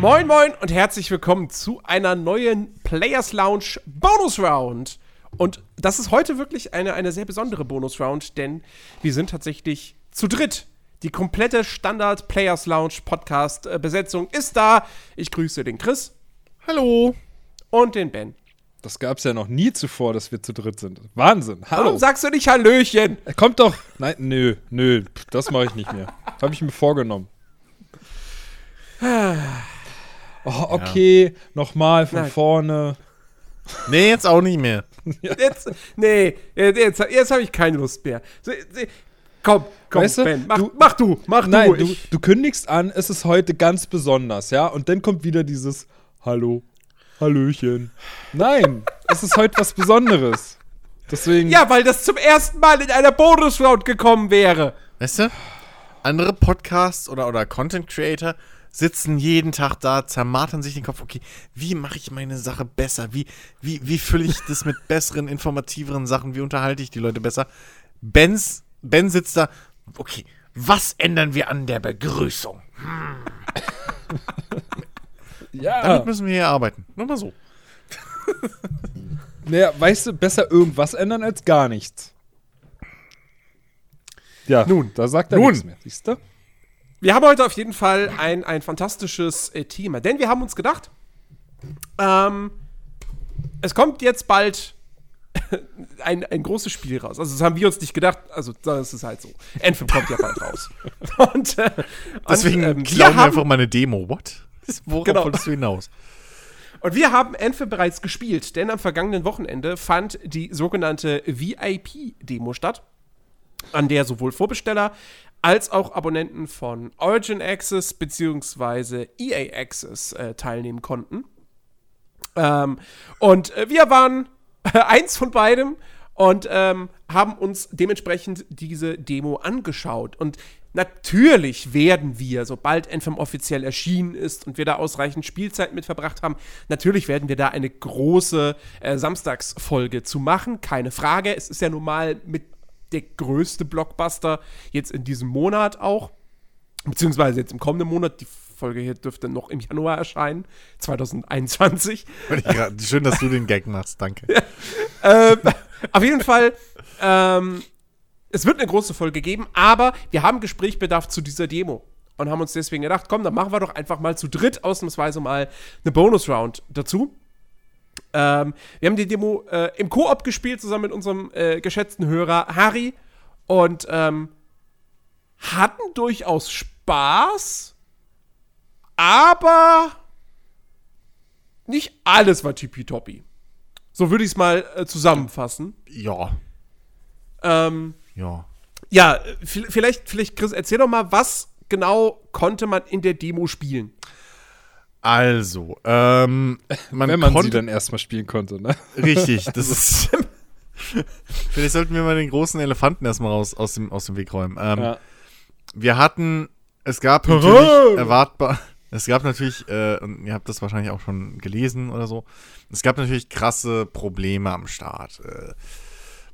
Moin Moin und herzlich willkommen zu einer neuen Players Lounge Bonus Round. Und das ist heute wirklich eine, eine sehr besondere Bonus Round, denn wir sind tatsächlich zu dritt. Die komplette Standard Players Lounge Podcast äh, Besetzung ist da. Ich grüße den Chris. Hallo. Und den Ben. Das gab es ja noch nie zuvor, dass wir zu dritt sind. Wahnsinn. Hallo. Warum sagst du nicht Hallöchen? Kommt doch. Nein, nö, nö. Das mache ich nicht mehr. Habe ich mir vorgenommen. Oh, okay, ja. nochmal von Nein. vorne. Nee, jetzt auch nicht mehr. Jetzt, nee, jetzt, jetzt habe ich keine Lust mehr. Komm, komm, weißt du, Ben, mach du, mach du, mach nein, du. du. Du kündigst an, es ist heute ganz besonders, ja? Und dann kommt wieder dieses Hallo, Hallöchen. Nein, es ist heute was Besonderes. Deswegen. Ja, weil das zum ersten Mal in einer Bonus-Round gekommen wäre. Weißt du? Andere Podcasts oder, oder Content Creator sitzen jeden Tag da, zermartern sich den Kopf, okay, wie mache ich meine Sache besser? Wie, wie, wie fülle ich das mit besseren, informativeren Sachen? Wie unterhalte ich die Leute besser? Benz, Ben sitzt da, okay, was ändern wir an der Begrüßung? Hm. ja. Damit müssen wir hier arbeiten. Nur mal so. naja, weißt du, besser irgendwas ändern als gar nichts. Ja, nun, da sagt er nun. nichts mehr, siehst du? Wir haben heute auf jeden Fall ein, ein fantastisches äh, Thema, denn wir haben uns gedacht, ähm, es kommt jetzt bald ein, ein großes Spiel raus. Also das haben wir uns nicht gedacht, also das ist halt so. Anthem kommt ja bald raus. Und, äh, Deswegen und, ähm, klauen wir einfach mal eine Demo. What? Worauf genau. wolltest du hinaus? Und wir haben Anthem bereits gespielt, denn am vergangenen Wochenende fand die sogenannte VIP-Demo statt, an der sowohl Vorbesteller als auch Abonnenten von Origin Access bzw. EA Access äh, teilnehmen konnten. Ähm, und äh, wir waren eins von beidem und ähm, haben uns dementsprechend diese Demo angeschaut. Und natürlich werden wir, sobald Anthem offiziell erschienen ist und wir da ausreichend Spielzeit mit verbracht haben, natürlich werden wir da eine große äh, Samstagsfolge zu machen. Keine Frage. Es ist ja nun mal mit der größte Blockbuster jetzt in diesem Monat auch. Beziehungsweise jetzt im kommenden Monat. Die Folge hier dürfte noch im Januar erscheinen, 2021. Schön, dass du den Gag machst, danke. Ähm, auf jeden Fall, ähm, es wird eine große Folge geben, aber wir haben Gesprächsbedarf zu dieser Demo und haben uns deswegen gedacht, komm, dann machen wir doch einfach mal zu dritt ausnahmsweise mal eine Bonus-Round dazu. Ähm, wir haben die Demo äh, im Koop gespielt, zusammen mit unserem äh, geschätzten Hörer Harry. Und ähm, hatten durchaus Spaß, aber nicht alles war tippitoppi. So würde ich es mal äh, zusammenfassen. Ja. Ähm, ja. Ja, vielleicht, vielleicht, Chris, erzähl doch mal, was genau konnte man in der Demo spielen? Also, ähm, man Wenn man sie dann erstmal spielen konnte, ne? Richtig, das ist. Vielleicht sollten wir mal den großen Elefanten erstmal raus aus dem, aus dem Weg räumen. Ähm, ja. Wir hatten, es gab natürlich erwartbar, es gab natürlich, äh, und ihr habt das wahrscheinlich auch schon gelesen oder so, es gab natürlich krasse Probleme am Start. Äh,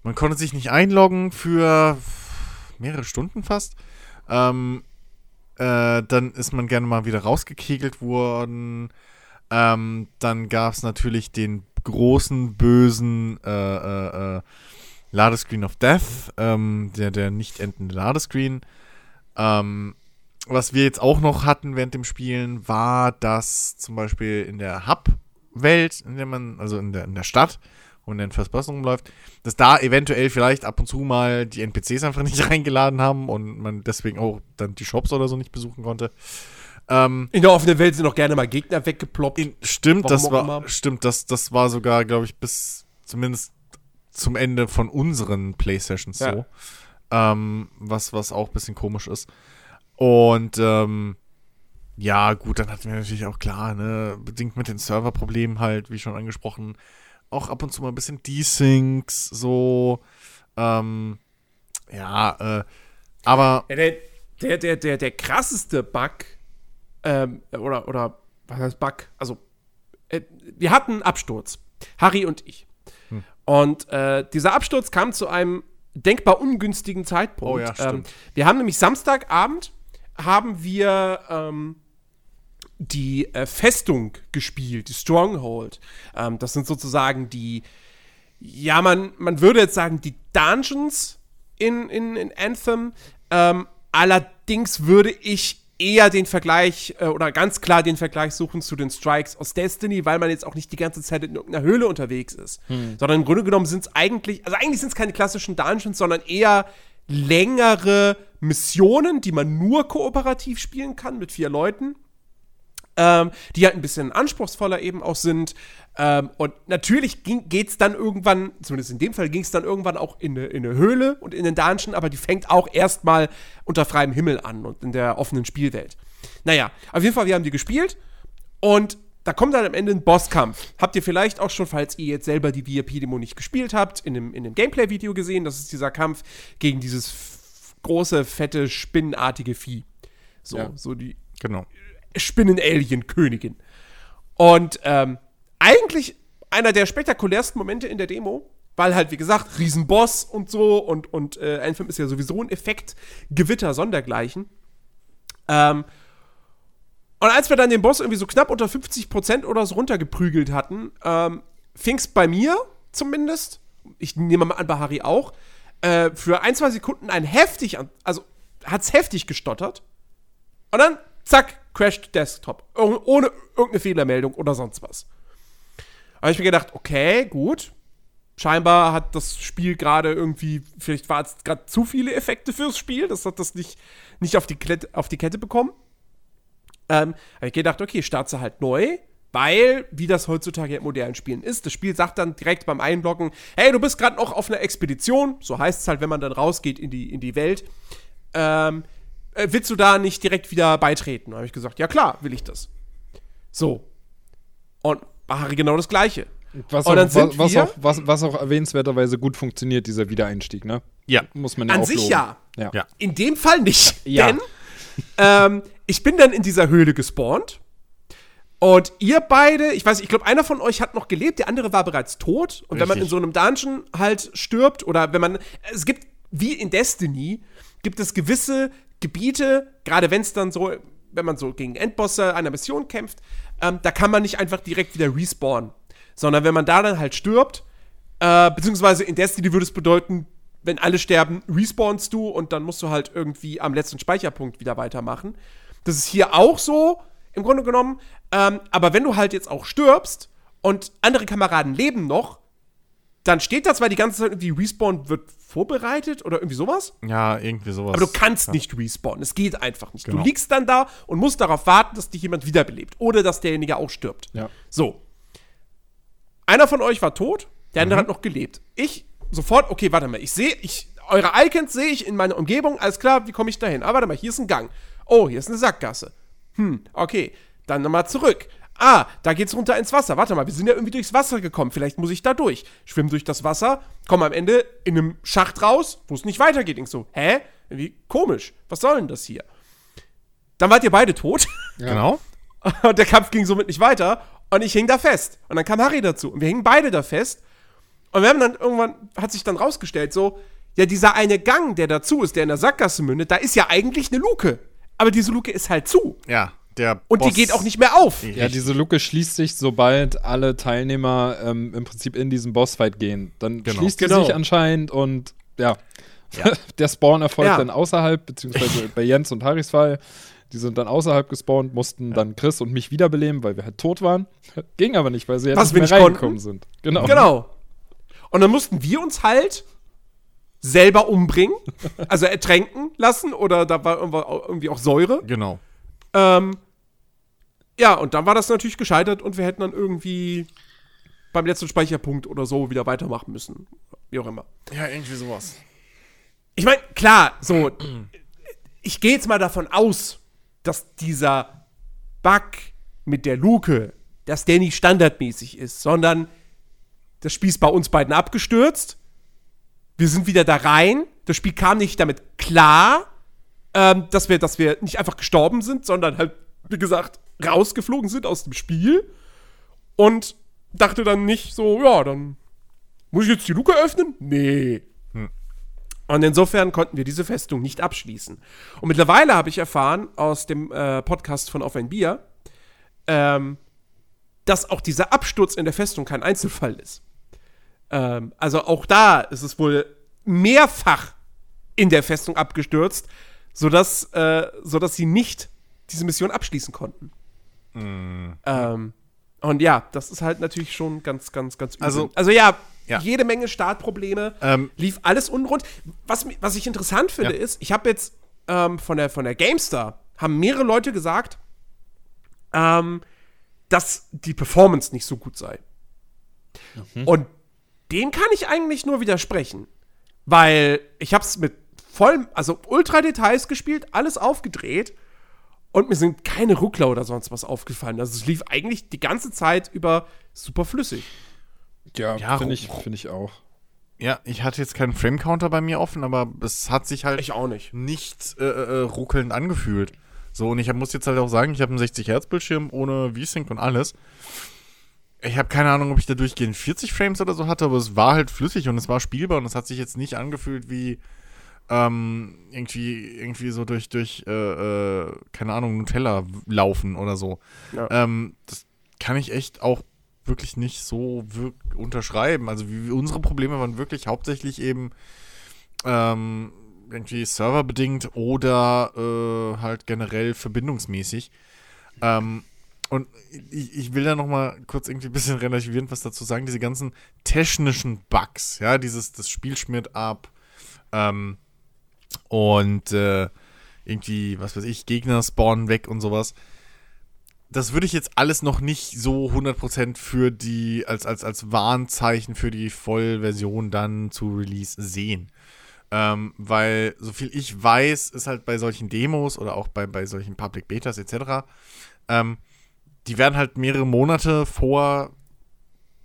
man konnte sich nicht einloggen für mehrere Stunden fast. Ähm, äh, dann ist man gerne mal wieder rausgekegelt worden. Ähm, dann gab es natürlich den großen, bösen äh, äh, äh, Ladescreen of Death, ähm, der, der nicht endende Ladescreen. Ähm, was wir jetzt auch noch hatten während dem Spielen, war, dass zum Beispiel in der Hub-Welt, in der man, also in der, in der Stadt, und in First Person rumläuft, dass da eventuell vielleicht ab und zu mal die NPCs einfach nicht reingeladen haben und man deswegen auch dann die Shops oder so nicht besuchen konnte. Ähm, in der offenen Welt sind auch gerne mal Gegner weggeploppt. In, stimmt, das war, stimmt, das, das war sogar, glaube ich, bis zumindest zum Ende von unseren Playsessions ja. so. Ähm, was, was auch ein bisschen komisch ist. Und ähm, ja, gut, dann hatten wir natürlich auch klar, ne, bedingt mit den Serverproblemen halt, wie schon angesprochen, auch ab und zu mal ein bisschen Desyncs, so. Ähm, ja, äh, aber. Der, der, der, der, der krasseste Bug, ähm, oder, oder, was heißt Bug? Also, äh, wir hatten Absturz. Harry und ich. Hm. Und äh, dieser Absturz kam zu einem denkbar ungünstigen Zeitpunkt. Oh ja, stimmt. Ähm, wir haben nämlich Samstagabend haben wir ähm, die äh, Festung gespielt, die Stronghold. Ähm, das sind sozusagen die, ja, man, man würde jetzt sagen, die Dungeons in, in, in Anthem. Ähm, allerdings würde ich eher den Vergleich äh, oder ganz klar den Vergleich suchen zu den Strikes aus Destiny, weil man jetzt auch nicht die ganze Zeit in irgendeiner Höhle unterwegs ist. Hm. Sondern im Grunde genommen sind es eigentlich, also eigentlich sind es keine klassischen Dungeons, sondern eher längere Missionen, die man nur kooperativ spielen kann mit vier Leuten. Ähm, die halt ein bisschen anspruchsvoller eben auch sind. Ähm, und natürlich geht es dann irgendwann, zumindest in dem Fall ging es dann irgendwann auch in eine, in eine Höhle und in den Dungeon, aber die fängt auch erstmal unter freiem Himmel an und in der offenen Spielwelt. Naja, auf jeden Fall, wir haben die gespielt und da kommt dann am Ende ein Bosskampf. Habt ihr vielleicht auch schon, falls ihr jetzt selber die VIP-Demo nicht gespielt habt, in dem, in dem Gameplay-Video gesehen. Das ist dieser Kampf gegen dieses große, fette, spinnenartige Vieh. So, ja. so die genau. Spinnen-Alien-Königin. Und ähm, eigentlich einer der spektakulärsten Momente in der Demo, weil halt, wie gesagt, Riesenboss und so und, und äh, Anthem ist ja sowieso ein Effekt, Gewitter sondergleichen. Ähm, und als wir dann den Boss irgendwie so knapp unter 50% oder so runtergeprügelt hatten, ähm, fing es bei mir zumindest, ich nehme mal an, bei Harry auch, äh, für ein, zwei Sekunden ein heftig, also hat es heftig gestottert. Und dann, zack, crasht Desktop. Ohne irgendeine Fehlermeldung oder sonst was. habe ich mir gedacht, okay, gut. Scheinbar hat das Spiel gerade irgendwie, vielleicht war es gerade zu viele Effekte fürs Spiel, das hat das nicht, nicht auf, die auf die Kette bekommen. Ähm, habe ich gedacht, okay, starte halt neu, weil, wie das heutzutage in modernen Spielen ist, das Spiel sagt dann direkt beim Einloggen, hey, du bist gerade noch auf einer Expedition, so heißt es halt, wenn man dann rausgeht in die, in die Welt. Ähm, äh, willst du da nicht direkt wieder beitreten? Da habe ich gesagt, ja klar, will ich das. So. Und Harry genau das Gleiche. Was, auch, was, was, auch, was, was, auch, erwähnenswerterweise gut funktioniert, dieser Wiedereinstieg, ne? Ja. Muss man ja An auch sich ja. ja. ja. In dem Fall nicht. Ja. Denn ähm, ich bin dann in dieser Höhle gespawnt. Und ihr beide, ich weiß, ich glaube, einer von euch hat noch gelebt, der andere war bereits tot. Und Richtig. wenn man in so einem Dungeon halt stirbt, oder wenn man. Es gibt, wie in Destiny, gibt es gewisse Gebiete, gerade wenn es dann so, wenn man so gegen Endbosse einer Mission kämpft, ähm, da kann man nicht einfach direkt wieder respawnen. Sondern wenn man da dann halt stirbt, äh, beziehungsweise in Destiny würde es bedeuten, wenn alle sterben, respawnst du und dann musst du halt irgendwie am letzten Speicherpunkt wieder weitermachen. Das ist hier auch so, im Grunde genommen. Ähm, aber wenn du halt jetzt auch stirbst und andere Kameraden leben noch, dann steht da zwar die ganze Zeit irgendwie Respawn wird vorbereitet oder irgendwie sowas. Ja, irgendwie sowas. Aber du kannst ja. nicht respawnen. Es geht einfach nicht. Genau. Du liegst dann da und musst darauf warten, dass dich jemand wiederbelebt. Oder dass derjenige auch stirbt. Ja. So. Einer von euch war tot, der andere mhm. hat noch gelebt. Ich sofort, okay, warte mal, ich sehe, ich, eure Icons sehe ich in meiner Umgebung, alles klar, wie komme ich dahin? Ah, warte mal, hier ist ein Gang. Oh, hier ist eine Sackgasse. Hm, okay. Dann nochmal zurück. Ah, da geht's runter ins Wasser. Warte mal, wir sind ja irgendwie durchs Wasser gekommen. Vielleicht muss ich da durch. Schwimm durch das Wasser, komme am Ende in einem Schacht raus, wo es nicht weitergeht. Denkst so, hä? Irgendwie komisch. Was soll denn das hier? Dann wart ihr beide tot. Ja. Genau. Und der Kampf ging somit nicht weiter. Und ich hing da fest. Und dann kam Harry dazu. Und wir hingen beide da fest. Und wir haben dann irgendwann, hat sich dann rausgestellt, so, ja, dieser eine Gang, der dazu ist, der in der Sackgasse mündet, da ist ja eigentlich eine Luke. Aber diese Luke ist halt zu. Ja der Und Boss die geht auch nicht mehr auf. Ja, diese Lücke schließt sich, sobald alle Teilnehmer ähm, im Prinzip in diesen Bossfight gehen. Dann genau. schließt die genau. sich anscheinend und ja, ja. der Spawn erfolgt ja. dann außerhalb, beziehungsweise bei Jens und Harrys Fall. Die sind dann außerhalb gespawnt, mussten ja. dann Chris und mich wiederbeleben, weil wir halt tot waren. Ging aber nicht, weil sie ja nicht mehr reingekommen sind. Genau. Genau. Und dann mussten wir uns halt selber umbringen, also ertränken lassen oder da war irgendwie auch Säure. Genau. Ähm, ja, und dann war das natürlich gescheitert und wir hätten dann irgendwie beim letzten Speicherpunkt oder so wieder weitermachen müssen. Wie auch immer. Ja, irgendwie sowas. Ich meine, klar, so, ich gehe jetzt mal davon aus, dass dieser Bug mit der Luke, dass der nicht standardmäßig ist, sondern das Spiel ist bei uns beiden abgestürzt. Wir sind wieder da rein. Das Spiel kam nicht damit klar, ähm, dass, wir, dass wir nicht einfach gestorben sind, sondern halt, wie gesagt, rausgeflogen sind aus dem Spiel und dachte dann nicht so, ja, dann muss ich jetzt die Luke öffnen? Nee. Hm. Und insofern konnten wir diese Festung nicht abschließen. Und mittlerweile habe ich erfahren aus dem äh, Podcast von Auf ein Bier, ähm, dass auch dieser Absturz in der Festung kein Einzelfall ist. Ähm, also auch da ist es wohl mehrfach in der Festung abgestürzt, sodass, äh, sodass sie nicht diese Mission abschließen konnten. Mm. Ähm, und ja, das ist halt natürlich schon ganz, ganz, ganz übel. Also, also ja, ja, jede Menge Startprobleme, ähm, lief alles unrund. Was, was ich interessant finde, ja. ist, ich habe jetzt ähm, von, der, von der GameStar, haben mehrere Leute gesagt, ähm, dass die Performance nicht so gut sei. Mhm. Und dem kann ich eigentlich nur widersprechen. Weil ich habe es mit voll, also ultra Details gespielt, alles aufgedreht und mir sind keine Ruckler oder sonst was aufgefallen. Also es lief eigentlich die ganze Zeit über super flüssig. Ja, ja finde ich, find ich auch. Ja, ich hatte jetzt keinen Frame-Counter bei mir offen, aber es hat sich halt ich auch nicht, nicht äh, äh, ruckelnd angefühlt. So, und ich hab, muss jetzt halt auch sagen, ich habe einen 60-Hertz-Bildschirm ohne V-Sync und alles. Ich habe keine Ahnung, ob ich da durchgehend 40 Frames oder so hatte, aber es war halt flüssig und es war spielbar und es hat sich jetzt nicht angefühlt wie ähm, irgendwie, irgendwie so durch, durch äh, äh, keine Ahnung, Nutella laufen oder so. Ja. Ähm, das kann ich echt auch wirklich nicht so unterschreiben. Also wie, unsere Probleme waren wirklich hauptsächlich eben ähm, irgendwie serverbedingt oder äh, halt generell verbindungsmäßig. Ähm, und ich, ich, will da noch mal kurz irgendwie ein bisschen relativierend was dazu sagen. Diese ganzen technischen Bugs, ja, dieses, das Spiel schmiert ab ähm, und äh, irgendwie, was weiß ich, Gegner spawnen weg und sowas das würde ich jetzt alles noch nicht so 100% für die, als, als, als Warnzeichen für die Vollversion dann zu Release sehen. Ähm, weil, soviel ich weiß, ist halt bei solchen Demos oder auch bei, bei solchen Public Betas etc., ähm, die werden halt mehrere Monate vor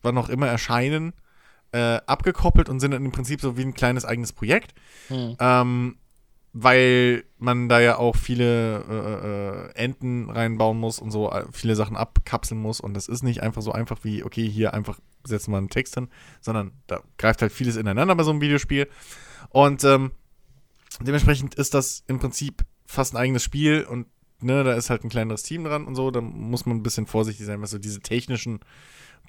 wann auch immer erscheinen, äh, abgekoppelt und sind dann im Prinzip so wie ein kleines eigenes Projekt. Hm. Ähm, weil man da ja auch viele äh, äh, Enden reinbauen muss und so äh, viele Sachen abkapseln muss. Und das ist nicht einfach so einfach wie, okay, hier einfach setzen wir einen Text hin, sondern da greift halt vieles ineinander bei so einem Videospiel. Und ähm, dementsprechend ist das im Prinzip fast ein eigenes Spiel und ne, da ist halt ein kleineres Team dran und so, da muss man ein bisschen vorsichtig sein, was so diese technischen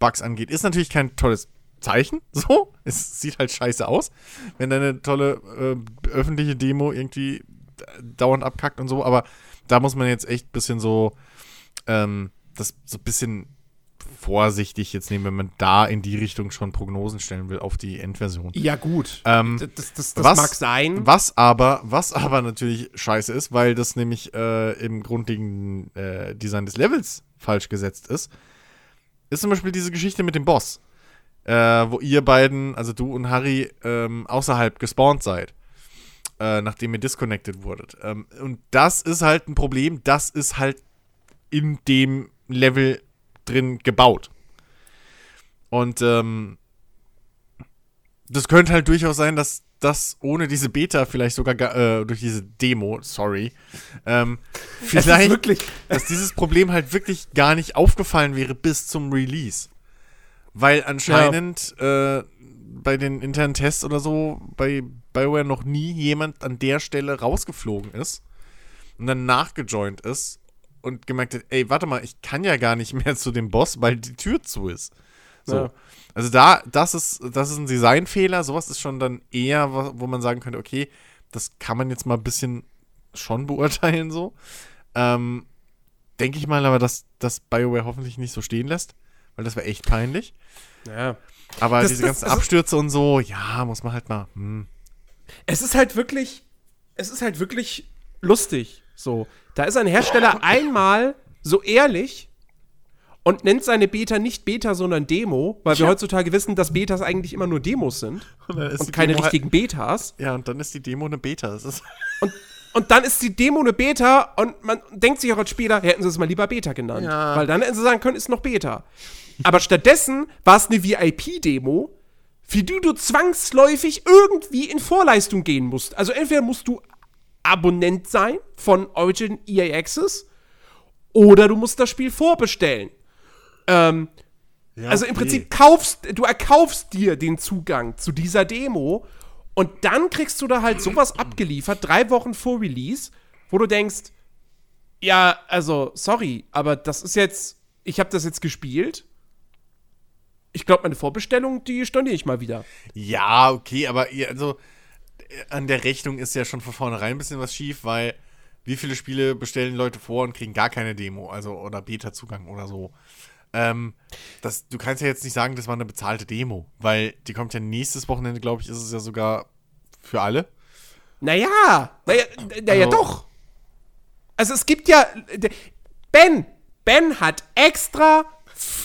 Bugs angeht. Ist natürlich kein tolles Zeichen. So, es sieht halt scheiße aus, wenn deine tolle äh, öffentliche Demo irgendwie dauernd abkackt und so. Aber da muss man jetzt echt ein bisschen so, ähm, das so ein bisschen vorsichtig jetzt nehmen, wenn man da in die Richtung schon Prognosen stellen will auf die Endversion. Ja, gut. Ähm, das, das, das was, mag sein. Was aber, was aber natürlich scheiße ist, weil das nämlich äh, im grundlegenden äh, Design des Levels falsch gesetzt ist, ist zum Beispiel diese Geschichte mit dem Boss äh, wo ihr beiden, also du und Harry, ähm, außerhalb gespawnt seid. Äh, nachdem ihr disconnected wurdet. Ähm, und das ist halt ein Problem, das ist halt in dem Level drin gebaut. Und ähm, das könnte halt durchaus sein, dass das ohne diese Beta vielleicht sogar äh, durch diese Demo, sorry, ähm, vielleicht, dass dieses Problem halt wirklich gar nicht aufgefallen wäre bis zum Release. Weil anscheinend ja. äh, bei den internen Tests oder so bei BioWare noch nie jemand an der Stelle rausgeflogen ist und dann nachgejoint ist und gemerkt hat, ey, warte mal, ich kann ja gar nicht mehr zu dem Boss, weil die Tür zu ist. So. Ja. Also da, das ist, das ist ein Designfehler. Sowas ist schon dann eher, wo man sagen könnte, okay, das kann man jetzt mal ein bisschen schon beurteilen so. Ähm, Denke ich mal aber, dass das BioWare hoffentlich nicht so stehen lässt weil das wäre echt peinlich. Ja. Aber das, diese das, ganzen Abstürze und so, ja, muss man halt mal. Hm. Es ist halt wirklich, es ist halt wirklich lustig. So, da ist ein Hersteller einmal so ehrlich und nennt seine Beta nicht Beta, sondern Demo, weil wir heutzutage wissen, dass Betas eigentlich immer nur Demos sind und, und keine Demo halt richtigen Betas. Ja, und dann ist die Demo eine Beta. und, und dann ist die Demo eine Beta und man denkt sich auch als Spieler, hätten sie es mal lieber Beta genannt. Ja. Weil dann hätten sie sagen können, ist noch Beta. Aber stattdessen war es eine VIP-Demo, für die du zwangsläufig irgendwie in Vorleistung gehen musst. Also entweder musst du Abonnent sein von Origin EA Access oder du musst das Spiel vorbestellen. Ähm, ja, also im Prinzip kaufst du erkaufst dir den Zugang zu dieser Demo und dann kriegst du da halt sowas abgeliefert, drei Wochen vor Release, wo du denkst, ja, also sorry, aber das ist jetzt ich habe das jetzt gespielt. Ich glaube, meine Vorbestellung, die storniere ich mal wieder. Ja, okay, aber also an der Rechnung ist ja schon von vornherein ein bisschen was schief, weil wie viele Spiele bestellen Leute vor und kriegen gar keine Demo, also oder Beta-Zugang oder so. Ähm, das, du kannst ja jetzt nicht sagen, das war eine bezahlte Demo, weil die kommt ja nächstes Wochenende, glaube ich, ist es ja sogar für alle. Naja, naja, naja also, doch. Also es gibt ja. Ben, Ben hat extra,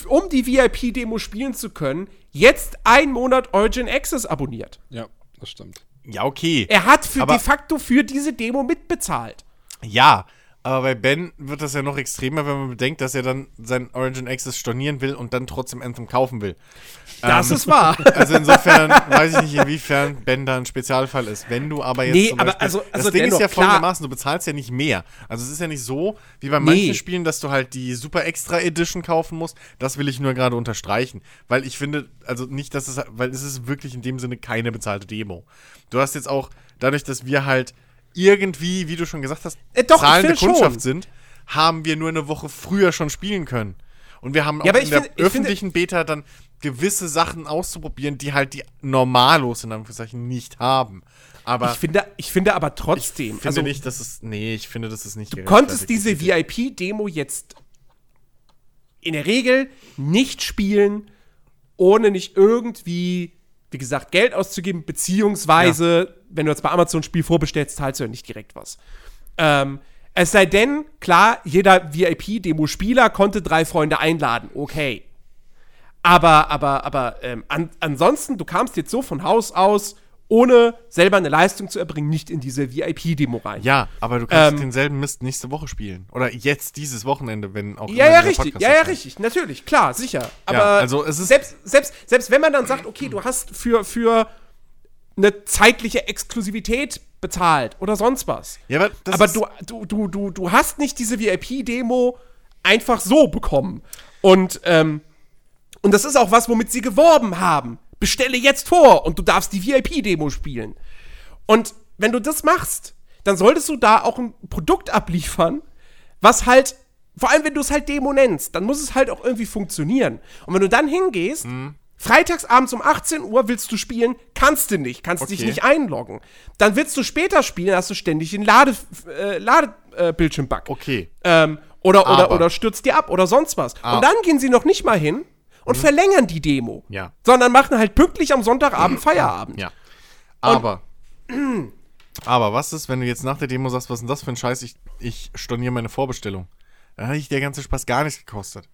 um die VIP-Demo spielen zu können, jetzt einen Monat Origin Access abonniert. Ja, das stimmt. Ja, okay. Er hat für de facto für diese Demo mitbezahlt. Ja, aber bei Ben wird das ja noch extremer, wenn man bedenkt, dass er dann sein Origin Access stornieren will und dann trotzdem Anthem kaufen will. Das ähm, ist wahr. Also insofern weiß ich nicht, inwiefern Ben da ein Spezialfall ist. Wenn du aber jetzt nee, aber Beispiel, also, also das Ding ist ja folgendermaßen, du bezahlst ja nicht mehr. Also es ist ja nicht so, wie bei manchen nee. Spielen, dass du halt die Super Extra Edition kaufen musst. Das will ich nur gerade unterstreichen. Weil ich finde, also nicht, dass es, weil es ist wirklich in dem Sinne keine bezahlte Demo. Du hast jetzt auch, dadurch, dass wir halt irgendwie, wie du schon gesagt hast, äh, doch, zahlende Kundschaft schon. sind, haben wir nur eine Woche früher schon spielen können. Und wir haben auch ja, in der find, öffentlichen Beta dann gewisse Sachen auszuprobieren, die halt die Normalos in Anführungszeichen nicht haben. Aber ich finde, ich finde aber trotzdem. Ich finde also, nicht, dass es. Nee, ich finde, das ist nicht Du konntest diese VIP-Demo jetzt in der Regel nicht spielen, ohne nicht irgendwie wie gesagt, Geld auszugeben, beziehungsweise, ja. Wenn du jetzt bei Amazon ein Spiel vorbestellst, zahlst du ja nicht direkt was. Ähm, es sei denn, klar, jeder VIP-Demo-Spieler konnte drei Freunde einladen, okay. Aber, aber, aber ähm, an, ansonsten, du kamst jetzt so von Haus aus, ohne selber eine Leistung zu erbringen, nicht in diese VIP-Demo rein. Ja, aber du kannst ähm, denselben Mist nächste Woche spielen. Oder jetzt dieses Wochenende, wenn auch. Ja, ja, richtig. Ja, ja, richtig. Natürlich, klar, sicher. Aber ja, also es ist selbst, selbst, selbst wenn man dann sagt, okay, du hast für, für eine zeitliche Exklusivität bezahlt oder sonst was. Ja, aber aber du, du, du, du, du hast nicht diese VIP-Demo einfach so bekommen. Und, ähm, und das ist auch was, womit sie geworben haben bestelle jetzt vor und du darfst die VIP-Demo spielen. Und wenn du das machst, dann solltest du da auch ein Produkt abliefern, was halt, vor allem wenn du es halt Demo nennst, dann muss es halt auch irgendwie funktionieren. Und wenn du dann hingehst, mhm. Freitags abends um 18 Uhr willst du spielen, kannst du nicht, kannst okay. dich nicht einloggen. Dann willst du später spielen, hast du ständig den Lade, äh, Ladebildschirm-Bug. okay. Ähm, oder, oder, oder stürzt dir ab oder sonst was. Aber. Und dann gehen sie noch nicht mal hin und mhm. verlängern die Demo. Ja. Sondern machen halt pünktlich am Sonntagabend Feierabend. Ja. Aber. Und, aber was ist, wenn du jetzt nach der Demo sagst, was ist denn das für ein Scheiß? Ich, ich storniere meine Vorbestellung. Dann hätte ich der ganze Spaß gar nichts gekostet.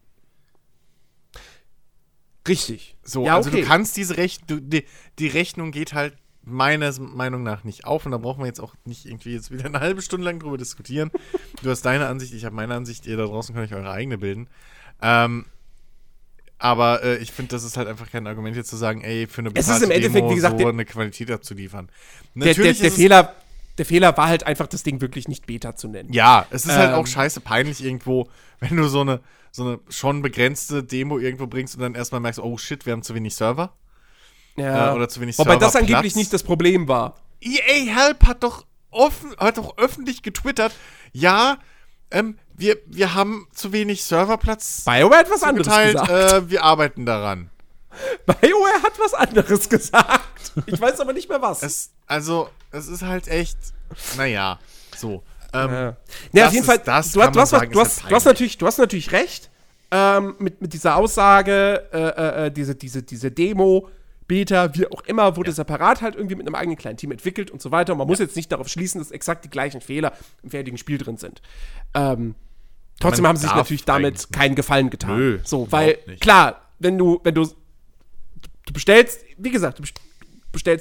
Richtig. So, ja, also okay. du kannst diese Rechnung, die, die Rechnung geht halt meiner Meinung nach nicht auf und da brauchen wir jetzt auch nicht irgendwie jetzt wieder eine halbe Stunde lang drüber diskutieren. du hast deine Ansicht, ich habe meine Ansicht, ihr da draußen könnt euch eure eigene bilden. Ähm, aber äh, ich finde, das ist halt einfach kein Argument, jetzt zu sagen, ey, für eine es ist im Endeffekt, Demo wie gesagt, so eine Qualität abzuliefern. Der, der, der Fehler, der Fehler war halt einfach, das Ding wirklich nicht Beta zu nennen. Ja, es ist ähm, halt auch ähm. scheiße peinlich irgendwo, wenn du so eine, so eine schon begrenzte Demo irgendwo bringst und dann erstmal merkst, oh shit, wir haben zu wenig Server. Ja. Äh, oder zu wenig Wobei Server. Wobei das angeblich nicht das Problem war. EA Help hat doch, offen, hat doch öffentlich getwittert, ja, ähm, wir, wir haben zu wenig Serverplatz. BioWare hat was anderes gesagt. Äh, wir arbeiten daran. BioWare hat was anderes gesagt. Ich weiß aber nicht mehr was. Es, also, es ist halt echt, naja, so. Ähm, ja, ja auf jeden Fall, das du, hast, sagen, du, hast, halt du, hast, natürlich, du hast natürlich recht ähm, mit, mit dieser Aussage, äh, äh, äh diese, diese, diese Demo Beta, wie auch immer, wurde ja. separat halt irgendwie mit einem eigenen kleinen Team entwickelt und so weiter. Und man ja. muss jetzt nicht darauf schließen, dass exakt die gleichen Fehler im fertigen Spiel drin sind. Ähm, trotzdem haben sie sich natürlich damit keinen Gefallen getan. Nö, so, weil, klar, wenn du, wenn du, du bestellst, wie gesagt, du bestellst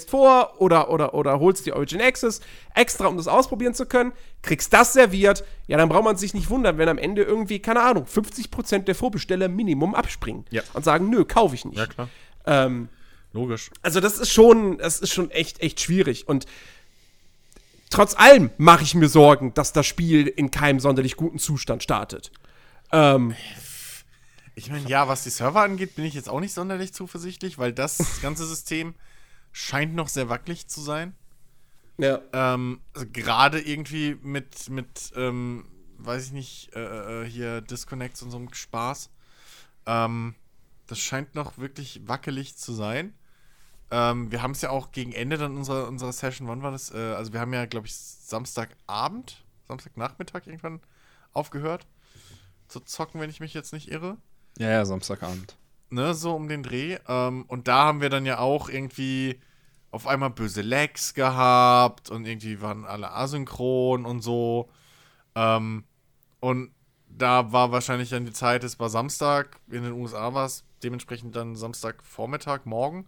vor oder, oder, oder holst die Origin Access extra, um das ausprobieren zu können, kriegst das serviert, ja, dann braucht man sich nicht wundern, wenn am Ende irgendwie, keine Ahnung, 50% der Vorbesteller Minimum abspringen ja. und sagen, nö, kaufe ich nicht. Ja, klar. Ähm, Logisch. Also das ist schon, das ist schon echt, echt schwierig. Und trotz allem mache ich mir Sorgen, dass das Spiel in keinem sonderlich guten Zustand startet. Ähm, ich meine, ja, was die Server angeht, bin ich jetzt auch nicht sonderlich zuversichtlich, weil das ganze System scheint noch sehr wackelig zu sein. Ja. Ähm, also gerade irgendwie mit, mit ähm, weiß ich nicht, äh, äh hier Disconnects und so einem Spaß. Ähm, das scheint noch wirklich wackelig zu sein. Ähm, wir haben es ja auch gegen Ende dann unserer, unserer Session, wann war das? Äh, also wir haben ja, glaube ich, Samstagabend, Samstagnachmittag irgendwann aufgehört zu zocken, wenn ich mich jetzt nicht irre. Ja, ja, Samstagabend. Ne, so um den Dreh. Ähm, und da haben wir dann ja auch irgendwie auf einmal böse Lags gehabt und irgendwie waren alle asynchron und so. Ähm, und da war wahrscheinlich dann die Zeit, es war Samstag, in den USA war es dementsprechend dann Samstagvormittag, morgen,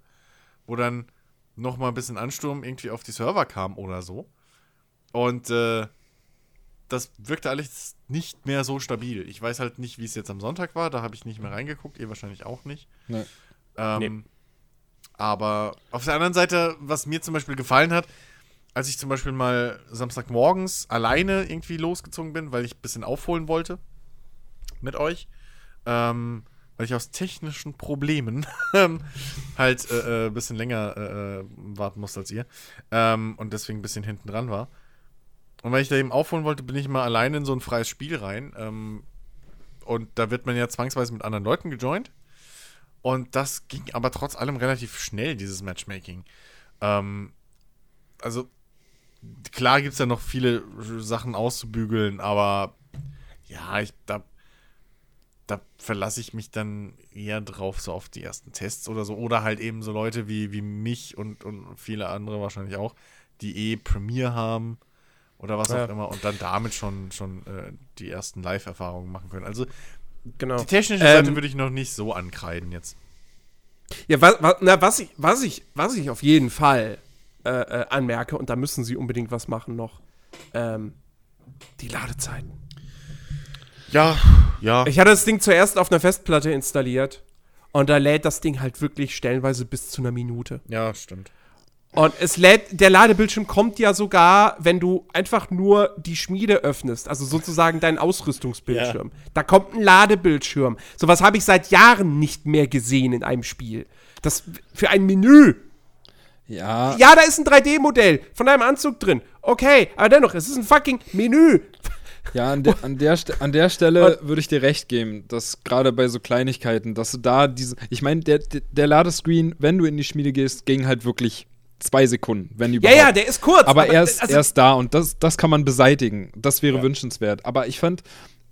wo dann nochmal ein bisschen Ansturm irgendwie auf die Server kam oder so. Und äh, das wirkte alles nicht mehr so stabil. Ich weiß halt nicht, wie es jetzt am Sonntag war, da habe ich nicht mehr reingeguckt, ihr wahrscheinlich auch nicht. Nee. Ähm, nee. Aber auf der anderen Seite, was mir zum Beispiel gefallen hat, als ich zum Beispiel mal Samstagmorgens alleine irgendwie losgezogen bin, weil ich ein bisschen aufholen wollte mit euch, ähm, weil ich aus technischen Problemen halt ein äh, äh, bisschen länger äh, äh, warten musste als ihr ähm, und deswegen ein bisschen hinten dran war. Und weil ich da eben aufholen wollte, bin ich mal alleine in so ein freies Spiel rein. Ähm, und da wird man ja zwangsweise mit anderen Leuten gejoint. Und das ging aber trotz allem relativ schnell, dieses Matchmaking. Ähm, also, klar gibt es ja noch viele Sachen auszubügeln, aber ja, ich, da, da verlasse ich mich dann eher drauf, so auf die ersten Tests oder so. Oder halt eben so Leute wie, wie mich und, und viele andere wahrscheinlich auch, die eh Premiere haben oder was ja. auch immer und dann damit schon, schon äh, die ersten Live-Erfahrungen machen können. Also genau. die technische Seite ähm, würde ich noch nicht so ankreiden jetzt. Ja, was, was, na, was, ich, was, ich, was ich auf jeden Fall äh, äh, anmerke, und da müssen sie unbedingt was machen noch, ähm, die Ladezeiten. Ja, ja. Ich hatte das Ding zuerst auf einer Festplatte installiert und da lädt das Ding halt wirklich stellenweise bis zu einer Minute. Ja, stimmt. Und es lädt, der Ladebildschirm kommt ja sogar, wenn du einfach nur die Schmiede öffnest, also sozusagen dein Ausrüstungsbildschirm. Ja. Da kommt ein Ladebildschirm. Sowas habe ich seit Jahren nicht mehr gesehen in einem Spiel. Das für ein Menü. Ja. Ja, da ist ein 3D-Modell von deinem Anzug drin. Okay, aber dennoch, es ist ein fucking Menü. Ja, an, de, an, der, an der Stelle würde ich dir recht geben, dass gerade bei so Kleinigkeiten, dass du da diese. Ich meine, der, der Ladescreen, wenn du in die Schmiede gehst, ging halt wirklich zwei Sekunden, wenn überhaupt. Ja, ja, der ist kurz. Aber, aber er, ist, also er ist da und das, das kann man beseitigen. Das wäre ja. wünschenswert. Aber ich fand,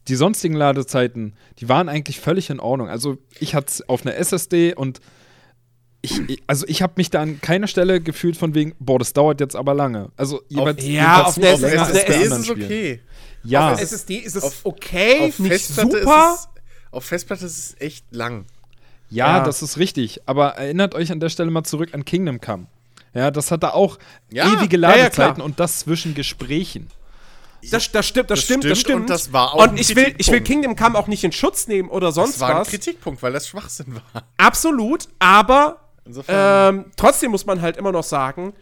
die sonstigen Ladezeiten, die waren eigentlich völlig in Ordnung. Also ich hatte es auf einer SSD und ich, also ich habe mich da an keiner Stelle gefühlt von wegen, boah, das dauert jetzt aber lange. Also jeweils auf, ja, auf der, SSD ist es okay. Ja. Auf SSD ist es okay, auf nicht Festplatte super. Es, auf Festplatte ist es echt lang. Ja, ja, das ist richtig. Aber erinnert euch an der Stelle mal zurück an Kingdom Come. Ja, das hat da auch ja, ewige Ladezeiten ja, und das zwischen Gesprächen. Das, das, stimmt, das, das stimmt, das stimmt. Und das war auch Und ich will, ich will Kingdom Come auch nicht in Schutz nehmen oder sonst was. Das war ein Kritikpunkt, weil das Schwachsinn war. Absolut, aber ähm, trotzdem muss man halt immer noch sagen,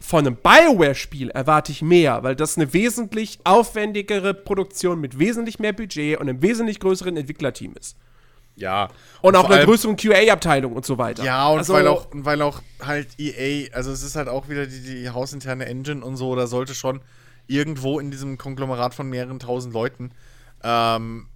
von einem Bioware-Spiel erwarte ich mehr, weil das eine wesentlich aufwendigere Produktion mit wesentlich mehr Budget und einem wesentlich größeren Entwicklerteam ist. Ja. Und, und auch einer größeren QA-Abteilung und so weiter. Ja, und also, weil, auch, weil auch halt EA, also es ist halt auch wieder die, die hausinterne Engine und so, da sollte schon irgendwo in diesem Konglomerat von mehreren tausend Leuten ähm,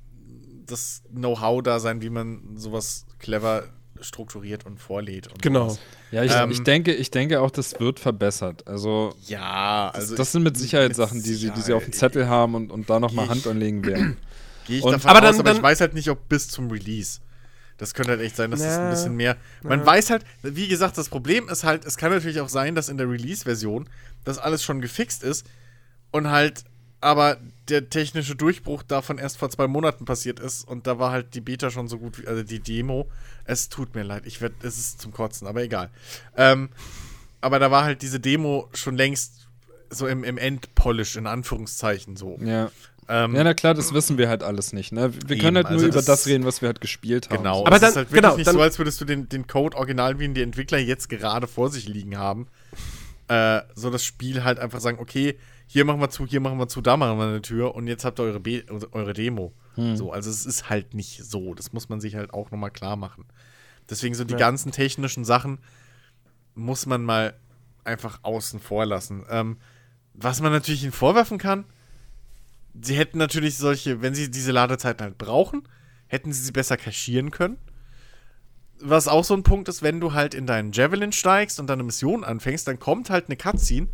das Know-how da sein, wie man sowas clever strukturiert und vorlädt. Und genau. Sowas. Ja, ich, ähm, ich, denke, ich denke auch, das wird verbessert. Also, ja, also das, das sind mit Sicherheit Sachen, die, sie, die sie auf dem Zettel haben und, und da nochmal Hand anlegen werden. Gehe ich und, davon aber aus, dann, aber ich weiß halt nicht, ob bis zum Release. Das könnte halt echt sein, dass es ein bisschen mehr. Man weiß halt, wie gesagt, das Problem ist halt, es kann natürlich auch sein, dass in der Release-Version das alles schon gefixt ist und halt aber der technische Durchbruch davon erst vor zwei Monaten passiert ist und da war halt die Beta schon so gut wie, also die Demo. Es tut mir leid, ich werde, es ist zum Kotzen, aber egal. Ähm, aber da war halt diese Demo schon längst so im, im Endpolish, in Anführungszeichen so. Ja. Ähm, ja, na klar, das wissen wir halt alles nicht. Ne? Wir eben, können halt nur also über das, das, reden, was wir halt gespielt haben. Genau, aber das dann, ist halt wirklich genau, nicht so, als würdest du den, den Code original, wie ihn die Entwickler jetzt gerade vor sich liegen haben, äh, so das Spiel halt einfach sagen, okay, hier machen wir zu, hier machen wir zu, da machen wir eine Tür und jetzt habt ihr eure, Be eure Demo. Hm. So, also es ist halt nicht so. Das muss man sich halt auch nochmal klar machen. Deswegen so die ja. ganzen technischen Sachen muss man mal einfach außen vor lassen. Ähm, was man natürlich ihnen vorwerfen kann, sie hätten natürlich solche, wenn sie diese Ladezeiten halt brauchen, hätten sie sie besser kaschieren können. Was auch so ein Punkt ist, wenn du halt in deinen Javelin steigst und deine Mission anfängst, dann kommt halt eine Cutscene,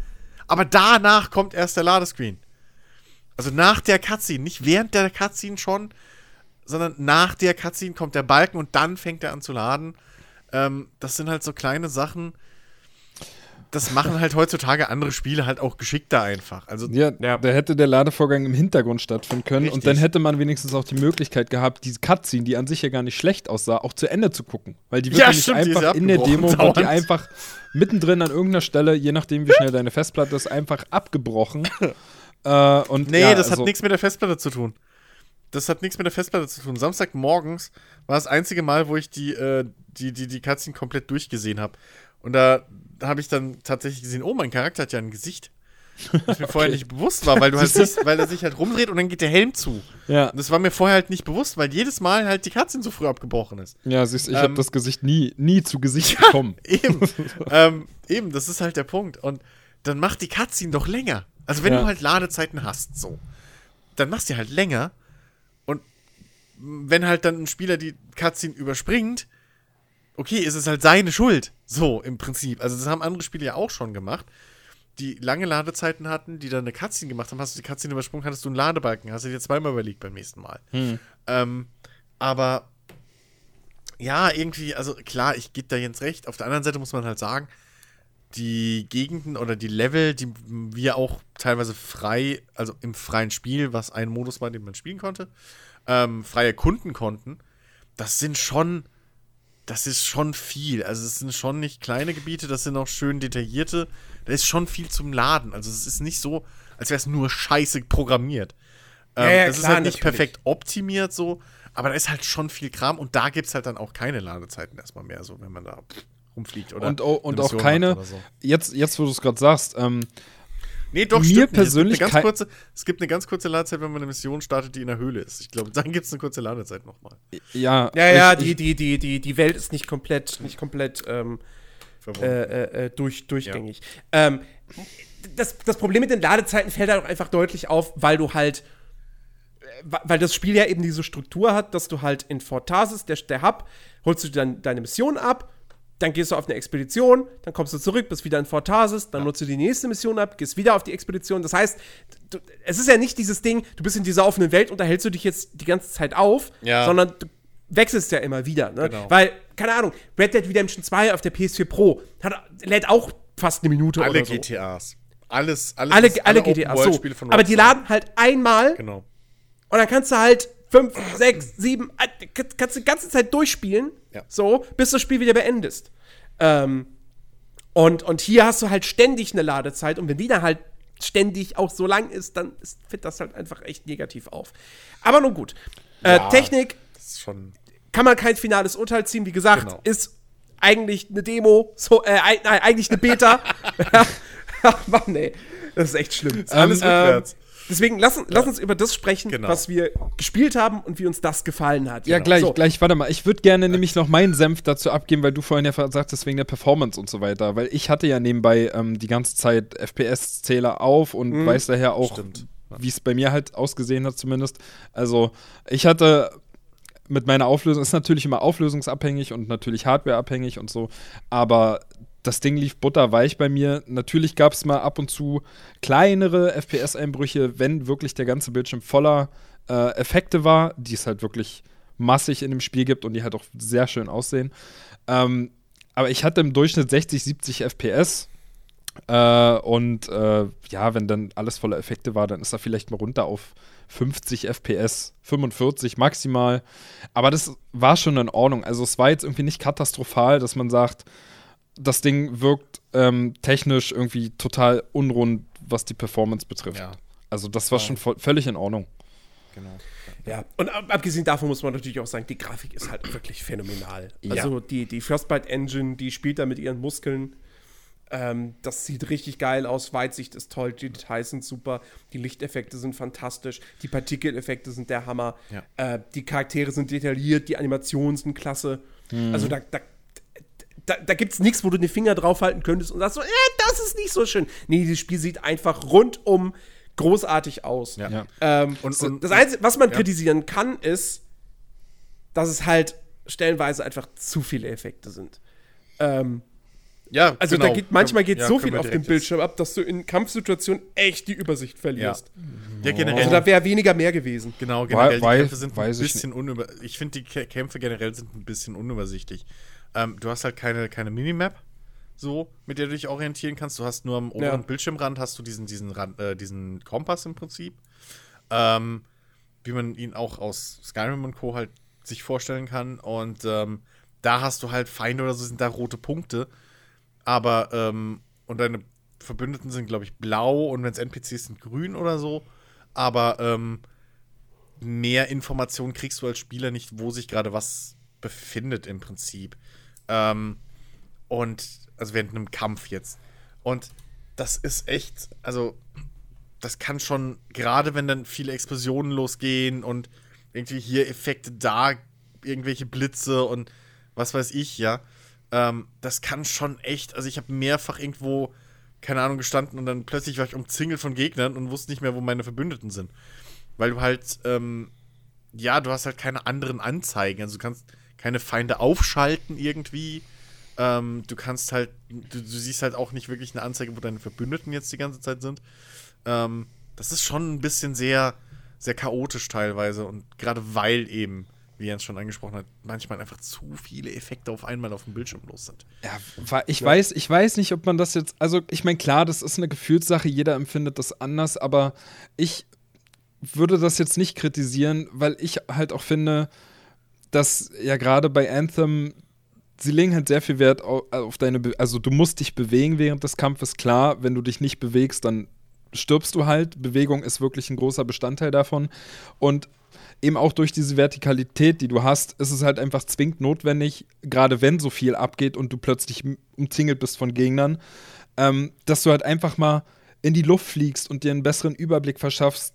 aber danach kommt erst der Ladescreen. Also nach der Cutscene, nicht während der Cutscene schon, sondern nach der Cutscene kommt der Balken und dann fängt er an zu laden. Ähm, das sind halt so kleine Sachen, das machen halt heutzutage andere Spiele halt auch geschickter einfach. Also, ja, ja. da hätte der Ladevorgang im Hintergrund stattfinden können Richtig. und dann hätte man wenigstens auch die Möglichkeit gehabt, diese Cutscene, die an sich ja gar nicht schlecht aussah, auch zu Ende zu gucken. Weil die wird ja, nicht einfach in der Demo, wird die einfach mittendrin an irgendeiner Stelle, je nachdem wie schnell deine Festplatte ist, einfach abgebrochen. äh, und, nee, ja, das also, hat nichts mit der Festplatte zu tun. Das hat nichts mit der Festplatte zu tun. Samstagmorgens war das einzige Mal, wo ich die, äh, die, die, die Cutscene komplett durchgesehen habe. Und da habe ich dann tatsächlich gesehen, oh, mein Charakter hat ja ein Gesicht. Was mir okay. vorher nicht bewusst war, weil du halt siehst, weil er sich halt rumdreht und dann geht der Helm zu. Ja. Und das war mir vorher halt nicht bewusst, weil jedes Mal halt die Cutscene so früh abgebrochen ist. Ja, siehst du, ich ähm, habe das Gesicht nie, nie zu Gesicht ja, bekommen. Eben. ähm, eben, das ist halt der Punkt. Und dann macht die Cutscene doch länger. Also wenn ja. du halt Ladezeiten hast, so, dann machst du halt länger. Und wenn halt dann ein Spieler die Cutscene überspringt, okay, ist es halt seine Schuld. So, im Prinzip. Also, das haben andere Spiele ja auch schon gemacht, die lange Ladezeiten hatten, die dann eine Cutscene gemacht haben. Hast du die Cutscene übersprungen, hattest du einen Ladebalken. Hast du dir zweimal überlegt beim nächsten Mal. Hm. Ähm, aber ja, irgendwie, also klar, ich gebe da jetzt recht. Auf der anderen Seite muss man halt sagen, die Gegenden oder die Level, die wir auch teilweise frei, also im freien Spiel, was ein Modus war, den man spielen konnte, ähm, frei erkunden konnten, das sind schon das ist schon viel. Also es sind schon nicht kleine Gebiete, das sind auch schön detaillierte. Da ist schon viel zum Laden. Also es ist nicht so, als wäre es nur scheiße programmiert. Ähm, ja, ja, das klar, ist halt nicht perfekt optimiert so, aber da ist halt schon viel Kram und da gibt es halt dann auch keine Ladezeiten erstmal mehr, so wenn man da rumfliegt oder Und, und auch keine, so. jetzt, jetzt wo du es gerade sagst, ähm, Nee, doch, mir persönlich. Es gibt, kurze, es gibt, eine ganz kurze Ladezeit, wenn man eine Mission startet, die in der Höhle ist. Ich glaube, dann gibt es eine kurze Ladezeit nochmal. Ja, ja, ja, ich, die, die, die, die, die Welt ist nicht komplett, nicht komplett ähm, äh, äh, äh, durch, durchgängig. Ja. Ähm, das, das Problem mit den Ladezeiten fällt halt auch einfach deutlich auf, weil du halt äh, weil das Spiel ja eben diese Struktur hat, dass du halt in Fort Tarsis, der, der Hub, holst du dann deine Mission ab dann gehst du auf eine Expedition, dann kommst du zurück, bist wieder in Fort Tarsis, dann ja. nutzt du die nächste Mission ab, gehst wieder auf die Expedition. Das heißt, du, es ist ja nicht dieses Ding, du bist in dieser offenen Welt und da hältst du dich jetzt die ganze Zeit auf, ja. sondern du wechselst ja immer wieder. Ne? Genau. Weil, keine Ahnung, Red Dead Redemption 2 auf der PS4 Pro hat, lädt auch fast eine Minute alle oder so. GTAs. Alles, alles alle, alle, alle GTAs. So. Aber die laden halt einmal. Genau. Und dann kannst du halt fünf, sechs, sieben, äh, kannst du die ganze Zeit durchspielen, ja. so, bis du das Spiel wieder beendest. Ähm, und, und hier hast du halt ständig eine Ladezeit und wenn die dann halt ständig auch so lang ist, dann fällt das halt einfach echt negativ auf. Aber nun gut. Äh, ja, Technik kann man kein finales Urteil ziehen. Wie gesagt, genau. ist eigentlich eine Demo, so, äh, nein, eigentlich eine Beta. Ach Mann, ey. Das ist echt schlimm. Alles ähm, rückwärts. Deswegen lass, lass uns über das sprechen, genau. was wir gespielt haben und wie uns das gefallen hat. Ja, genau. gleich, so. gleich, warte mal. Ich würde gerne nämlich noch meinen Senf dazu abgeben, weil du vorhin ja sagtest, wegen der Performance und so weiter. Weil ich hatte ja nebenbei ähm, die ganze Zeit FPS-Zähler auf und mhm. weiß daher auch, wie es bei mir halt ausgesehen hat zumindest. Also ich hatte mit meiner Auflösung, ist natürlich immer auflösungsabhängig und natürlich hardwareabhängig und so, aber das Ding lief butterweich bei mir. Natürlich gab es mal ab und zu kleinere FPS-Einbrüche, wenn wirklich der ganze Bildschirm voller äh, Effekte war, die es halt wirklich massig in dem Spiel gibt und die halt auch sehr schön aussehen. Ähm, aber ich hatte im Durchschnitt 60, 70 FPS. Äh, und äh, ja, wenn dann alles voller Effekte war, dann ist er vielleicht mal runter auf 50 FPS, 45 maximal. Aber das war schon in Ordnung. Also es war jetzt irgendwie nicht katastrophal, dass man sagt, das Ding wirkt ähm, technisch irgendwie total unrund, was die Performance betrifft. Ja. Also das war ja. schon völlig in Ordnung. Genau. Ja, und abgesehen davon muss man natürlich auch sagen, die Grafik ist halt wirklich phänomenal. Ja. Also die, die Frostbite Engine, die spielt da mit ihren Muskeln. Ähm, das sieht richtig geil aus. Weitsicht ist toll, die Details sind super, die Lichteffekte sind fantastisch, die Partikeleffekte sind der Hammer, ja. äh, die Charaktere sind detailliert, die Animationen sind klasse. Mhm. Also da, da da, da gibt es nichts, wo du den Finger draufhalten könntest und sagst so, äh, das ist nicht so schön. Nee, dieses Spiel sieht einfach rundum großartig aus. Ja. Ähm, und, und, das Einzige, was man ja. kritisieren kann, ist, dass es halt stellenweise einfach zu viele Effekte sind. Ähm, ja, also genau. da geht manchmal geht ja, so viel auf dem Bildschirm ab, dass du in Kampfsituationen echt die Übersicht verlierst. Ja, ja generell. Also da wäre weniger mehr gewesen. Genau, generell die Kämpfe sind ein bisschen unüber. Ich finde die Kämpfe generell sind ein bisschen unübersichtlich. Ähm, du hast halt keine, keine Minimap, so mit der du dich orientieren kannst. Du hast nur am oberen ja. Bildschirmrand hast du diesen diesen Rand, äh, diesen Kompass im Prinzip, ähm, wie man ihn auch aus Skyrim und Co halt sich vorstellen kann. Und ähm, da hast du halt Feinde oder so sind da rote Punkte aber, ähm, und deine Verbündeten sind, glaube ich, blau und wenn es NPCs sind, grün oder so. Aber ähm, mehr Informationen kriegst du als Spieler nicht, wo sich gerade was befindet im Prinzip. Ähm, und, also während einem Kampf jetzt. Und das ist echt, also, das kann schon, gerade wenn dann viele Explosionen losgehen und irgendwie hier Effekte da, irgendwelche Blitze und was weiß ich, ja. Ähm, das kann schon echt, also ich habe mehrfach irgendwo, keine Ahnung, gestanden und dann plötzlich war ich umzingelt von Gegnern und wusste nicht mehr, wo meine Verbündeten sind. Weil du halt, ähm, ja, du hast halt keine anderen Anzeigen. Also du kannst keine Feinde aufschalten irgendwie. Ähm, du kannst halt, du, du, siehst halt auch nicht wirklich eine Anzeige, wo deine Verbündeten jetzt die ganze Zeit sind. Ähm, das ist schon ein bisschen sehr, sehr chaotisch teilweise und gerade weil eben wie Jens schon angesprochen hat, manchmal einfach zu viele Effekte auf einmal auf dem Bildschirm los sind. Ja, ich weiß, ich weiß nicht, ob man das jetzt, also ich meine, klar, das ist eine Gefühlssache, jeder empfindet das anders, aber ich würde das jetzt nicht kritisieren, weil ich halt auch finde, dass ja gerade bei Anthem sie legen halt sehr viel Wert auf, auf deine, Be also du musst dich bewegen während des Kampfes, klar, wenn du dich nicht bewegst, dann stirbst du halt. Bewegung ist wirklich ein großer Bestandteil davon. Und eben auch durch diese Vertikalität, die du hast, ist es halt einfach zwingend notwendig, gerade wenn so viel abgeht und du plötzlich umzingelt bist von Gegnern, ähm, dass du halt einfach mal in die Luft fliegst und dir einen besseren Überblick verschaffst,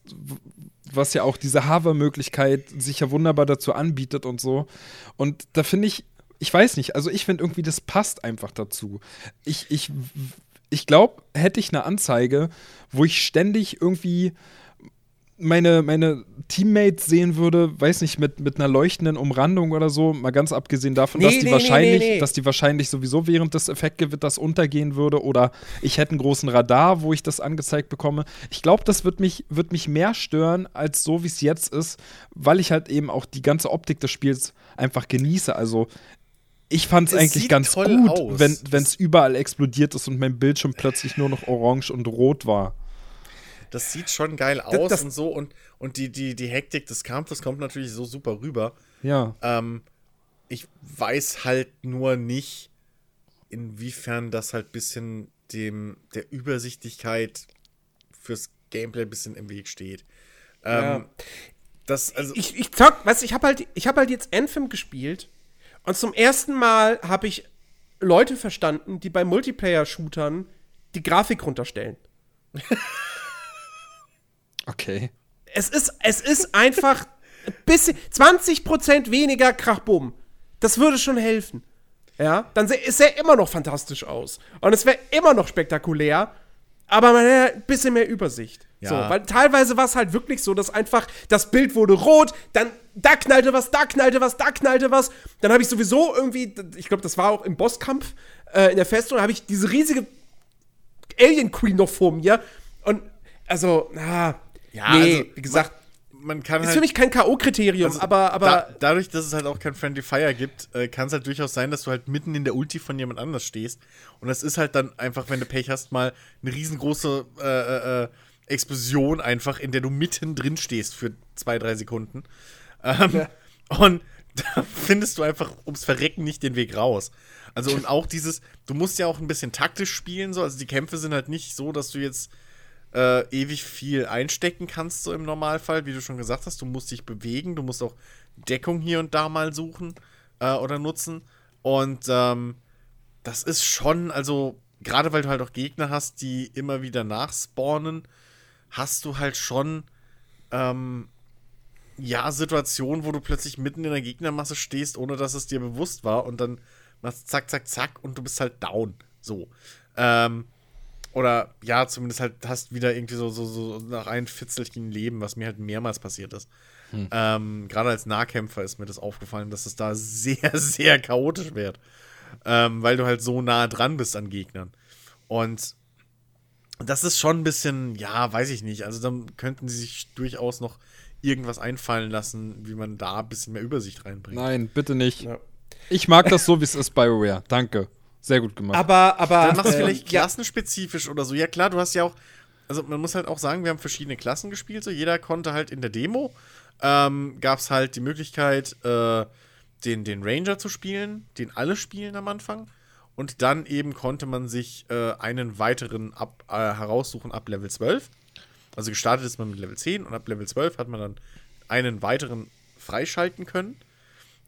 was ja auch diese Hover-Möglichkeit sich ja wunderbar dazu anbietet und so. Und da finde ich, ich weiß nicht, also ich finde irgendwie, das passt einfach dazu. Ich, ich, ich glaube, hätte ich eine Anzeige, wo ich ständig irgendwie meine, meine Teammates sehen würde, weiß nicht, mit, mit einer leuchtenden Umrandung oder so, mal ganz abgesehen davon, nee, dass, die nee, wahrscheinlich, nee, dass die wahrscheinlich sowieso während des Effektgewitters untergehen würde oder ich hätte einen großen Radar, wo ich das angezeigt bekomme. Ich glaube, das wird mich, wird mich mehr stören, als so, wie es jetzt ist, weil ich halt eben auch die ganze Optik des Spiels einfach genieße. Also ich fand es eigentlich ganz gut, aus. wenn es überall explodiert ist und mein Bildschirm plötzlich nur noch orange und rot war das sieht schon geil aus das, und so und, und die, die, die Hektik des Kampfes kommt natürlich so super rüber. Ja. Ähm, ich weiß halt nur nicht, inwiefern das halt ein bisschen dem, der Übersichtlichkeit fürs Gameplay ein bisschen im Weg steht. Ähm, ja. Das, also ich, ich zock, weißt ich habe halt, ich hab halt jetzt Anthem gespielt und zum ersten Mal habe ich Leute verstanden, die bei Multiplayer-Shootern die Grafik runterstellen. Okay. Es ist, es ist einfach ein bisschen, 20% weniger Krachbumm. Das würde schon helfen. Ja, dann sähe er immer noch fantastisch aus. Und es wäre immer noch spektakulär, aber man hätte ein bisschen mehr Übersicht. Ja. So, weil teilweise war es halt wirklich so, dass einfach das Bild wurde rot, dann da knallte was, da knallte was, da knallte was. Dann habe ich sowieso irgendwie, ich glaube, das war auch im Bosskampf äh, in der Festung, habe ich diese riesige Alien Queen noch vor mir. Und also, na, ja, nee, also, wie gesagt, man, kann ist halt, für mich kein K.O.-Kriterium, also aber, aber da, dadurch, dass es halt auch kein Friendly Fire gibt, äh, kann es halt durchaus sein, dass du halt mitten in der Ulti von jemand anders stehst. Und das ist halt dann einfach, wenn du Pech hast, mal eine riesengroße äh, äh, äh Explosion einfach, in der du mitten drin stehst für zwei, drei Sekunden. Ähm, ja. Und da findest du einfach ums Verrecken nicht den Weg raus. Also und auch dieses, du musst ja auch ein bisschen taktisch spielen, so. Also die Kämpfe sind halt nicht so, dass du jetzt äh, ewig viel einstecken kannst, so im Normalfall, wie du schon gesagt hast. Du musst dich bewegen, du musst auch Deckung hier und da mal suchen äh, oder nutzen. Und ähm, das ist schon, also, gerade weil du halt auch Gegner hast, die immer wieder nachspawnen, hast du halt schon, ähm, ja, Situationen, wo du plötzlich mitten in der Gegnermasse stehst, ohne dass es dir bewusst war und dann machst zack, zack, zack und du bist halt down. So. Ähm, Oder ja, zumindest halt hast wieder irgendwie so, so, so nach ein Fitzelchen Leben, was mir halt mehrmals passiert ist. Hm. Ähm, Gerade als Nahkämpfer ist mir das aufgefallen, dass es da sehr, sehr chaotisch wird. Ähm, weil du halt so nah dran bist an Gegnern. Und das ist schon ein bisschen, ja, weiß ich nicht. Also dann könnten sie sich durchaus noch irgendwas einfallen lassen, wie man da ein bisschen mehr Übersicht reinbringt. Nein, bitte nicht. Ja. Ich mag das so, wie es ist, BioWare. Danke. Sehr gut gemacht. Aber, aber. Dann machst du äh, vielleicht klassenspezifisch oder so. Ja, klar, du hast ja auch. Also, man muss halt auch sagen, wir haben verschiedene Klassen gespielt. So, jeder konnte halt in der Demo. Ähm, Gab es halt die Möglichkeit, äh, den, den Ranger zu spielen, den alle spielen am Anfang. Und dann eben konnte man sich äh, einen weiteren ab, äh, heraussuchen ab Level 12. Also gestartet ist man mit Level 10 und ab Level 12 hat man dann einen weiteren freischalten können.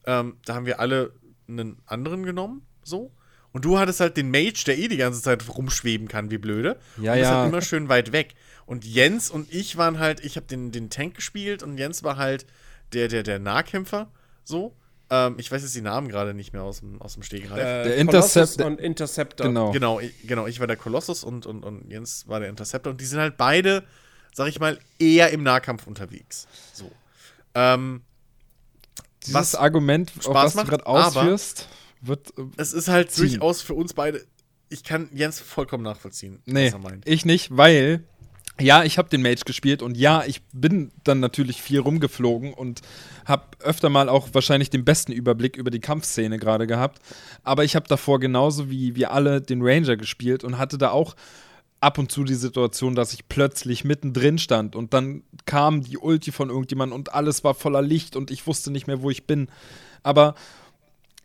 Ähm, da haben wir alle einen anderen genommen, so. Und du hattest halt den Mage, der eh die ganze Zeit rumschweben kann, wie blöde. Ja, und ist ja. halt immer schön weit weg. Und Jens und ich waren halt, ich habe den, den Tank gespielt und Jens war halt der, der, der Nahkämpfer, so. Ähm, ich weiß jetzt die Namen gerade nicht mehr aus dem, aus dem Stegreif. Äh, der Intercept und Interceptor. Genau. Genau ich, genau, ich war der Kolossus und, und, und Jens war der Interceptor. Und die sind halt beide, sag ich mal, eher im Nahkampf unterwegs. So. Ähm, Dieses was Argument, Spaß auf was macht, du gerade ausführst, wird. Äh, es ist halt ziehen. durchaus für uns beide. Ich kann Jens vollkommen nachvollziehen, nee. Ich nicht, weil ja, ich habe den Mage gespielt und ja, ich bin dann natürlich viel rumgeflogen und habe öfter mal auch wahrscheinlich den besten Überblick über die Kampfszene gerade gehabt. Aber ich habe davor genauso wie wir alle den Ranger gespielt und hatte da auch ab und zu die Situation, dass ich plötzlich mittendrin stand und dann kam die Ulti von irgendjemandem und alles war voller Licht und ich wusste nicht mehr, wo ich bin. Aber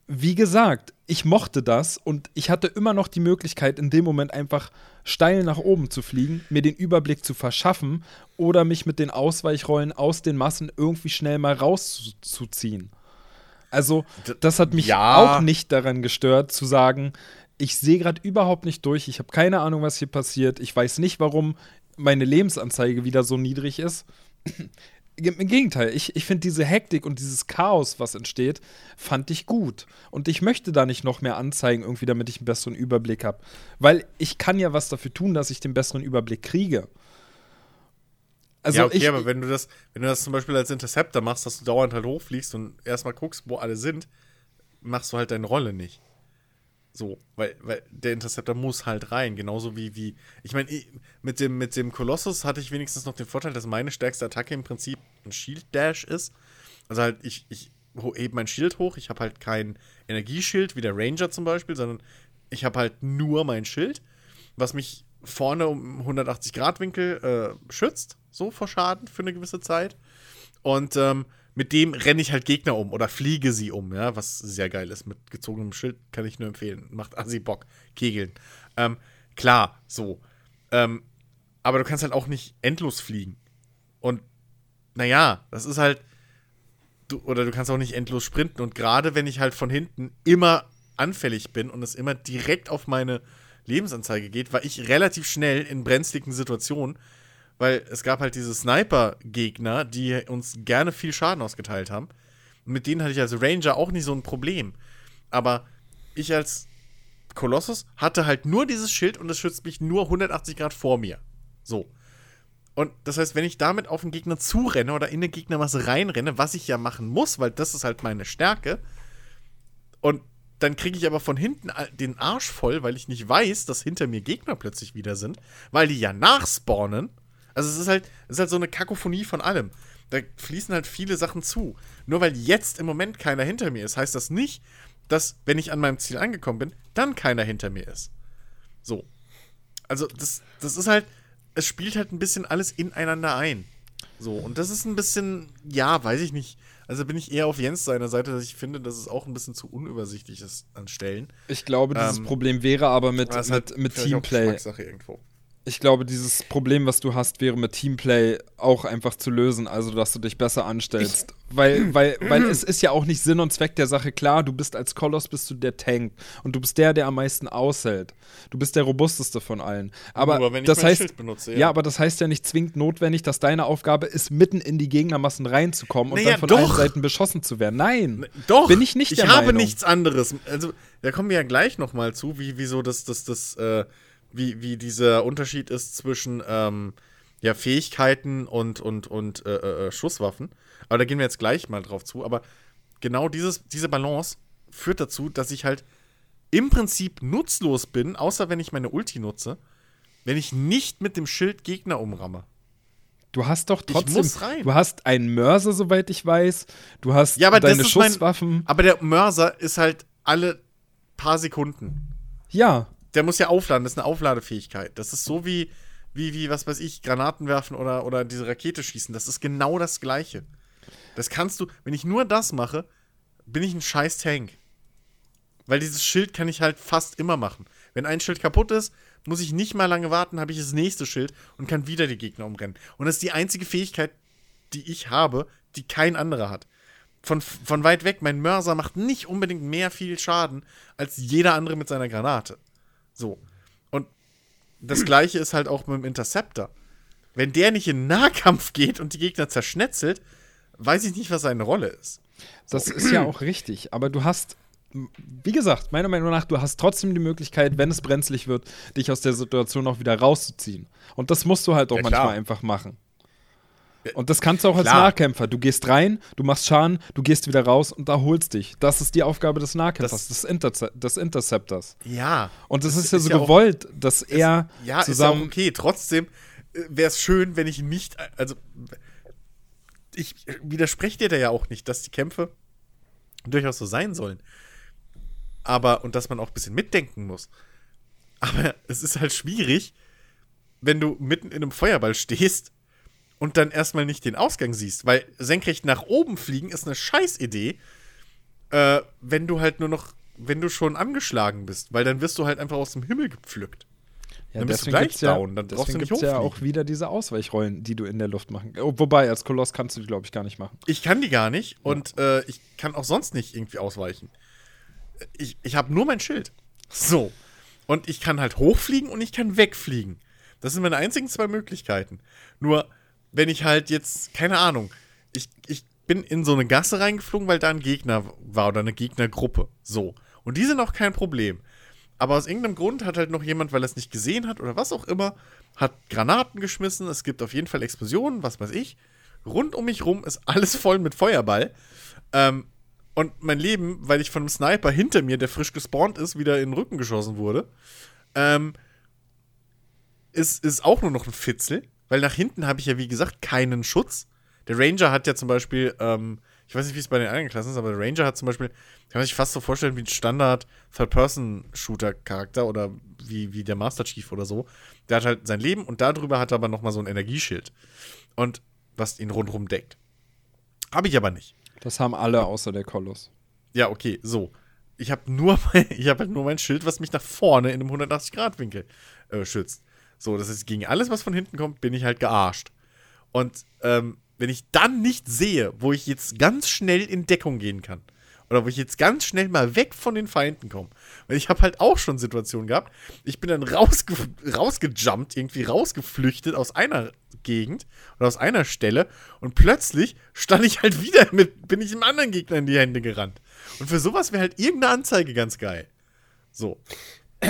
wie gesagt, ich mochte das und ich hatte immer noch die Möglichkeit, in dem Moment einfach steil nach oben zu fliegen, mir den Überblick zu verschaffen oder mich mit den Ausweichrollen aus den Massen irgendwie schnell mal rauszuziehen. Also, das hat mich ja. auch nicht daran gestört, zu sagen, ich sehe gerade überhaupt nicht durch, ich habe keine Ahnung, was hier passiert, ich weiß nicht, warum meine Lebensanzeige wieder so niedrig ist. Im Gegenteil, ich, ich finde diese Hektik und dieses Chaos, was entsteht, fand ich gut. Und ich möchte da nicht noch mehr anzeigen, irgendwie, damit ich einen besseren Überblick habe. Weil ich kann ja was dafür tun, dass ich den besseren Überblick kriege. Also ja, okay, ich, aber wenn du das, wenn du das zum Beispiel als Interceptor machst, dass du dauernd halt hochfliegst und erstmal guckst, wo alle sind, machst du halt deine Rolle nicht. So, weil, weil der Interceptor muss halt rein, genauso wie, wie ich meine, mit dem, mit dem Kolossus hatte ich wenigstens noch den Vorteil, dass meine stärkste Attacke im Prinzip ein Shield Dash ist. Also halt, ich, ich hebe mein Schild hoch, ich habe halt kein Energieschild wie der Ranger zum Beispiel, sondern ich habe halt nur mein Schild, was mich vorne um 180 Grad Winkel äh, schützt, so vor Schaden für eine gewisse Zeit. Und ähm, mit dem renne ich halt Gegner um oder fliege sie um, ja, was sehr geil ist. Mit gezogenem Schild kann ich nur empfehlen. Macht assi Bock. Kegeln. Ähm, klar, so. Ähm, aber du kannst halt auch nicht endlos fliegen. Und naja, das ist halt. Du, oder du kannst auch nicht endlos sprinten. Und gerade wenn ich halt von hinten immer anfällig bin und es immer direkt auf meine Lebensanzeige geht, war ich relativ schnell in brenzligen Situationen, weil es gab halt diese Sniper-Gegner, die uns gerne viel Schaden ausgeteilt haben. Mit denen hatte ich als Ranger auch nicht so ein Problem. Aber ich als Kolossus hatte halt nur dieses Schild und es schützt mich nur 180 Grad vor mir. So. Und das heißt, wenn ich damit auf den Gegner zurenne oder in den Gegnermasse reinrenne, was ich ja machen muss, weil das ist halt meine Stärke, und dann kriege ich aber von hinten den Arsch voll, weil ich nicht weiß, dass hinter mir Gegner plötzlich wieder sind, weil die ja nachspawnen also es ist halt, es ist halt so eine Kakophonie von allem. Da fließen halt viele Sachen zu. Nur weil jetzt im Moment keiner hinter mir ist, heißt das nicht, dass, wenn ich an meinem Ziel angekommen bin, dann keiner hinter mir ist. So. Also, das, das ist halt, es spielt halt ein bisschen alles ineinander ein. So, und das ist ein bisschen, ja, weiß ich nicht. Also bin ich eher auf Jens seiner Seite, dass ich finde, dass es auch ein bisschen zu unübersichtlich ist an Stellen. Ich glaube, dieses ähm, Problem wäre aber mit, mit, halt mit Teamplay. irgendwo ich glaube, dieses Problem, was du hast, wäre mit Teamplay auch einfach zu lösen, also dass du dich besser anstellst. Ich weil, weil, weil es ist ja auch nicht Sinn und Zweck der Sache. Klar, du bist als Koloss bist du der Tank und du bist der, der am meisten aushält. Du bist der robusteste von allen. Aber, aber das heißt, benutze, ja. ja. aber das heißt ja nicht zwingend notwendig, dass deine Aufgabe ist, mitten in die Gegnermassen reinzukommen und naja, dann von doch. allen Seiten beschossen zu werden. Nein, doch. Bin ich nicht ich der Ich habe nichts anderes. Also, da kommen wir ja gleich noch mal zu, wie, wie so das, das, das, äh, wie, wie dieser Unterschied ist zwischen ähm, ja, Fähigkeiten und, und, und äh, äh, äh, Schusswaffen. Aber da gehen wir jetzt gleich mal drauf zu. Aber genau dieses, diese Balance führt dazu, dass ich halt im Prinzip nutzlos bin, außer wenn ich meine Ulti nutze, wenn ich nicht mit dem Schild Gegner umramme. Du hast doch trotzdem, du hast einen Mörser, soweit ich weiß. Du hast ja, deine Schusswaffen. Mein, aber der Mörser ist halt alle paar Sekunden. Ja. Der muss ja aufladen, das ist eine Aufladefähigkeit. Das ist so wie, wie, wie, was weiß ich, Granaten werfen oder, oder diese Rakete schießen. Das ist genau das Gleiche. Das kannst du, wenn ich nur das mache, bin ich ein scheiß Tank. Weil dieses Schild kann ich halt fast immer machen. Wenn ein Schild kaputt ist, muss ich nicht mal lange warten, habe ich das nächste Schild und kann wieder die Gegner umrennen. Und das ist die einzige Fähigkeit, die ich habe, die kein anderer hat. Von, von weit weg, mein Mörser macht nicht unbedingt mehr viel Schaden als jeder andere mit seiner Granate. So. Und das gleiche ist halt auch mit dem Interceptor. Wenn der nicht in Nahkampf geht und die Gegner zerschnetzelt, weiß ich nicht, was seine Rolle ist. Das so. ist ja auch richtig, aber du hast wie gesagt, meiner Meinung nach, du hast trotzdem die Möglichkeit, wenn es brenzlig wird, dich aus der Situation auch wieder rauszuziehen. Und das musst du halt auch ja, manchmal einfach machen. Und das kannst du auch als klar. Nahkämpfer. Du gehst rein, du machst Schaden, du gehst wieder raus und erholst dich. Das ist die Aufgabe des Nahkämpfers, das, des, Interze des Interceptors. Ja. Und das, das ist ja so ja gewollt, auch, dass er ist, ja, zusammen. Ja okay, trotzdem äh, wäre es schön, wenn ich nicht. Also, ich widerspreche dir da ja auch nicht, dass die Kämpfe durchaus so sein sollen aber und dass man auch ein bisschen mitdenken muss. Aber es ist halt schwierig, wenn du mitten in einem Feuerball stehst und dann erstmal nicht den Ausgang siehst, weil senkrecht nach oben fliegen ist eine Scheißidee, äh, wenn du halt nur noch, wenn du schon angeschlagen bist, weil dann wirst du halt einfach aus dem Himmel gepflückt. Ja, dann bist du gleich down, dann brauchst du nicht hochfliegen. ja auch wieder diese Ausweichrollen, die du in der Luft machen. Oh, wobei, als Koloss kannst du die, glaube ich, gar nicht machen. Ich kann die gar nicht ja. und äh, ich kann auch sonst nicht irgendwie ausweichen ich, ich habe nur mein Schild. So. Und ich kann halt hochfliegen und ich kann wegfliegen. Das sind meine einzigen zwei Möglichkeiten. Nur, wenn ich halt jetzt, keine Ahnung, ich, ich bin in so eine Gasse reingeflogen, weil da ein Gegner war oder eine Gegnergruppe. So. Und die sind auch kein Problem. Aber aus irgendeinem Grund hat halt noch jemand, weil er es nicht gesehen hat oder was auch immer, hat Granaten geschmissen. Es gibt auf jeden Fall Explosionen, was weiß ich. Rund um mich rum ist alles voll mit Feuerball. Ähm, und mein Leben, weil ich von einem Sniper hinter mir, der frisch gespawnt ist, wieder in den Rücken geschossen wurde, ähm, ist, ist auch nur noch ein Fitzel. Weil nach hinten habe ich ja, wie gesagt, keinen Schutz. Der Ranger hat ja zum Beispiel, ähm, ich weiß nicht, wie es bei den anderen Klassen ist, aber der Ranger hat zum Beispiel, kann man sich fast so vorstellen wie ein Standard Third-Person-Shooter-Charakter oder wie, wie der Master Chief oder so. Der hat halt sein Leben und darüber hat er aber nochmal so ein Energieschild. Und was ihn rundherum deckt. Habe ich aber nicht. Das haben alle außer der Koloss. Ja, okay, so. Ich habe nur, ich hab halt nur mein Schild, was mich nach vorne in einem 180-Grad-Winkel äh, schützt. So, das heißt, gegen alles, was von hinten kommt, bin ich halt gearscht. Und ähm, wenn ich dann nicht sehe, wo ich jetzt ganz schnell in Deckung gehen kann, oder wo ich jetzt ganz schnell mal weg von den Feinden komme. Weil ich habe halt auch schon Situationen gehabt. Ich bin dann rausge rausgejumpt, irgendwie rausgeflüchtet aus einer Gegend oder aus einer Stelle und plötzlich stand ich halt wieder mit, bin ich einem anderen Gegner in die Hände gerannt. Und für sowas wäre halt irgendeine Anzeige ganz geil. So.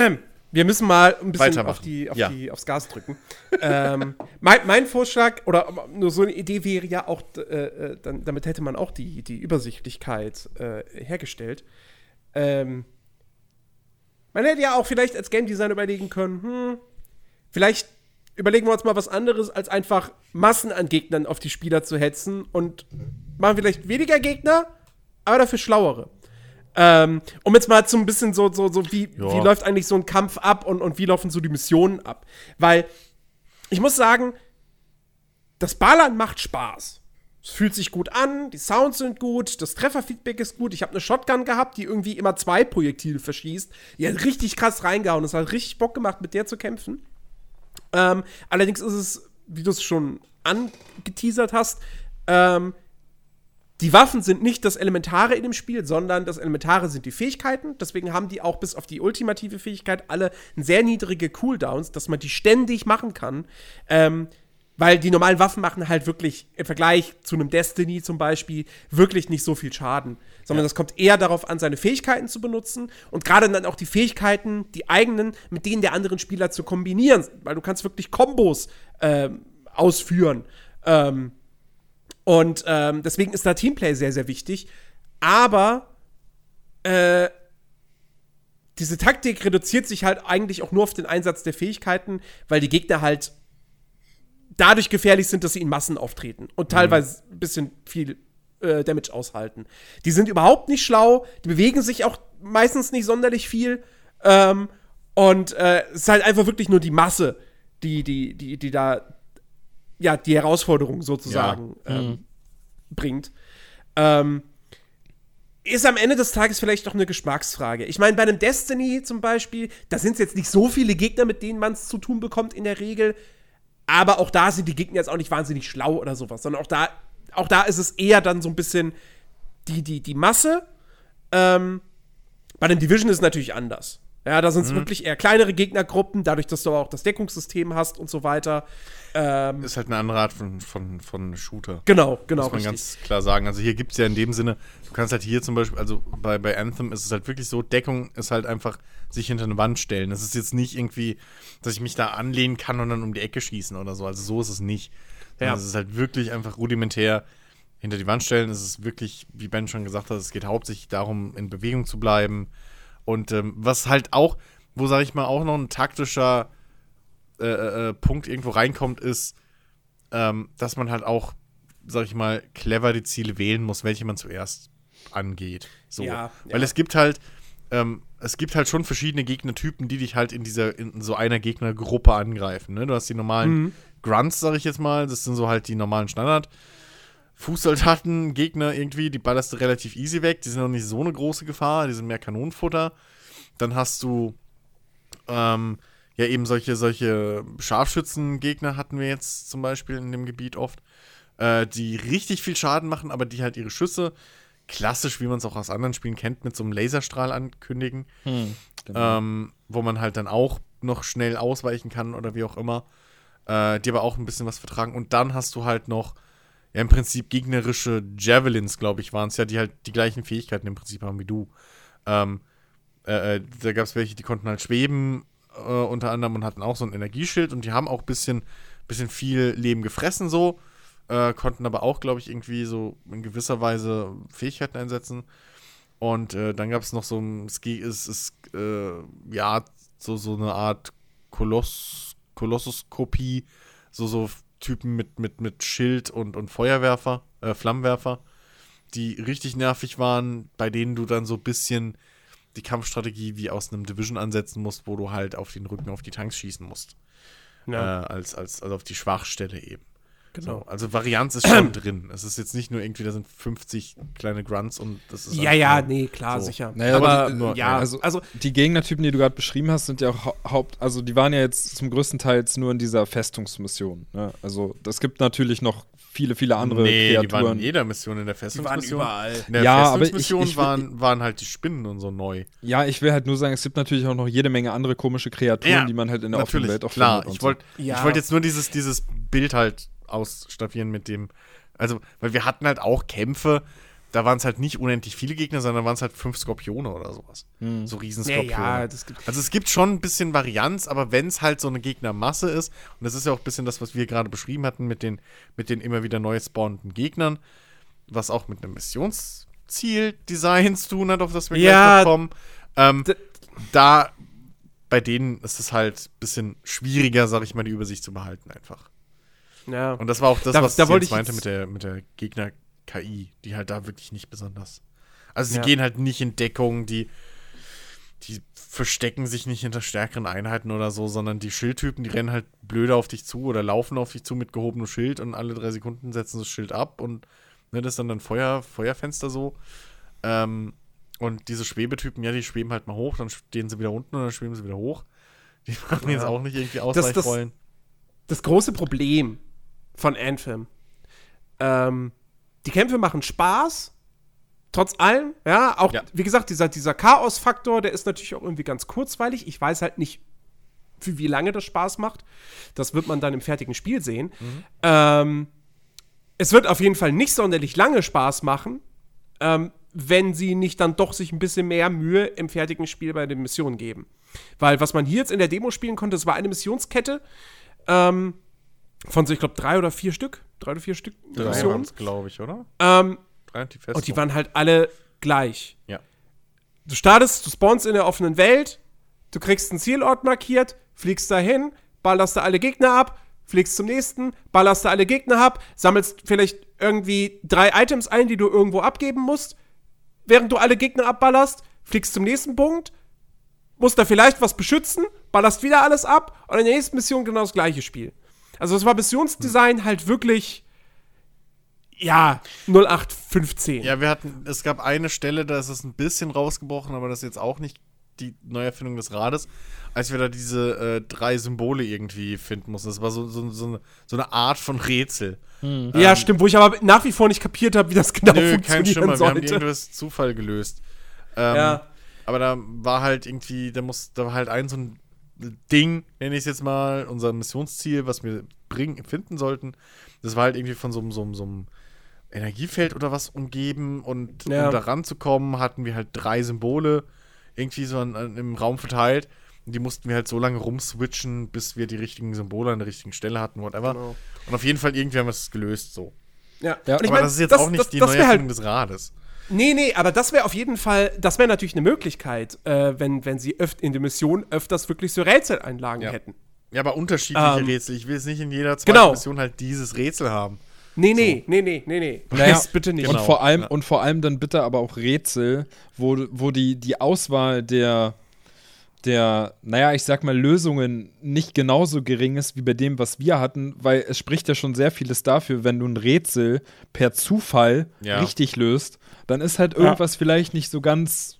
Wir müssen mal ein bisschen auf die, auf ja. die, aufs Gas drücken. ähm, mein, mein, Vorschlag, oder nur so eine Idee wäre ja auch, äh, äh, dann, damit hätte man auch die, die Übersichtlichkeit äh, hergestellt. Ähm, man hätte ja auch vielleicht als Game Designer überlegen können, hm, vielleicht überlegen wir uns mal was anderes, als einfach Massen an Gegnern auf die Spieler zu hetzen und machen vielleicht weniger Gegner, aber dafür schlauere. Ähm, um jetzt mal so ein bisschen so, so, so wie, wie läuft eigentlich so ein Kampf ab und, und wie laufen so die Missionen ab? Weil ich muss sagen, das Ballern macht Spaß. Es fühlt sich gut an, die Sounds sind gut, das Trefferfeedback ist gut. Ich habe eine Shotgun gehabt, die irgendwie immer zwei Projektile verschießt. Die hat richtig krass reingehauen. Es hat richtig Bock gemacht, mit der zu kämpfen. Ähm, allerdings ist es, wie du es schon angeteasert hast, ähm, die Waffen sind nicht das Elementare in dem Spiel, sondern das Elementare sind die Fähigkeiten. Deswegen haben die auch bis auf die ultimative Fähigkeit alle sehr niedrige Cooldowns, dass man die ständig machen kann. Ähm, weil die normalen Waffen machen halt wirklich im Vergleich zu einem Destiny zum Beispiel wirklich nicht so viel Schaden. Sondern es ja. kommt eher darauf an, seine Fähigkeiten zu benutzen und gerade dann auch die Fähigkeiten, die eigenen, mit denen der anderen Spieler zu kombinieren. Weil du kannst wirklich Kombos ähm, ausführen. Ähm, und ähm, deswegen ist da Teamplay sehr, sehr wichtig. Aber äh, diese Taktik reduziert sich halt eigentlich auch nur auf den Einsatz der Fähigkeiten, weil die Gegner halt dadurch gefährlich sind, dass sie in Massen auftreten und teilweise ein bisschen viel äh, Damage aushalten. Die sind überhaupt nicht schlau, die bewegen sich auch meistens nicht sonderlich viel. Ähm, und äh, es ist halt einfach wirklich nur die Masse, die, die, die, die da ja die Herausforderung sozusagen ja. ähm, mhm. bringt. Ähm, ist am Ende des Tages vielleicht doch eine Geschmacksfrage. Ich meine, bei einem Destiny zum Beispiel, da sind es jetzt nicht so viele Gegner, mit denen man es zu tun bekommt in der Regel. Aber auch da sind die Gegner jetzt auch nicht wahnsinnig schlau oder sowas, sondern auch da, auch da ist es eher dann so ein bisschen die, die, die Masse. Ähm, bei dem Division ist es natürlich anders. Ja, da sind es mhm. wirklich eher kleinere Gegnergruppen, dadurch, dass du auch das Deckungssystem hast und so weiter. Ähm, ist halt eine andere Art von, von, von Shooter. Genau, genau. Muss man richtig. ganz klar sagen. Also hier gibt es ja in dem Sinne, du kannst halt hier zum Beispiel, also bei, bei Anthem ist es halt wirklich so, Deckung ist halt einfach sich hinter eine Wand stellen. Das ist jetzt nicht irgendwie, dass ich mich da anlehnen kann und dann um die Ecke schießen oder so. Also so ist es nicht. Ja. Es ist halt wirklich einfach rudimentär hinter die Wand stellen. Es ist wirklich, wie Ben schon gesagt hat, es geht hauptsächlich darum, in Bewegung zu bleiben und ähm, was halt auch, wo sage ich mal auch noch ein taktischer äh, äh, äh, Punkt irgendwo reinkommt, ist, ähm, dass man halt auch, sag ich mal, clever die Ziele wählen muss, welche man zuerst angeht. So. Ja, Weil ja. es gibt halt, ähm, es gibt halt schon verschiedene Gegnertypen, die dich halt in dieser, in so einer Gegnergruppe angreifen. Ne? Du hast die normalen mhm. Grunts, sag ich jetzt mal, das sind so halt die normalen Standard. Fußsoldaten, Gegner irgendwie, die ballerst du relativ easy weg. Die sind noch nicht so eine große Gefahr, die sind mehr Kanonenfutter. Dann hast du ähm, ja eben solche, solche Scharfschützengegner hatten wir jetzt zum Beispiel in dem Gebiet oft, äh, die richtig viel Schaden machen, aber die halt ihre Schüsse klassisch, wie man es auch aus anderen Spielen kennt, mit so einem Laserstrahl ankündigen, hm, genau. ähm, wo man halt dann auch noch schnell ausweichen kann oder wie auch immer, äh, die aber auch ein bisschen was vertragen. Und dann hast du halt noch ja im Prinzip gegnerische Javelins, glaube ich, waren es ja, die halt die gleichen Fähigkeiten im Prinzip haben wie du. Ähm, äh, äh da gab es welche, die konnten halt schweben, äh, unter anderem, und hatten auch so ein Energieschild und die haben auch ein bisschen, bisschen viel Leben gefressen, so. Äh, konnten aber auch, glaube ich, irgendwie so in gewisser Weise Fähigkeiten einsetzen. Und äh, dann gab es noch so ein, es ist, äh, ja, so, so eine Art Koloss, Kolossoskopie, so, so Typen mit, mit, mit Schild und, und Feuerwerfer, äh, Flammenwerfer, die richtig nervig waren, bei denen du dann so ein bisschen die Kampfstrategie wie aus einem Division ansetzen musst, wo du halt auf den Rücken auf die Tanks schießen musst. Ja. Äh, als, als, also auf die Schwachstelle eben. Genau. So, also Varianz ist schon drin. Es ist jetzt nicht nur irgendwie, da sind 50 kleine Grunts und das ist. Ja, ja, nee, klar, so. sicher. Naja, aber, nur, ja, also, also die Gegnertypen, die du gerade beschrieben hast, sind ja auch Haupt, also die waren ja jetzt zum größten Teil nur in dieser Festungsmission. Ne? Also es gibt natürlich noch viele, viele andere nee, Kreaturen. Die waren in jeder Mission in der Festungsmission. Die waren überall. In der ja, Festungsmission aber ich, ich, waren, waren halt die Spinnen und so neu. Ja, ich will halt nur sagen, es gibt natürlich auch noch jede Menge andere komische Kreaturen, ja, die man halt in der offenen Welt auch klar. findet. Ich wollte so. ja. wollt jetzt nur dieses, dieses Bild halt ausstaffieren mit dem. Also, weil wir hatten halt auch Kämpfe, da waren es halt nicht unendlich viele Gegner, sondern waren es halt fünf Skorpione oder sowas. Hm. So Riesenskorpione. Ja, ja, also es gibt schon ein bisschen Varianz, aber wenn es halt so eine Gegnermasse ist, und das ist ja auch ein bisschen das, was wir gerade beschrieben hatten mit den, mit den immer wieder neu spawnenden Gegnern, was auch mit einem Missionsziel-Design zu tun hat, auf das wir ja, gleich noch kommen. Ähm, da, bei denen ist es halt ein bisschen schwieriger, sag ich mal, die Übersicht zu behalten einfach. Ja. Und das war auch das, da, was da ich meinte mit der, mit der Gegner-KI, die halt da wirklich nicht besonders. Also sie ja. gehen halt nicht in Deckung, die, die verstecken sich nicht hinter stärkeren Einheiten oder so, sondern die Schildtypen, die rennen halt blöde auf dich zu oder laufen auf dich zu mit gehobenem Schild und alle drei Sekunden setzen das Schild ab und ne, das ist dann ein Feuer, Feuerfenster so. Ähm, und diese Schwebetypen, ja, die schweben halt mal hoch, dann stehen sie wieder unten und dann schweben sie wieder hoch. Die machen ja. jetzt auch nicht irgendwie Ausweichrollen. Das, das, das große Problem von Anthem. Ähm, die Kämpfe machen Spaß, trotz allem, ja, auch, ja. wie gesagt, dieser, dieser Chaos-Faktor, der ist natürlich auch irgendwie ganz kurzweilig. Ich weiß halt nicht, für wie lange das Spaß macht. Das wird man dann im fertigen Spiel sehen. Mhm. Ähm, es wird auf jeden Fall nicht sonderlich lange Spaß machen, ähm, wenn sie nicht dann doch sich ein bisschen mehr Mühe im fertigen Spiel bei den Missionen geben. Weil was man hier jetzt in der Demo spielen konnte, es war eine Missionskette ähm, von so, ich glaube, drei oder vier Stück. Drei oder vier Stück Missionen. glaube ich, oder? Ähm, Relativ fest. Und die waren halt alle gleich. Ja. Du startest, du spawnst in der offenen Welt, du kriegst einen Zielort markiert, fliegst dahin, ballerst da alle Gegner ab, fliegst zum nächsten, ballerst da alle Gegner ab, sammelst vielleicht irgendwie drei Items ein, die du irgendwo abgeben musst. Während du alle Gegner abballerst, fliegst zum nächsten Punkt, musst da vielleicht was beschützen, ballerst wieder alles ab und in der nächsten Mission genau das gleiche Spiel. Also es war Missionsdesign halt wirklich ja, 0815. Ja, wir hatten, es gab eine Stelle, da ist es ein bisschen rausgebrochen, aber das ist jetzt auch nicht die Neuerfindung des Rades, als wir da diese äh, drei Symbole irgendwie finden mussten. Das war so, so, so, eine, so eine Art von Rätsel. Hm. Ähm, ja, stimmt, wo ich aber nach wie vor nicht kapiert habe, wie das genau nö, funktionieren kein Schimmer, sollte. wir haben irgendwas Zufall gelöst. Ähm, ja. Aber da war halt irgendwie, da muss, da war halt ein so ein Ding, nenne ich es jetzt mal, unser Missionsziel, was wir bringen, finden sollten. Das war halt irgendwie von so, so, so einem Energiefeld oder was umgeben und ja. um da ranzukommen, hatten wir halt drei Symbole irgendwie so an, an, im Raum verteilt. Und die mussten wir halt so lange rumswitchen, bis wir die richtigen Symbole an der richtigen Stelle hatten, whatever. Genau. Und auf jeden Fall irgendwie haben wir es gelöst, so. Ja, ja. aber mein, das ist jetzt das, auch nicht das, die das neue halt, des Rades. Nee, nee, aber das wäre auf jeden Fall, das wäre natürlich eine Möglichkeit, äh, wenn, wenn sie öft in der Mission öfters wirklich so Rätseleinlagen ja. hätten. Ja, aber unterschiedliche ähm, Rätsel. Ich will jetzt nicht in jeder zweiten genau. Mission halt dieses Rätsel haben. Nee, nee, so. nee, nee, nee, nee. Naja, bitte nicht. Genau. Und, vor allem, ja. und vor allem dann bitte aber auch Rätsel, wo, wo die, die Auswahl der, der, naja, ich sag mal, Lösungen nicht genauso gering ist wie bei dem, was wir hatten, weil es spricht ja schon sehr vieles dafür, wenn du ein Rätsel per Zufall ja. richtig löst, dann ist halt irgendwas ja. vielleicht nicht so ganz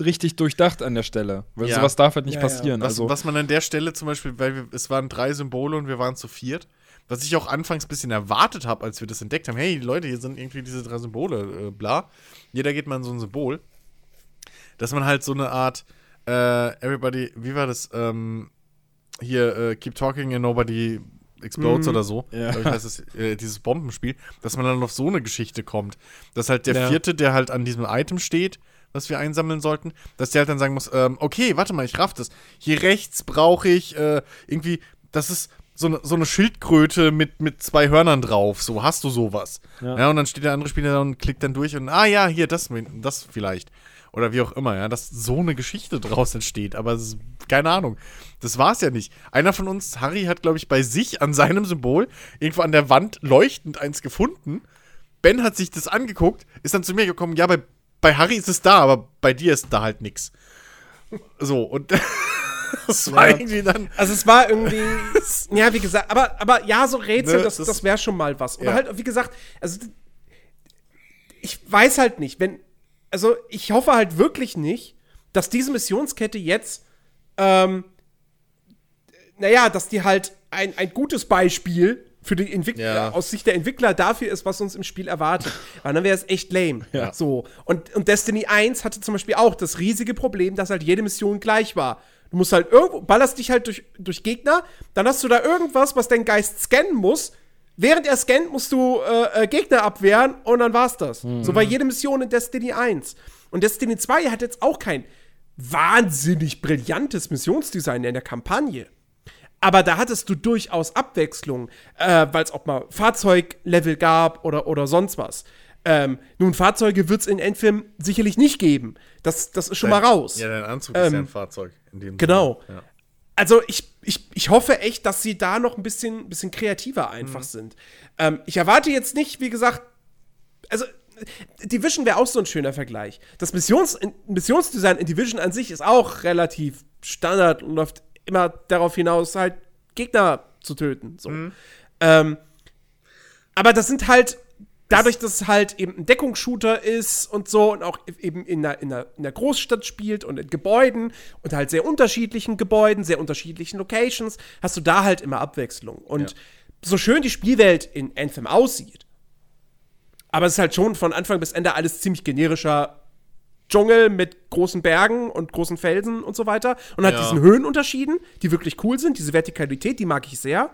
richtig durchdacht an der Stelle. Weil ja. sowas darf halt nicht passieren. Was, also, was man an der Stelle zum Beispiel, weil wir, es waren drei Symbole und wir waren zu viert, was ich auch anfangs ein bisschen erwartet habe, als wir das entdeckt haben. Hey, Leute, hier sind irgendwie diese drei Symbole, äh, bla. Jeder geht mal in so ein Symbol. Dass man halt so eine Art, äh, everybody, wie war das? Ähm, hier, äh, keep talking and nobody explodes mhm. oder so. Ja. Ich weiß es, äh, dieses Bombenspiel, dass man dann auf so eine Geschichte kommt. Dass halt der ja. vierte, der halt an diesem Item steht, was wir einsammeln sollten, dass der halt dann sagen muss, ähm, okay, warte mal, ich raff das. Hier rechts brauche ich äh, irgendwie, das ist so eine, so eine Schildkröte mit, mit zwei Hörnern drauf. So, hast du sowas? Ja. ja und dann steht der andere Spieler da und klickt dann durch und, ah ja, hier, das, das vielleicht. Oder wie auch immer, ja, dass so eine Geschichte draus entsteht. Aber ist, keine Ahnung. Das war es ja nicht. Einer von uns, Harry, hat, glaube ich, bei sich an seinem Symbol irgendwo an der Wand leuchtend eins gefunden. Ben hat sich das angeguckt, ist dann zu mir gekommen, ja, bei, bei Harry ist es da, aber bei dir ist da halt nichts. So, und das war ja. irgendwie dann. Also es war irgendwie. ja, wie gesagt, aber, aber ja, so Rätsel, ne, das, das, das wäre schon mal was. Oder ja. halt, wie gesagt, also ich weiß halt nicht, wenn. Also ich hoffe halt wirklich nicht, dass diese Missionskette jetzt, ähm, naja, dass die halt ein, ein gutes Beispiel für die Entwickler, ja. aus Sicht der Entwickler dafür ist, was uns im Spiel erwartet. Weil dann wäre es echt lame. Ja. So. Und, und Destiny 1 hatte zum Beispiel auch das riesige Problem, dass halt jede Mission gleich war. Du musst halt irgendwo, ballerst dich halt durch, durch Gegner, dann hast du da irgendwas, was dein Geist scannen muss. Während er scannt, musst du äh, äh, Gegner abwehren und dann war's das. Mhm. So war jede Mission in Destiny 1. Und Destiny 2 hat jetzt auch kein wahnsinnig brillantes Missionsdesign in der Kampagne. Aber da hattest du durchaus Abwechslung, äh, weil es auch mal Fahrzeuglevel gab oder, oder sonst was. Ähm, nun, Fahrzeuge wird es in Endfilm sicherlich nicht geben. Das, das ist schon dein, mal raus. Ja, dein Anzug ähm, ist ja ein ähm, Fahrzeug. genau. Ja. Also ich, ich, ich hoffe echt, dass sie da noch ein bisschen, bisschen kreativer einfach mhm. sind. Ähm, ich erwarte jetzt nicht, wie gesagt, also Division wäre auch so ein schöner Vergleich. Das Missions, Missionsdesign in Division an sich ist auch relativ Standard und läuft immer darauf hinaus, halt Gegner zu töten. So. Mhm. Ähm, aber das sind halt dadurch, dass es halt eben ein Deckungsshooter ist und so und auch eben in einer, in, einer, in einer Großstadt spielt und in Gebäuden und halt sehr unterschiedlichen Gebäuden, sehr unterschiedlichen Locations, hast du da halt immer Abwechslung. Und ja. so schön die Spielwelt in Anthem aussieht, aber es ist halt schon von Anfang bis Ende alles ziemlich generischer Dschungel mit großen Bergen und großen Felsen und so weiter. Und hat ja. diesen Höhenunterschieden, die wirklich cool sind. Diese Vertikalität, die mag ich sehr.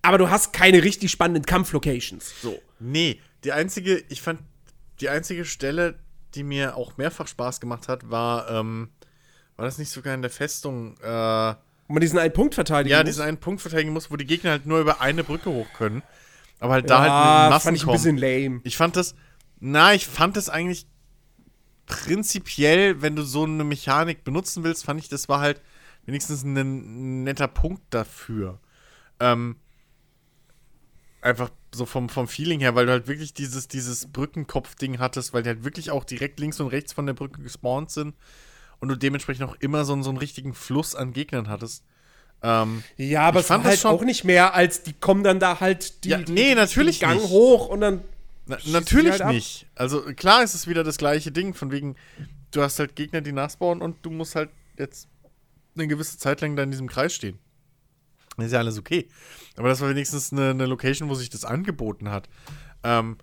Aber du hast keine richtig spannenden Kampflocations. So. Nee, die einzige, ich fand, die einzige Stelle, die mir auch mehrfach Spaß gemacht hat, war, ähm, war das nicht sogar in der Festung, äh, wo man diesen einen Punkt verteidigen ja, muss? Ja, diesen einen Punkt verteidigen muss, wo die Gegner halt nur über eine Brücke hoch können. Aber halt ja, da halt mit Massen fand ich ein bisschen lame. Ich fand das, na, ich fand das eigentlich prinzipiell, wenn du so eine Mechanik benutzen willst, fand ich, das war halt wenigstens ein netter Punkt dafür. Ähm, einfach so vom, vom Feeling her, weil du halt wirklich dieses, dieses Brückenkopf-Ding hattest, weil die halt wirklich auch direkt links und rechts von der Brücke gespawnt sind und du dementsprechend auch immer so, so einen richtigen Fluss an Gegnern hattest. Ähm, ja, aber es fand halt auch nicht mehr, als die kommen dann da halt die, ja, nee, natürlich den Gang nicht. hoch und dann. Na, natürlich halt nicht. Also klar ist es wieder das gleiche Ding, von wegen, du hast halt Gegner, die nachspawnen und du musst halt jetzt eine gewisse Zeit lang da in diesem Kreis stehen. Ist ja alles okay. Aber das war wenigstens eine, eine Location, wo sich das angeboten hat. Ähm,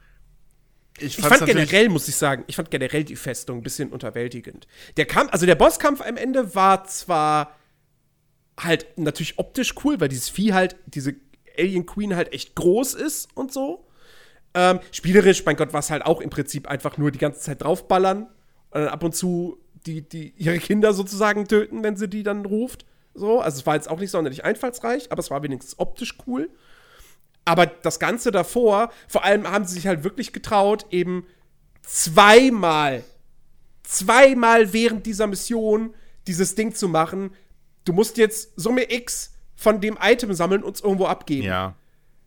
ich, ich fand generell, muss ich sagen, ich fand generell die Festung ein bisschen unterwältigend. Der Kampf, also der Bosskampf am Ende war zwar halt natürlich optisch cool, weil dieses Vieh halt, diese Alien Queen halt echt groß ist und so. Ähm, spielerisch, mein Gott, war es halt auch im Prinzip einfach nur die ganze Zeit draufballern und dann ab und zu die, die ihre Kinder sozusagen töten, wenn sie die dann ruft. So, also es war jetzt auch nicht sonderlich einfallsreich, aber es war wenigstens optisch cool. Aber das Ganze davor, vor allem haben sie sich halt wirklich getraut, eben zweimal, zweimal während dieser Mission dieses Ding zu machen. Du musst jetzt Summe X von dem Item sammeln und es irgendwo abgeben. Ja.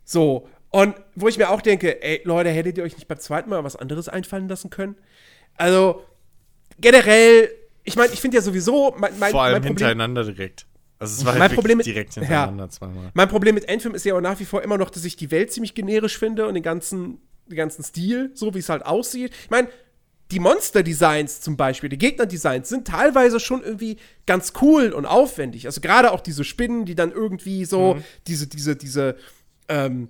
So. Und wo ich mir auch denke, ey, Leute, hättet ihr euch nicht beim zweiten Mal was anderes einfallen lassen können? Also, generell, ich meine, ich finde ja sowieso, mein, mein, Vor allem mein hintereinander direkt. Also es war halt mein Problem mit, direkt hintereinander ja, zweimal. Mein Problem mit Endfilm ist ja auch nach wie vor immer noch, dass ich die Welt ziemlich generisch finde und den ganzen, den ganzen Stil, so wie es halt aussieht. Ich meine, die Monster-Designs zum Beispiel, die Gegner-Designs sind teilweise schon irgendwie ganz cool und aufwendig. Also gerade auch diese Spinnen, die dann irgendwie so mhm. diese, diese, diese ähm,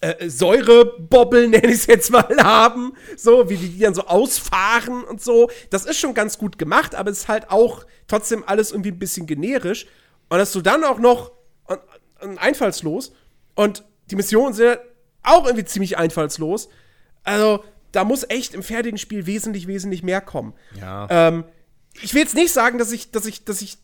äh, Säurebobbel, nenne ich es jetzt mal, haben, so, wie die dann so ausfahren und so. Das ist schon ganz gut gemacht, aber es ist halt auch trotzdem alles irgendwie ein bisschen generisch. Und dass du dann auch noch und, und einfallslos und die Missionen sind auch irgendwie ziemlich einfallslos. Also, da muss echt im fertigen Spiel wesentlich, wesentlich mehr kommen. Ja. Ähm, ich will jetzt nicht sagen, dass ich, dass ich, dass ich.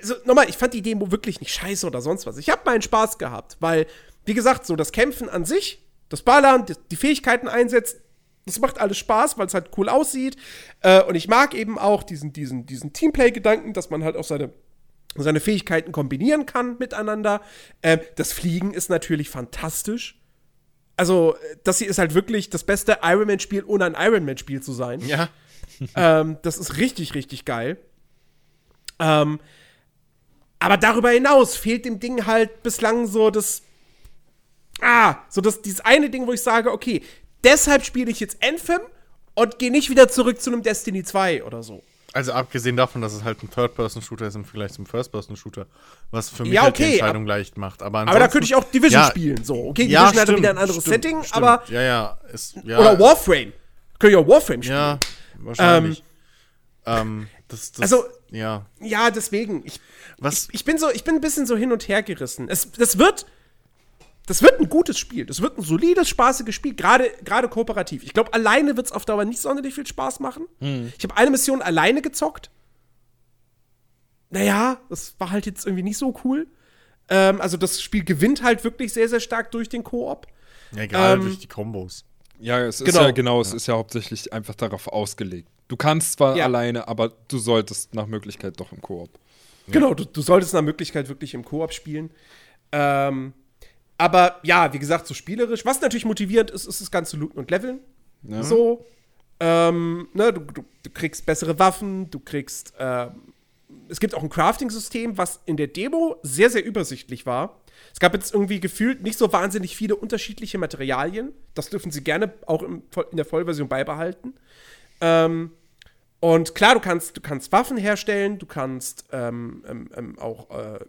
Also, nochmal, ich fand die Demo wirklich nicht scheiße oder sonst was. Ich habe meinen Spaß gehabt, weil wie gesagt, so das Kämpfen an sich, das Ballern, die Fähigkeiten einsetzt, das macht alles Spaß, weil es halt cool aussieht. Äh, und ich mag eben auch diesen, diesen, diesen Teamplay-Gedanken, dass man halt auch seine, seine Fähigkeiten kombinieren kann miteinander. Äh, das Fliegen ist natürlich fantastisch. Also, das hier ist halt wirklich das beste Iron Man-Spiel, ohne ein Iron Man-Spiel zu sein. Ja. ähm, das ist richtig, richtig geil. Ähm, aber darüber hinaus fehlt dem Ding halt bislang so das ah, so das, dieses eine Ding, wo ich sage, okay, deshalb spiele ich jetzt Anthem und gehe nicht wieder zurück zu einem Destiny 2 oder so. Also abgesehen davon, dass es halt ein Third-Person-Shooter ist im Vergleich zum First-Person-Shooter, was für mich ja, halt okay, die Entscheidung ab, leicht macht. Aber, aber da könnte ich auch Division ja, spielen. So, okay, ja, Division stimmt, hat wieder ein anderes stimmt, Setting, stimmt. aber. Ja, ja, ist, ja. Oder Warframe. Könnte ich auch Warframe spielen. Ja, wahrscheinlich. Ähm, ähm, das, das, also, ja. Ja, deswegen. Ich, was? Ich, ich, bin so, ich bin ein bisschen so hin und her gerissen. Es, das wird das wird ein gutes Spiel. Das wird ein solides, spaßiges Spiel, gerade kooperativ. Ich glaube, alleine wird es auf Dauer nicht sonderlich viel Spaß machen. Hm. Ich habe eine Mission alleine gezockt. Naja, das war halt jetzt irgendwie nicht so cool. Ähm, also das Spiel gewinnt halt wirklich sehr, sehr stark durch den Koop. Ja, gerade ähm, durch die Kombos. Ja, es ist genau. ja genau, es ja. ist ja hauptsächlich einfach darauf ausgelegt. Du kannst zwar ja. alleine, aber du solltest nach Möglichkeit doch im Koop. Genau, du, du solltest nach Möglichkeit wirklich im Koop spielen. Ähm, aber ja, wie gesagt, so spielerisch. Was natürlich motivierend ist, ist das ganze Looten und Leveln. Ja. So. Ähm, ne, du, du, du, kriegst bessere Waffen, du kriegst. Äh, es gibt auch ein Crafting-System, was in der Demo sehr, sehr übersichtlich war. Es gab jetzt irgendwie gefühlt nicht so wahnsinnig viele unterschiedliche Materialien. Das dürfen sie gerne auch im, in der Vollversion beibehalten. Ähm, und klar, du kannst, du kannst Waffen herstellen, du kannst ähm, ähm, ähm auch äh,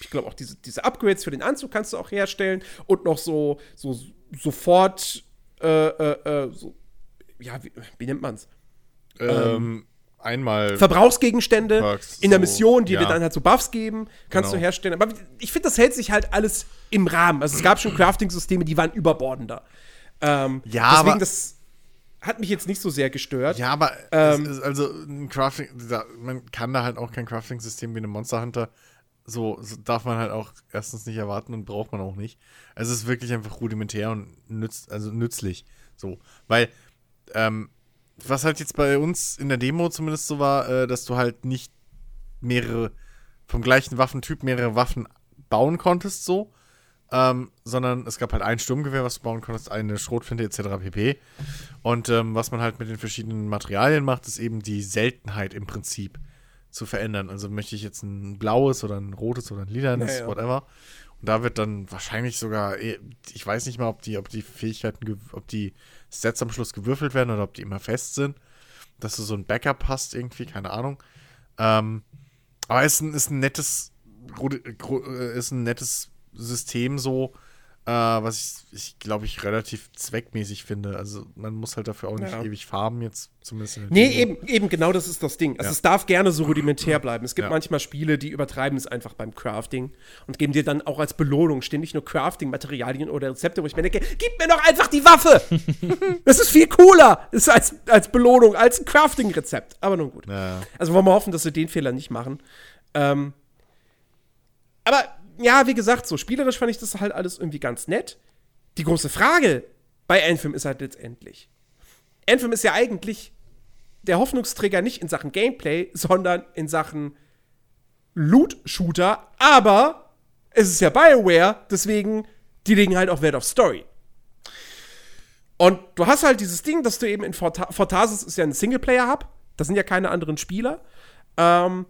ich glaube auch diese, diese Upgrades für den Anzug kannst du auch herstellen und noch so, so sofort, äh, äh, äh so, ja, wie, wie nennt man's? Ähm, einmal. Verbrauchsgegenstände Perks, in der Mission, die ja. dir dann halt so Buffs geben, kannst genau. du herstellen. Aber ich finde, das hält sich halt alles im Rahmen. Also es gab schon Crafting-Systeme, die waren überbordender. Ähm, ja, deswegen, aber das hat mich jetzt nicht so sehr gestört. Ja, aber ähm, also ein Crafting, man kann da halt auch kein Crafting-System wie eine Monster Hunter. So, so, darf man halt auch erstens nicht erwarten und braucht man auch nicht. Also es ist wirklich einfach rudimentär und nütz, also nützlich. So, weil ähm, was halt jetzt bei uns in der Demo zumindest so war, äh, dass du halt nicht mehrere vom gleichen Waffentyp mehrere Waffen bauen konntest, so, ähm, sondern es gab halt ein Sturmgewehr, was du bauen konntest, eine Schrotflinte etc. pp. Und ähm, was man halt mit den verschiedenen Materialien macht, ist eben die Seltenheit im Prinzip zu verändern. Also möchte ich jetzt ein blaues oder ein rotes oder ein lilanes, ja, ja. whatever. Und da wird dann wahrscheinlich sogar, eh, ich weiß nicht mal, ob die, ob die Fähigkeiten, ob die Sets am Schluss gewürfelt werden oder ob die immer fest sind. Dass du so ein Backup hast irgendwie, keine Ahnung. Ähm, aber es ist ein, ist ein nettes, äh, ist ein nettes System so, äh, was ich, ich glaube ich, relativ zweckmäßig finde. Also man muss halt dafür auch nicht ja. ewig farben, jetzt zumindest. In nee, eben, eben genau das ist das Ding. Also ja. es darf gerne so rudimentär bleiben. Es gibt ja. manchmal Spiele, die übertreiben es einfach beim Crafting und geben dir dann auch als Belohnung ständig nur Crafting-Materialien oder Rezepte, wo ich mir denke, gib mir doch einfach die Waffe! das ist viel cooler das ist als, als Belohnung, als ein Crafting-Rezept. Aber nun gut. Also wollen wir hoffen, dass sie den Fehler nicht machen. Ähm, aber ja, wie gesagt, so spielerisch fand ich das halt alles irgendwie ganz nett. Die große Frage bei Anthem ist halt letztendlich: Anthem ist ja eigentlich der Hoffnungsträger nicht in Sachen Gameplay, sondern in Sachen Loot-Shooter. Aber es ist ja BioWare, deswegen, die legen halt auch Wert auf Story. Und du hast halt dieses Ding, dass du eben in Fort Fortasis ist ja ein Singleplayer-Hub. Das sind ja keine anderen Spieler. Ähm,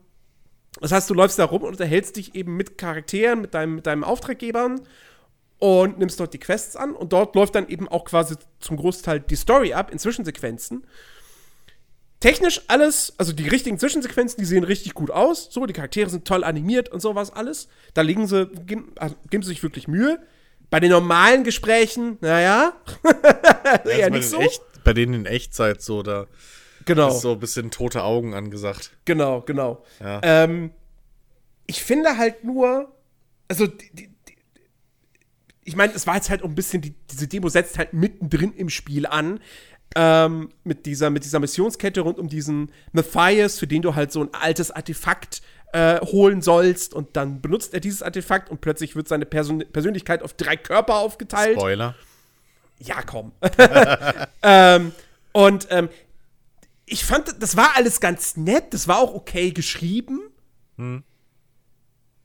das heißt, du läufst da rum und unterhältst dich eben mit Charakteren, mit deinem, mit deinem Auftraggebern und nimmst dort die Quests an. Und dort läuft dann eben auch quasi zum Großteil die Story ab in Zwischensequenzen. Technisch alles, also die richtigen Zwischensequenzen, die sehen richtig gut aus. So, die Charaktere sind toll animiert und sowas alles. Da legen sie, geben, also, geben sie sich wirklich Mühe. Bei den normalen Gesprächen, naja, eher nicht so. Echt, bei denen in Echtzeit so, da Genau. Ist so ein bisschen tote Augen angesagt. Genau, genau. Ja. Ähm, ich finde halt nur, also die, die, ich meine, es war jetzt halt auch ein bisschen, die, diese Demo setzt halt mittendrin im Spiel an. Ähm, mit, dieser, mit dieser Missionskette rund um diesen Matthias, für den du halt so ein altes Artefakt äh, holen sollst. Und dann benutzt er dieses Artefakt und plötzlich wird seine Persön Persönlichkeit auf drei Körper aufgeteilt. Spoiler. Ja, komm. ähm, und ähm, ich fand, das war alles ganz nett, das war auch okay geschrieben. Hm.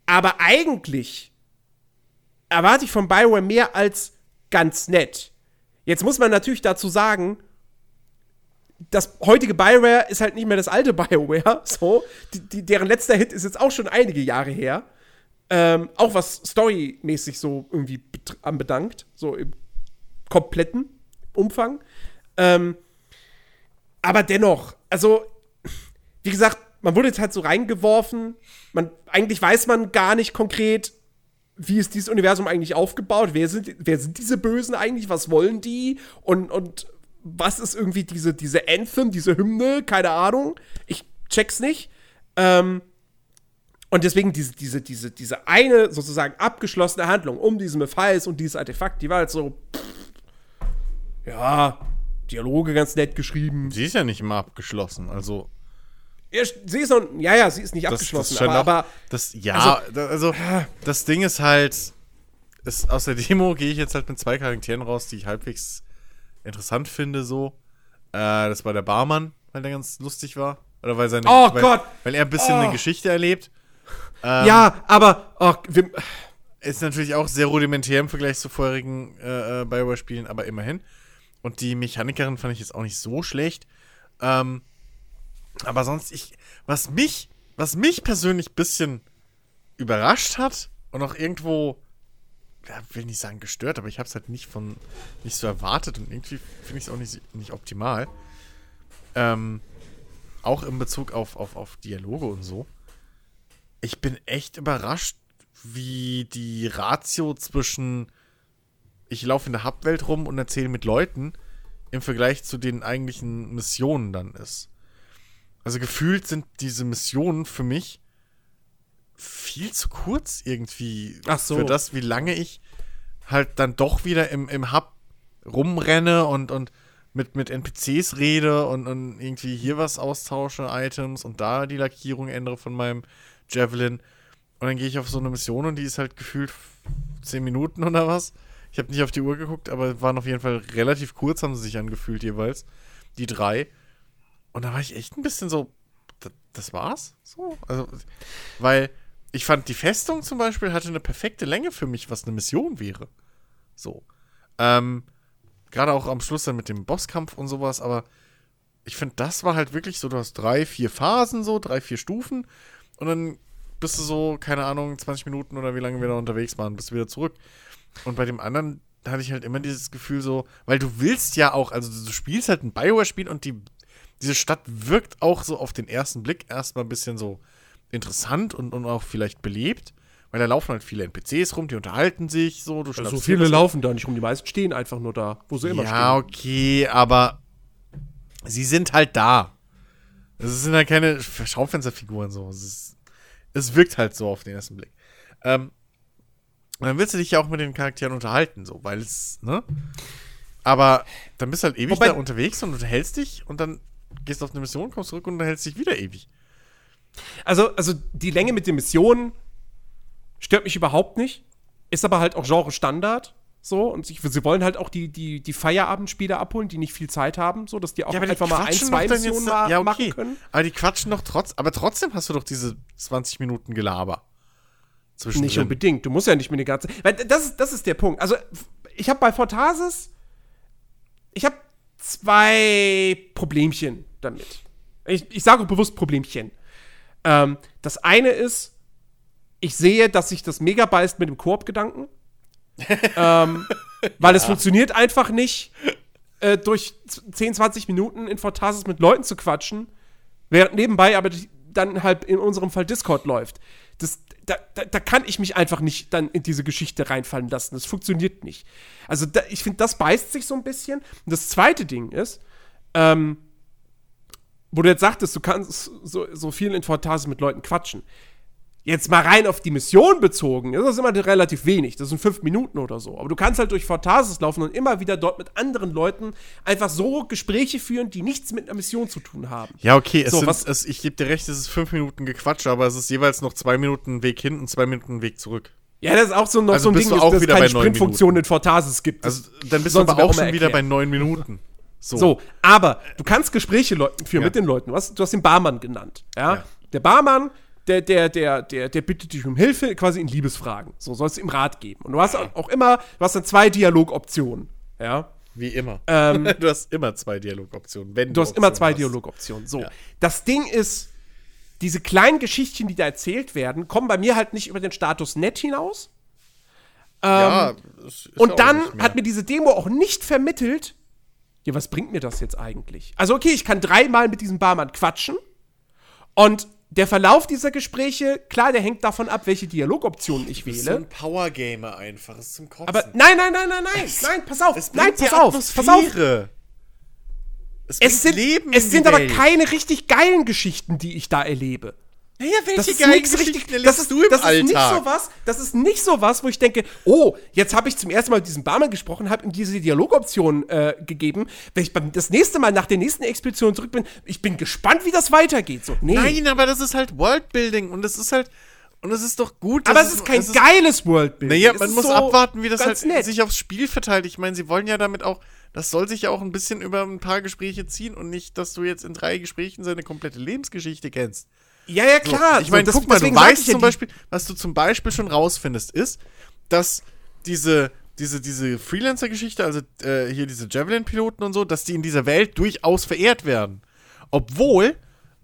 Aber eigentlich erwarte ich von Bioware mehr als ganz nett. Jetzt muss man natürlich dazu sagen, das heutige Bioware ist halt nicht mehr das alte Bioware, so. Die, die, deren letzter Hit ist jetzt auch schon einige Jahre her. Ähm, auch was storymäßig so irgendwie anbedankt, so im kompletten Umfang. Ähm, aber dennoch, also, wie gesagt, man wurde jetzt halt so reingeworfen. Man, eigentlich weiß man gar nicht konkret, wie ist dieses Universum eigentlich aufgebaut? Wer sind, wer sind diese Bösen eigentlich? Was wollen die? Und, und was ist irgendwie diese, diese Anthem, diese Hymne? Keine Ahnung. Ich check's nicht. Ähm, und deswegen diese, diese, diese, diese eine sozusagen abgeschlossene Handlung um diesen Mephiles und dieses Artefakt, die war halt so, pff, ja, Dialoge ganz nett geschrieben. Sie ist ja nicht immer abgeschlossen, also. Ja, sie ist noch, ja, ja, sie ist nicht das, abgeschlossen, das aber, aber, das, ja, also, also das Ding ist halt, ist, aus der Demo gehe ich jetzt halt mit zwei Charakteren raus, die ich halbwegs interessant finde, so. Äh, das war der Barmann, weil der ganz lustig war. Oder weil seine, oh weil, Gott. weil er ein bisschen oh. eine Geschichte erlebt. Ähm, ja, aber oh, wir, ist natürlich auch sehr rudimentär im Vergleich zu vorherigen äh, äh Bioware-Spielen, aber immerhin. Und die Mechanikerin fand ich jetzt auch nicht so schlecht. Ähm, aber sonst, ich, was mich, was mich persönlich ein bisschen überrascht hat und auch irgendwo, ja, will nicht sagen gestört, aber ich habe es halt nicht von, nicht so erwartet und irgendwie finde ich es auch nicht, nicht optimal. Ähm, auch in Bezug auf, auf, auf Dialoge und so. Ich bin echt überrascht, wie die Ratio zwischen ich laufe in der Hubwelt rum und erzähle mit Leuten im Vergleich zu den eigentlichen Missionen dann ist. Also gefühlt sind diese Missionen für mich viel zu kurz irgendwie. Ach so. Für das, wie lange ich halt dann doch wieder im, im Hub rumrenne und, und mit, mit NPCs rede und, und irgendwie hier was austausche, Items und da die Lackierung ändere von meinem Javelin. Und dann gehe ich auf so eine Mission und die ist halt gefühlt 10 Minuten oder was. Ich habe nicht auf die Uhr geguckt, aber waren auf jeden Fall relativ kurz, haben sie sich angefühlt jeweils. Die drei. Und da war ich echt ein bisschen so, das, war's? So? Also, weil ich fand, die Festung zum Beispiel hatte eine perfekte Länge für mich, was eine Mission wäre. So. Ähm, gerade auch am Schluss dann mit dem Bosskampf und sowas, aber ich finde, das war halt wirklich so, du hast drei, vier Phasen, so, drei, vier Stufen und dann bist du so, keine Ahnung, 20 Minuten oder wie lange wir da unterwegs waren, bist du wieder zurück. Und bei dem anderen hatte ich halt immer dieses Gefühl so, weil du willst ja auch, also du spielst halt ein Bioware-Spiel und die, diese Stadt wirkt auch so auf den ersten Blick erstmal ein bisschen so interessant und, und auch vielleicht belebt. Weil da laufen halt viele NPCs rum, die unterhalten sich so. Du also so viele laufen da nicht rum, die meisten stehen einfach nur da, wo sie immer ja, stehen. Ja, okay, aber sie sind halt da. Es sind halt keine Schaufensterfiguren so. Es, ist, es wirkt halt so auf den ersten Blick. Ähm, und dann willst du dich ja auch mit den Charakteren unterhalten, so, weil es, ne? Aber dann bist du halt ewig Wobei, da unterwegs und unterhältst dich und dann gehst du auf eine Mission, kommst zurück und unterhältst dich wieder ewig. Also, also die Länge mit den Missionen stört mich überhaupt nicht. Ist aber halt auch Genre-Standard. So, und sie, sie wollen halt auch die, die, die Feierabendspieler abholen, die nicht viel Zeit haben, so dass die auch ja, einfach mal ein, zwei Missionen mal ja, okay. machen können. Aber die quatschen doch trotz, aber trotzdem hast du doch diese 20 Minuten Gelaber. Nicht unbedingt. Du musst ja nicht mit der ganzen. Weil das ist, das ist der Punkt. Also, ich habe bei Fortasis, ich habe zwei Problemchen damit. Ich, ich sage bewusst Problemchen. Ähm, das eine ist, ich sehe, dass sich das mega beißt mit dem Koop-Gedanken. ähm, weil ja. es funktioniert einfach nicht, äh, durch 10, 20 Minuten in Fortasis mit Leuten zu quatschen, während nebenbei aber dann halt in unserem Fall Discord läuft. Das, da, da, da, kann ich mich einfach nicht dann in diese Geschichte reinfallen lassen. Das funktioniert nicht. Also da, ich finde, das beißt sich so ein bisschen. Und das zweite Ding ist, ähm, wo du jetzt sagtest, du kannst so, so viel in Fortasis mit Leuten quatschen. Jetzt mal rein auf die Mission bezogen, das ist immer relativ wenig. Das sind fünf Minuten oder so. Aber du kannst halt durch Fortasis laufen und immer wieder dort mit anderen Leuten einfach so Gespräche führen, die nichts mit einer Mission zu tun haben. Ja, okay, es so, sind, was, es, ich gebe dir recht, es ist fünf Minuten Gequatsche, aber es ist jeweils noch zwei Minuten Weg hin und zwei Minuten Weg zurück. Ja, das ist auch so, noch also so ein Ding, dass es keine Sprintfunktion in Fortasis gibt. Also, dann bist du aber auch schon wieder bei neun Minuten. So. so. aber du kannst Gespräche führen ja. mit den Leuten. Du hast, du hast den Barmann genannt. Ja? ja. Der Barmann der, der, der, der, der bittet dich um Hilfe, quasi in Liebesfragen. So sollst du ihm Rat geben. Und du hast auch immer, du hast dann zwei Dialogoptionen. Ja. Wie immer. Ähm, du hast immer zwei Dialogoptionen. Wenn du, du hast immer zwei. Dialogoptionen. So. Ja. Das Ding ist, diese kleinen Geschichtchen, die da erzählt werden, kommen bei mir halt nicht über den Status nett hinaus. Ähm, ja, und dann hat mir diese Demo auch nicht vermittelt, ja, was bringt mir das jetzt eigentlich? Also, okay, ich kann dreimal mit diesem Barmann quatschen und der Verlauf dieser Gespräche, klar, der hängt davon ab, welche Dialogoptionen ich wähle. Das ist so ein Powergamer einfach, das ist zum Kotzen. Aber nein, nein, nein, nein, nein, nein, pass auf, nein, pass auf, pass auf. Es, es sind, Leben es sind aber keine richtig geilen Geschichten, die ich da erlebe. Naja, welche das ist geilen richtig, das ist, du im das Alltag? Ist nicht so was, das ist nicht so was, wo ich denke, oh, jetzt habe ich zum ersten Mal mit diesem Barmann gesprochen, habe ihm diese Dialogoption äh, gegeben. Wenn ich beim, das nächste Mal nach der nächsten Expedition zurück bin, ich bin gespannt, wie das weitergeht. So, nee. Nein, aber das ist halt Worldbuilding und das ist halt und es ist doch gut. Aber es ist kein es geiles Worldbuilding. Naja, man muss so abwarten, wie das halt nett. sich aufs Spiel verteilt. Ich meine, sie wollen ja damit auch, das soll sich ja auch ein bisschen über ein paar Gespräche ziehen und nicht, dass du jetzt in drei Gesprächen seine komplette Lebensgeschichte kennst. Ja, ja, klar. So, ich meine, guck mal, du weißt zum Beispiel, was du zum Beispiel schon rausfindest, ist, dass diese, diese, diese Freelancer-Geschichte, also äh, hier diese Javelin-Piloten und so, dass die in dieser Welt durchaus verehrt werden. Obwohl,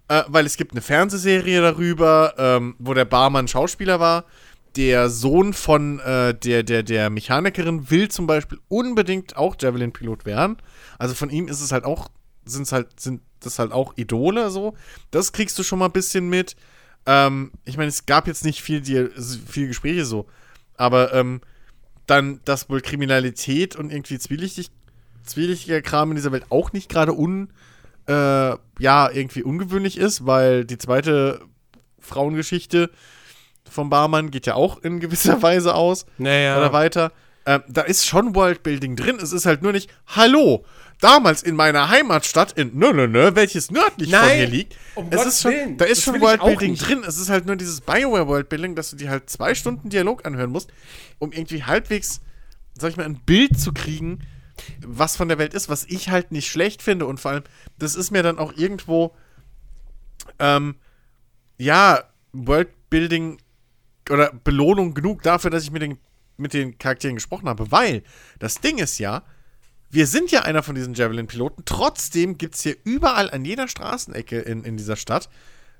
äh, weil es gibt eine Fernsehserie darüber, ähm, wo der Barmann Schauspieler war. Der Sohn von äh, der, der, der Mechanikerin will zum Beispiel unbedingt auch Javelin-Pilot werden. Also von ihm ist es halt auch, sind's halt, sind das halt auch Idole so. Das kriegst du schon mal ein bisschen mit. Ähm, ich meine, es gab jetzt nicht viel, viel Gespräche so. Aber ähm, dann, dass wohl Kriminalität und irgendwie zwielichtig, zwielichtiger Kram in dieser Welt auch nicht gerade un, äh, ja, irgendwie ungewöhnlich ist, weil die zweite Frauengeschichte vom Barmann geht ja auch in gewisser Weise aus. Naja. Oder weiter. Ähm, da ist schon Worldbuilding drin. Es ist halt nur nicht, hallo, damals in meiner Heimatstadt in nö, nö, nö, welches nördlich Nein, von hier liegt. um es Gottes ist schon, Willen, da ist schon Worldbuilding drin. Es ist halt nur dieses Bioware Worldbuilding, dass du dir halt zwei Stunden Dialog anhören musst, um irgendwie halbwegs, sag ich mal, ein Bild zu kriegen, was von der Welt ist, was ich halt nicht schlecht finde. Und vor allem, das ist mir dann auch irgendwo, ähm, ja, Worldbuilding oder Belohnung genug dafür, dass ich mit den, mit den Charakteren gesprochen habe. Weil das Ding ist ja, wir sind ja einer von diesen Javelin-Piloten. Trotzdem gibt es hier überall an jeder Straßenecke in, in dieser Stadt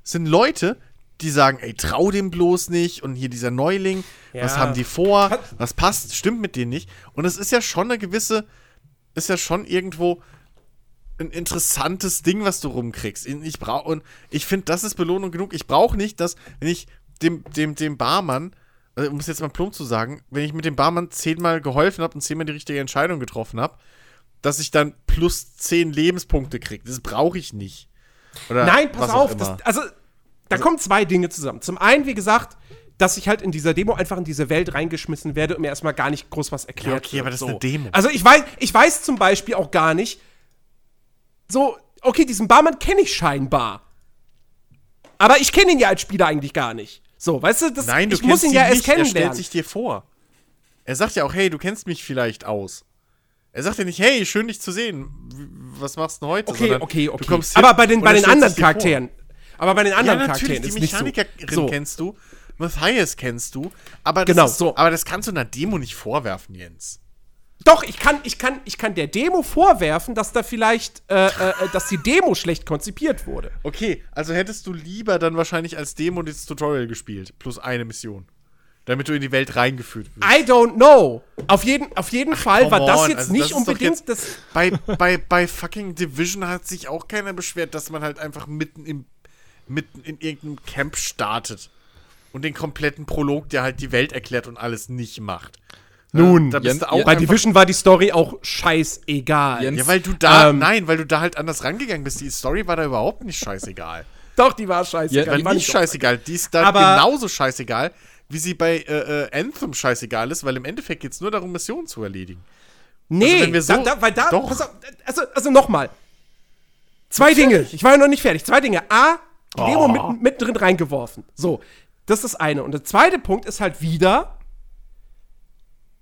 sind Leute, die sagen, ey, trau dem bloß nicht und hier dieser Neuling, was Ja. haben die vor, was passt, stimmt mit denen nicht. Und es ist ja schon eine gewisse, ist ja schon irgendwo ein interessantes Ding, was du rumkriegst. Ich brauche und ich finde, das ist Belohnung genug. Ich brauche nicht, dass wenn ich dem dem dem Barmann, also, um es jetzt mal plump zu sagen, wenn ich mit dem Barmann zehnmal geholfen habe und zehnmal die richtige Entscheidung getroffen habe, dass ich dann plus zehn Lebenspunkte kriege. Das brauche ich nicht. Oder Nein, pass auf. Das, also, da kommen zwei Dinge zusammen. Zum einen, wie gesagt, dass ich halt in dieser Demo einfach in diese Welt reingeschmissen werde und mir erstmal gar nicht groß was erklärt Ja, okay, wird, aber das ist so. eine Demo. Also ich weiß, ich weiß zum Beispiel auch gar nicht, so, okay, diesen Barmann kenne ich scheinbar. Aber ich kenne ihn ja als Spieler eigentlich gar nicht. So, weißt du, das, Nein, du ich muss kennst ihn ja erst nicht. Er stellt kennenlernen. sich dir vor. Er sagt ja auch, hey, du kennst mich vielleicht aus. Er sagt ja nicht, hey, schön dich zu sehen. Was machst du denn heute? Okay, Sondern okay, okay. Aber bei den, bei den anderen. Charakteren. Aber bei den Ja, anderen natürlich, Charakteren die ist nicht so. Mechanikerin so. kennst du. Matthias kennst du. Aber das Genau, ist, so. Aber das kannst du einer Demo nicht vorwerfen, Jens. Doch, ich kann, ich, kann, ich kann der Demo vorwerfen, dass da vielleicht, äh, äh, dass die Demo schlecht konzipiert wurde. Okay, also hättest du lieber dann wahrscheinlich als Demo das Tutorial gespielt. Plus eine Mission. Damit du in die Welt reingeführt wirst. I don't know. Auf jeden, auf jeden Fall war das jetzt also nicht das unbedingt jetzt- das. bei, bei, bei fucking Division hat sich auch keiner beschwert, dass man halt einfach mitten im mitten in irgendeinem Camp startet und den kompletten Prolog, der halt die Welt erklärt und alles nicht macht. Nun, da bist Jen- du auch Jen- Bei Division war die Story auch scheißegal. Jens- Ja, weil du da, Ähm, nein, weil du da halt anders rangegangen bist. Die Story war da überhaupt nicht scheißegal. Doch, die war scheißegal. Ja, die war nicht scheißegal. Die ist da Aber- genauso scheißegal, wie sie bei äh, äh, Anthem scheißegal ist, weil im Endeffekt geht es nur darum, Missionen zu erledigen. Nee, Also wenn wir so- da, da, weil da, Doch. pass auf, also, also nochmal. Zwei Dinge. Ich war ja noch nicht fertig. Zwei Dinge. A, die Oh. Demo mitten, mittendrin reingeworfen. So, das ist das eine. Und der zweite Punkt ist halt wieder,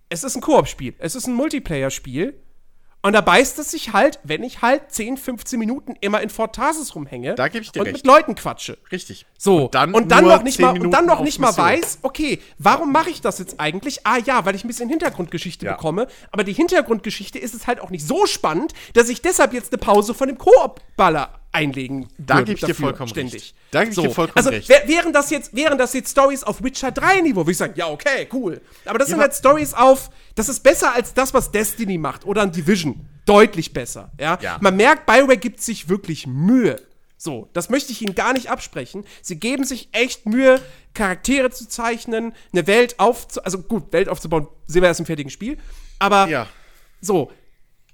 es ist ein Koop-Spiel. Es ist ein Multiplayer-Spiel. Und da beißt es sich halt, wenn ich halt 10, 15 Minuten immer in Fort Tarsis rumhänge Da geb ich dir und recht. mit Leuten quatsche. Richtig. So, Und dann und dann noch nicht 10 mal, und dann noch nicht mal weiß, okay, warum mache ich das jetzt eigentlich? Ah ja, weil ich ein bisschen Hintergrundgeschichte Ja. bekomme, aber die Hintergrundgeschichte ist es halt auch nicht so spannend, dass ich deshalb jetzt eine Pause von dem Koop-Baller einlegen Da würde geb ich dir vollkommen ständig. recht. Da geb ich dir vollkommen also, recht. wär- wären das jetzt, wären das jetzt Stories auf Witcher 3 Niveau, würde ich sagen, ja, okay, cool. Aber das sind aber- halt Stories auf, das ist besser als das, was Destiny macht oder ein Division. Deutlich besser, ja. Ja. Man merkt, BioWare gibt sich wirklich Mühe. So, das möchte ich Ihnen gar nicht absprechen. Sie geben sich echt Mühe, Charaktere zu zeichnen, eine Welt aufzubauen. Also gut, Welt aufzubauen, sehen wir erst im fertigen Spiel. Aber Ja. so.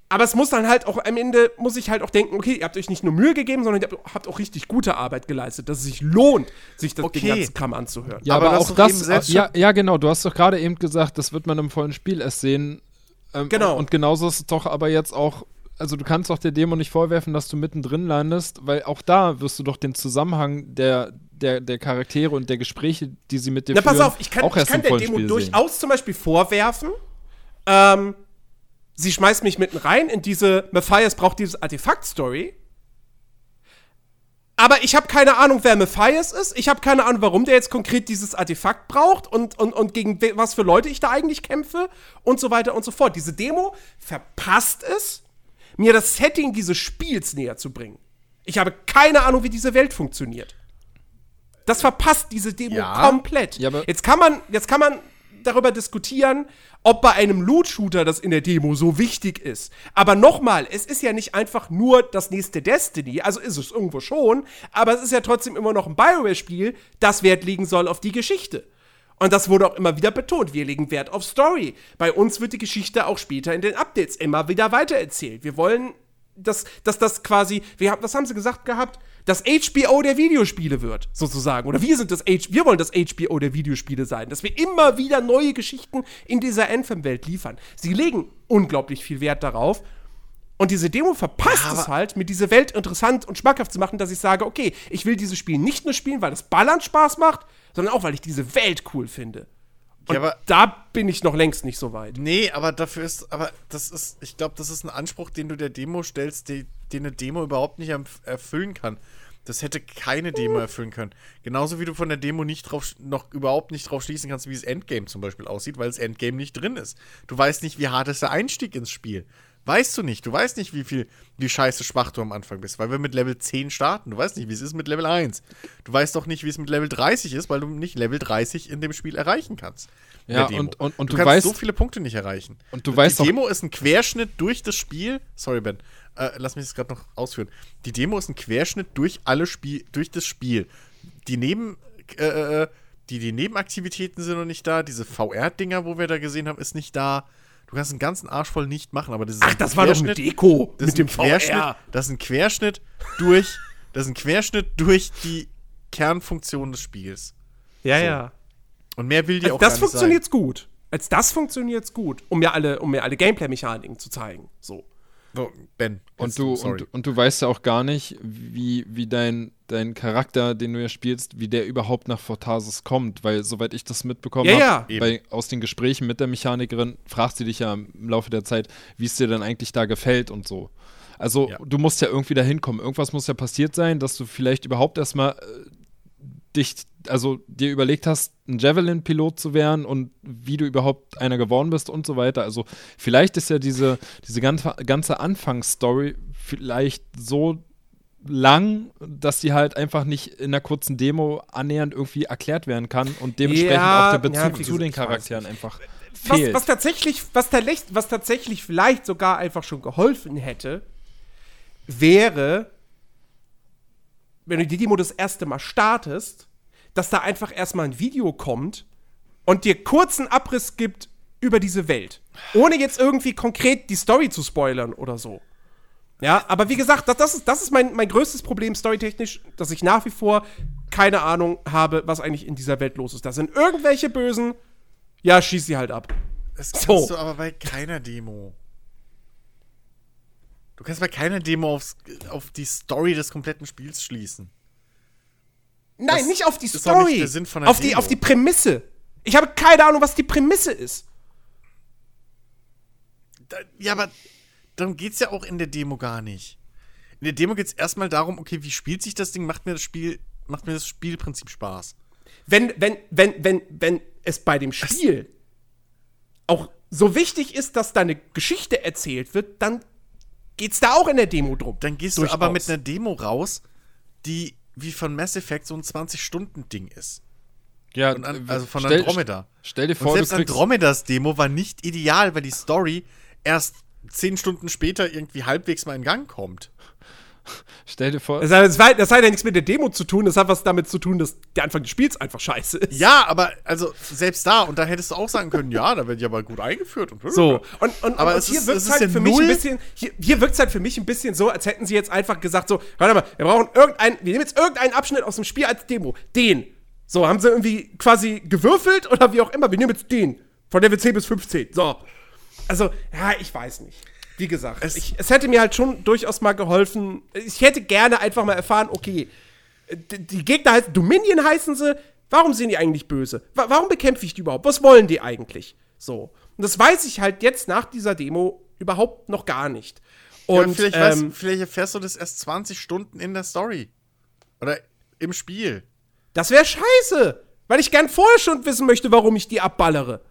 Aber es muss dann halt auch am Ende, muss ich halt auch denken, okay, ihr habt euch nicht nur Mühe gegeben, sondern ihr habt- auch richtig gute Arbeit geleistet, dass es sich lohnt, sich das, Okay. den ganzen Kram anzuhören. Ja, Aber aber, du hast auch doch das, selbst ja, ja, genau, du hast doch gerade eben gesagt, das wird man im vollen Spiel erst sehen. Ähm, Genau. Und genauso ist es doch aber jetzt auch, also du kannst doch der Demo nicht vorwerfen, dass du mittendrin landest, weil auch da wirst du doch den Zusammenhang der, der, der Charaktere und der Gespräche, die sie mit dir Na, führen, pass auf, ich kann, auch ich erst kann der Demo Spiel sehen. durchaus zum Beispiel vorwerfen, ähm, sie schmeißt mich mitten rein in diese Matthias braucht dieses Artefakt-Story. Aber ich habe keine Ahnung, wer Matthias ist. Ich habe keine Ahnung, warum der jetzt konkret dieses Artefakt braucht und, und, und gegen was für Leute ich da eigentlich kämpfe und so weiter und so fort. Diese Demo verpasst es, mir das Setting dieses Spiels näher zu bringen. Ich habe keine Ahnung, wie diese Welt funktioniert. Das verpasst diese Demo Ja. komplett. Ja, jetzt kann man, jetzt kann man darüber diskutieren, ob bei einem Loot-Shooter das in der Demo so wichtig ist. Aber nochmal, es ist ja nicht einfach nur das nächste Destiny, also ist es irgendwo schon, aber es ist ja trotzdem immer noch ein Bioware-Spiel, das Wert legen soll auf die Geschichte. Und das wurde auch immer wieder betont. Wir legen Wert auf Story. Bei uns wird die Geschichte auch später in den Updates immer wieder weitererzählt. Wir wollen dass, dass das quasi, wir was haben sie gesagt gehabt? Das HBO der Videospiele wird, sozusagen. Oder wir sind das H wir wollen das HBO der Videospiele sein, dass wir immer wieder neue Geschichten in dieser Anthem-Welt liefern. Sie legen unglaublich viel Wert darauf. Und diese Demo verpasst ja, es halt, mir diese Welt interessant und schmackhaft zu machen, dass ich sage, okay, ich will dieses Spiel nicht nur spielen, weil das Ballern Spaß macht, sondern auch, weil ich diese Welt cool finde. Und ja, aber, da bin ich noch längst nicht so weit. Nee, aber dafür ist, aber das ist, ich glaube, das ist ein Anspruch, den du der Demo stellst, die, den eine Demo überhaupt nicht erfüllen kann. Das hätte keine Demo erfüllen können. Genauso wie du von der Demo nicht drauf, noch überhaupt nicht drauf schließen kannst, wie das Endgame zum Beispiel aussieht, weil das Endgame nicht drin ist. Du weißt nicht, wie hart ist der Einstieg ins Spiel. Weißt du nicht. Du weißt nicht, wie viel, wie scheiße schwach du am Anfang bist, weil wir mit Level 10 starten. Du weißt nicht, wie es ist mit Level 1. Du weißt doch nicht, wie es mit Level 30 ist, weil du nicht Level 30 in dem Spiel erreichen kannst. Ja, und, und, und du, du kannst weißt, so viele Punkte nicht erreichen. Und du weißt Die Demo ist ein Querschnitt durch das Spiel. Sorry, Ben. Äh, lass mich das gerade noch ausführen. Die Demo ist ein Querschnitt durch alle Spiel, durch das Spiel. Die Neben, äh, äh die, die Nebenaktivitäten sind noch nicht da. Diese VR-Dinger, wo wir da gesehen haben, ist nicht da. Du kannst einen ganzen Arsch voll nicht machen, aber das ist Ach, das war doch eine Deko das mit dem Querschnitt. VR. Das ist ein Querschnitt durch, das ist ein Querschnitt durch die Kernfunktion des Spiels. Ja, so. ja. Und mehr will die also auch das gar nicht funktioniert's sein. gut. Als das funktioniert's gut, um mir alle, um mir alle Gameplay-Mechaniken zu zeigen. So. Oh, ben. Und du, und, und, du weißt ja auch gar nicht, wie, wie dein, dein Charakter, den du ja spielst, wie der überhaupt nach Fortasis kommt. Weil, soweit ich das mitbekommen ja, habe, ja. aus den Gesprächen mit der Mechanikerin, fragt sie dich ja im Laufe der Zeit, wie es dir denn eigentlich da gefällt und so. Also, ja. du musst ja irgendwie da hinkommen. Irgendwas muss ja passiert sein, dass du vielleicht überhaupt erstmal äh, dich, also dir überlegt hast, ein Javelin-Pilot zu werden und wie du überhaupt einer geworden bist und so weiter. Also vielleicht ist ja diese, diese ganze, ganze Anfangsstory vielleicht so lang, dass die halt einfach nicht in einer kurzen Demo annähernd irgendwie erklärt werden kann und dementsprechend ja, auch der Bezug ja, zu den Charakteren einfach fehlt. Was, was, tatsächlich, was, was tatsächlich vielleicht sogar einfach schon geholfen hätte, wäre, wenn du die Demo das erste Mal startest, dass da einfach erstmal ein Video kommt und dir kurzen Abriss gibt über diese Welt. Ohne jetzt irgendwie konkret die Story zu spoilern oder so. Ja, aber wie gesagt, das, das ist, das ist mein, mein größtes Problem storytechnisch, dass ich nach wie vor keine Ahnung habe, was eigentlich in dieser Welt los ist. Da sind irgendwelche Bösen, ja, schieß sie halt ab. Das kannst so. du aber bei keiner Demo. Du kannst bei keiner Demo aufs, auf die Story des kompletten Spiels schließen. Nein, das nicht auf die Story. auf, die, auf die Prämisse. Ich habe keine Ahnung, was die Prämisse ist. Da, ja, aber darum geht es ja auch in der Demo gar nicht. In der Demo geht es erstmal darum, okay, wie spielt sich das Ding? Macht mir das Spiel, macht mir das Spielprinzip Spaß? Wenn, wenn, wenn, wenn, wenn es bei dem Spiel das auch so wichtig ist, dass deine Geschichte erzählt wird, dann geht es da auch in der Demo drum. Dann gehst du aber mit einer Demo raus, die wie von Mass Effect so ein 20-Stunden-Ding ist. Ja, an, also von stell, Andromeda. Stell dir vor, Und selbst Andromedas Demo war nicht ideal, weil die Story erst zehn Stunden später irgendwie halbwegs mal in Gang kommt. Stell dir vor. Das hat, das, hat, das hat, ja nichts mit der Demo zu tun, das hat was damit zu tun, dass der Anfang des Spiels einfach scheiße ist. Ja, aber also selbst da, und da hättest du auch sagen können, ja, da wird ja aber gut eingeführt. Und so, und, und, aber und hier wirkt es halt ja für mich ein bisschen, hier, hier wirkt es halt für mich ein bisschen so, als hätten sie jetzt einfach gesagt, so, warte mal, wir brauchen irgendeinen, wir nehmen jetzt irgendeinen Abschnitt aus dem Spiel als Demo. Den. So, haben sie irgendwie quasi gewürfelt oder wie auch immer, wir nehmen jetzt den. Von Level 10 bis 15. So. Also, ja, ich weiß nicht wie gesagt, es, ich, es, hätte mir halt schon durchaus mal geholfen. Ich hätte gerne einfach mal erfahren, okay, die Gegner heißen, Dominion heißen sie, warum sind die eigentlich böse? Warum bekämpfe ich die überhaupt? Was wollen die eigentlich? So. Und das weiß ich halt jetzt nach dieser Demo überhaupt noch gar nicht. Und ja, vielleicht, ähm, weißt, vielleicht erfährst du das erst 20 Stunden in der Story. Oder im Spiel. Das wäre scheiße, weil ich gern vorher schon wissen möchte, warum ich die abballere.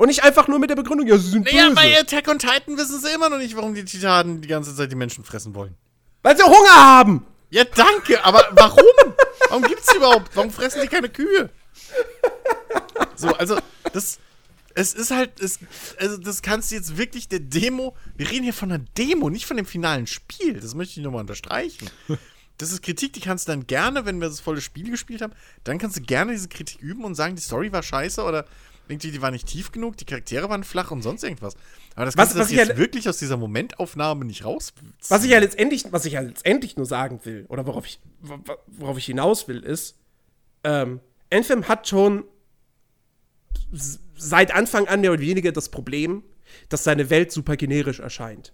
Und nicht einfach nur mit der Begründung, ja, sie sind naja, böse. bei Attack on Titan wissen sie immer noch nicht, warum die Titanen die ganze Zeit die Menschen fressen wollen. Weil sie Hunger haben! Ja, danke, aber warum? warum gibt's die überhaupt? Warum fressen die keine Kühe? So, also, das. Es ist halt, es, also das kannst du jetzt wirklich der Demo, wir reden hier von einer Demo, nicht von dem finalen Spiel, das möchte ich nochmal unterstreichen. Das ist Kritik, die kannst du dann gerne, wenn wir das volle Spiel gespielt haben, dann kannst du gerne diese Kritik üben und sagen, die Story war scheiße oder irgendwie, die war nicht tief genug, die Charaktere waren flach und sonst irgendwas. Aber das kannst was, du jetzt ja, wirklich aus dieser Momentaufnahme nicht raus. Was ich ja letztendlich, was ich ja letztendlich nur sagen will, oder worauf ich, worauf ich hinaus will, ist, ähm, Anthem hat schon seit Anfang an mehr oder weniger das Problem, dass seine Welt super generisch erscheint.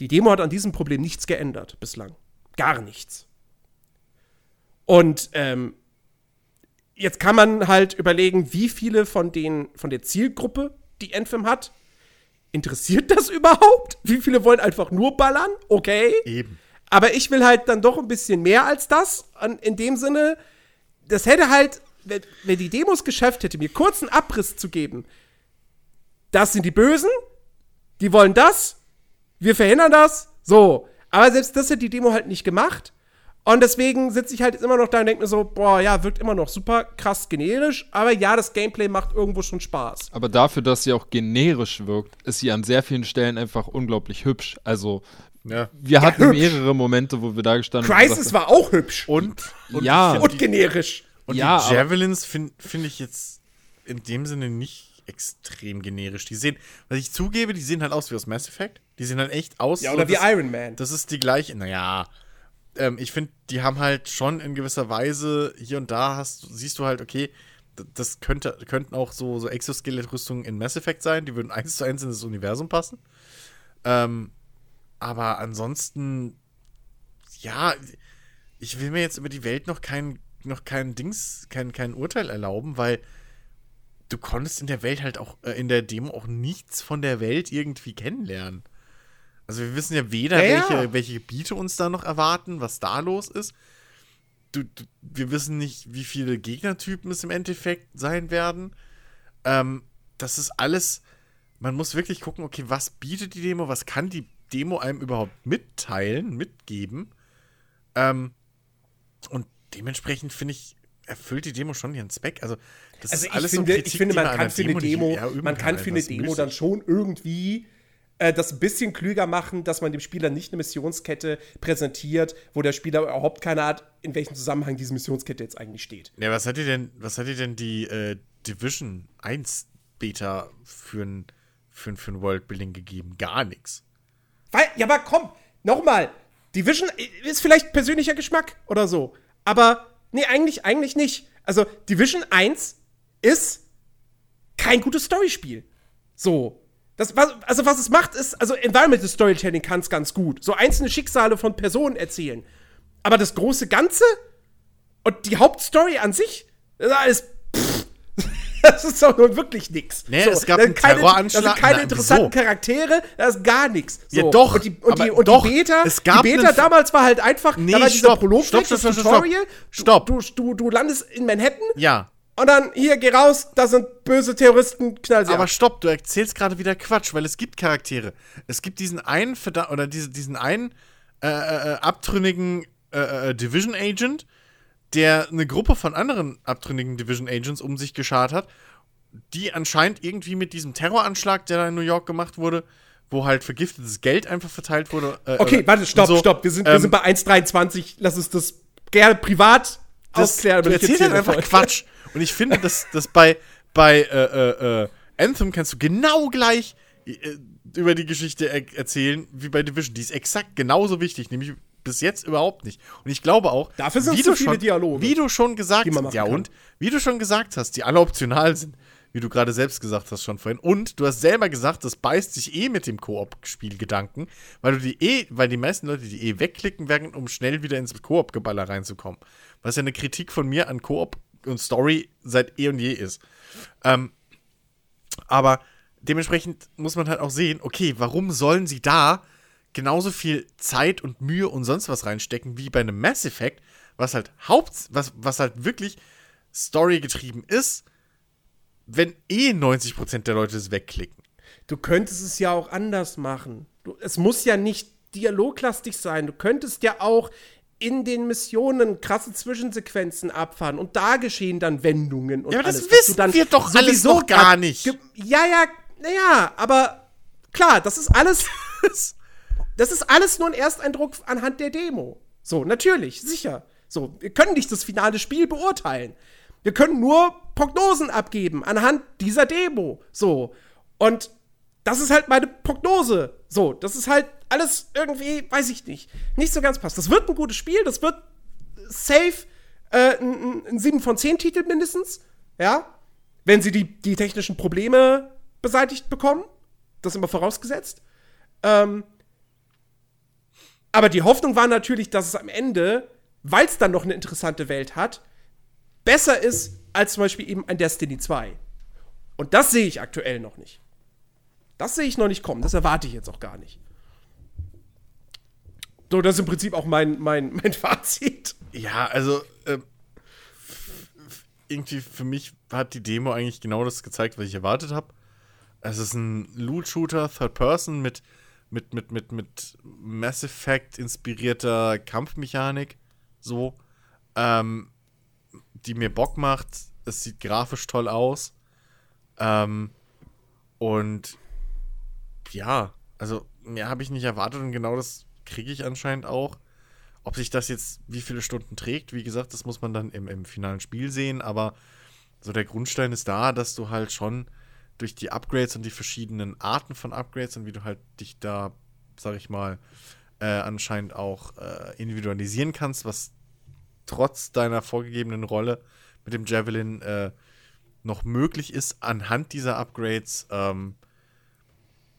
Die Demo hat an diesem Problem nichts geändert bislang. Gar nichts. Und ähm, jetzt kann man halt überlegen, wie viele von, den, von der Zielgruppe, die Anthem hat, interessiert das überhaupt? Wie viele wollen einfach nur ballern? Okay. Eben. Aber ich will halt dann doch ein bisschen mehr als das. In dem Sinne, das hätte halt, wenn, wenn die Demos geschafft hätte, mir kurzen Abriss zu geben. Das sind die Bösen, die wollen das, wir verhindern das, so. Aber selbst das hat die Demo halt nicht gemacht. Und deswegen sitze ich halt immer noch da und denke mir so, boah, ja, wirkt immer noch super krass generisch, aber ja, das Gameplay macht irgendwo schon Spaß. Aber dafür, dass sie auch generisch wirkt, ist sie an sehr vielen Stellen einfach unglaublich hübsch. Also, ja. wir hatten hübsch. mehrere Momente, wo wir da gestanden haben. Crisis war auch hübsch. Und, und ja. Und generisch. Und ja, die Javelins finde find ich jetzt in dem Sinne nicht extrem generisch. Die sehen, was ich zugebe, die sehen halt aus wie aus Mass Effect. Die sehen halt echt aus. Ja, oder so, wie das, Iron Man. Das ist die gleiche, naja, ähm, ich finde, die haben halt schon in gewisser Weise hier und da hast, siehst du halt, okay, das könnte, könnten auch so, so Exoskelett-Rüstungen in Mass Effect sein, die würden eins zu eins in das Universum passen. Ähm, aber ansonsten, ja, ich will mir jetzt über die Welt noch kein, noch kein Dings, kein, kein Urteil erlauben, weil du konntest in der Welt halt auch, äh, in der Demo auch nichts von der Welt irgendwie kennenlernen. Also wir wissen ja weder, ja, welche, ja. welche Gebiete uns da noch erwarten, was da los ist. Du, du, wir wissen nicht, wie viele Gegnertypen es im Endeffekt sein werden. Ähm, das ist alles. Man muss wirklich gucken, okay, was bietet die Demo, was kann die Demo einem überhaupt mitteilen, mitgeben. Ähm, und dementsprechend finde ich, erfüllt die Demo schon ihren Zweck. Also, das also ist alles finde, so Kritik, ich finde, man kann für eine Demo, Demo man kann für eine Demo dann schon irgendwie äh, das ein bisschen klüger machen, dass man dem Spieler nicht eine Missionskette präsentiert, wo der Spieler überhaupt keine Art, in welchem Zusammenhang diese Missionskette jetzt eigentlich steht. Ja, was hat dir denn, was hat dir denn die äh, Division 1 Beta für ein, für, für ein Worldbuilding gegeben? Gar nichts. ja, aber komm, nochmal. Division ist vielleicht persönlicher Geschmack oder so. Aber, nee, eigentlich, eigentlich nicht. Also, Division 1 ist kein gutes Storyspiel. So. Das, also was es macht, ist, also Environmental Storytelling kann es ganz gut. So einzelne Schicksale von Personen erzählen. Aber das große Ganze und die Hauptstory an sich, das ist alles. Pff, das ist doch nun wirklich nix. Nee, so, es gab einen keine, Terroranschlag. Das sind keine interessanten so. Charaktere, das ist gar nichts. So. Ja, doch. Und die, und die, und doch, die Beta, es gab die Beta damals war halt einfach, nee, da war dieser stopp, Prolog, stopp, stopp, stopp, Tutorial. Stopp. Du, du, du landest in Manhattan. Ja. Und dann, hier, geh raus, da sind böse Terroristen, knall sie Aber ab. stopp, du erzählst gerade wieder Quatsch, weil es gibt Charaktere. Es gibt diesen einen, Verda oder diese, diesen einen äh, äh, äh abtrünnigen äh, äh, Division Agent, der eine Gruppe von anderen abtrünnigen Division Agents um sich geschart hat, die anscheinend irgendwie mit diesem Terroranschlag, der da in New York gemacht wurde, wo halt vergiftetes Geld einfach verteilt wurde. Äh, okay, warte, stopp, so. stopp. Wir sind, ähm, wir sind bei 1,23. Lass uns das gerne privat das, aufklären. Du erzählst halt einfach Quatsch. Und ich finde, dass, dass bei, bei äh, äh, äh, Anthem kannst du genau gleich äh, über die Geschichte er erzählen wie bei Division. Die ist exakt genauso wichtig, nämlich bis jetzt überhaupt nicht. Und ich glaube auch, dafür sind so viele schon, Dialoge, wie du schon gesagt hast, ja kann. und wie du schon gesagt hast, die alle optional sind, wie du gerade selbst gesagt hast schon vorhin. Und du hast selber gesagt, das beißt sich eh mit dem Koop-Spielgedanken, weil du die eh, weil die meisten Leute die eh wegklicken werden, um schnell wieder ins Koop-Geballer reinzukommen. Was ja eine Kritik von mir an Koop und Story seit eh und je ist. Ähm, aber dementsprechend muss man halt auch sehen, okay, warum sollen sie da genauso viel Zeit und Mühe und sonst was reinstecken wie bei einem Mass Effect, was halt Haupt, was, was halt wirklich Story getrieben ist, wenn eh 90% der Leute es wegklicken. Du könntest es ja auch anders machen. Du, es muss ja nicht dialoglastig sein. Du könntest ja auch in den Missionen krasse Zwischensequenzen abfahren und da geschehen dann Wendungen und ja, aber alles. das wissen dann wir doch alles noch gar nicht. Ja, ja, naja, aber klar, das ist alles, das ist alles nur ein Ersteindruck anhand der Demo. So, natürlich, sicher. So, wir können nicht das finale Spiel beurteilen. Wir können nur Prognosen abgeben anhand dieser Demo. So. Und das ist halt meine Prognose. So, das ist halt alles irgendwie, weiß ich nicht, nicht so ganz passt. Das wird ein gutes Spiel, das wird safe äh, ein, ein 7 von 10 Titel mindestens. Ja. Wenn sie die, die technischen Probleme beseitigt bekommen. Das immer vorausgesetzt. Ähm, aber die Hoffnung war natürlich, dass es am Ende, weil es dann noch eine interessante Welt hat, besser ist als zum Beispiel eben ein Destiny 2. Und das sehe ich aktuell noch nicht. Das sehe ich noch nicht kommen. Das erwarte ich jetzt auch gar nicht. So, das ist im Prinzip auch mein, mein, mein Fazit. Ja, also äh, irgendwie für mich hat die Demo eigentlich genau das gezeigt, was ich erwartet habe. Es ist ein Loot-Shooter, Third Person mit, mit, mit, mit, mit Mass Effect inspirierter Kampfmechanik. So. Ähm, die mir Bock macht. Es sieht grafisch toll aus. Ähm, und ja, also mehr habe ich nicht erwartet und genau das kriege ich anscheinend auch. Ob sich das jetzt wie viele Stunden trägt, wie gesagt, das muss man dann im, im finalen Spiel sehen, aber so der Grundstein ist da, dass du halt schon durch die Upgrades und die verschiedenen Arten von Upgrades und wie du halt dich da, sag ich mal, äh, anscheinend auch äh, individualisieren kannst, was trotz deiner vorgegebenen Rolle mit dem Javelin äh, noch möglich ist anhand dieser Upgrades, ähm,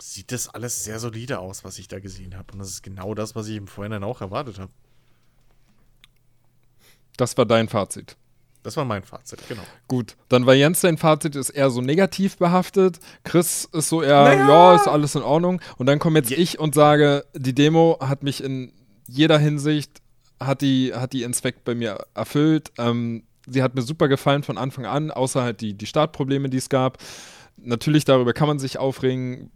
sieht das alles sehr solide aus, was ich da gesehen habe. Und das ist genau das, was ich im Vorhinein auch erwartet habe. Das war dein Fazit. Das war mein Fazit, genau. Gut, dann war Jens sein Fazit ist eher so negativ behaftet. Chris ist so eher, naja. ja, ist alles in Ordnung. Und dann komme jetzt ja. ich und sage, die Demo hat mich in jeder Hinsicht, hat die, hat die Inspekt bei mir erfüllt. Ähm, sie hat mir super gefallen von Anfang an, außer halt die, die Startprobleme, die es gab. Natürlich, darüber kann man sich aufregen,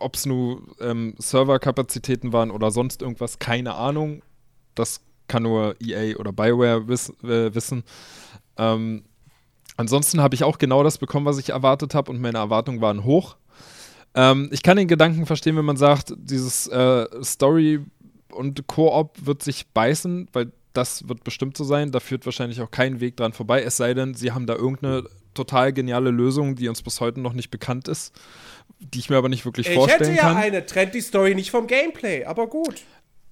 ob es nur ähm, Serverkapazitäten waren oder sonst irgendwas, keine Ahnung. Das kann nur EA oder Bioware wiss, äh, wissen. Ähm, ansonsten habe ich auch genau das bekommen, was ich erwartet habe und meine Erwartungen waren hoch. Ähm, ich kann den Gedanken verstehen, wenn man sagt, dieses äh, Story und Koop wird sich beißen, weil das wird bestimmt so sein. Da führt wahrscheinlich auch kein Weg dran vorbei, es sei denn, sie haben da irgendeine total geniale Lösung, die uns bis heute noch nicht bekannt ist, die ich mir aber nicht wirklich ich vorstellen kann. Ich hätte ja eine, trennt die Story nicht vom Gameplay, aber gut.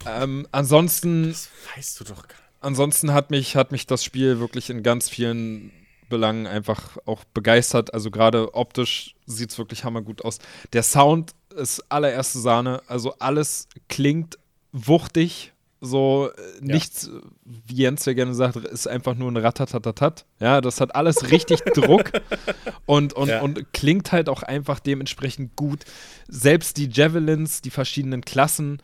Ähm, ansonsten. Das weißt du doch gar Ansonsten hat mich, hat mich das Spiel wirklich in ganz vielen Belangen einfach auch begeistert. Also gerade optisch sieht es wirklich hammergut aus. Der Sound ist allererste Sahne. Also alles klingt wuchtig. So äh, ja. nichts, wie Jens ja gerne sagt, ist einfach nur ein Ratatatatat. Ja, das hat alles richtig Druck und, und, ja. und klingt halt auch einfach dementsprechend gut. Selbst die Javelins, die verschiedenen Klassen,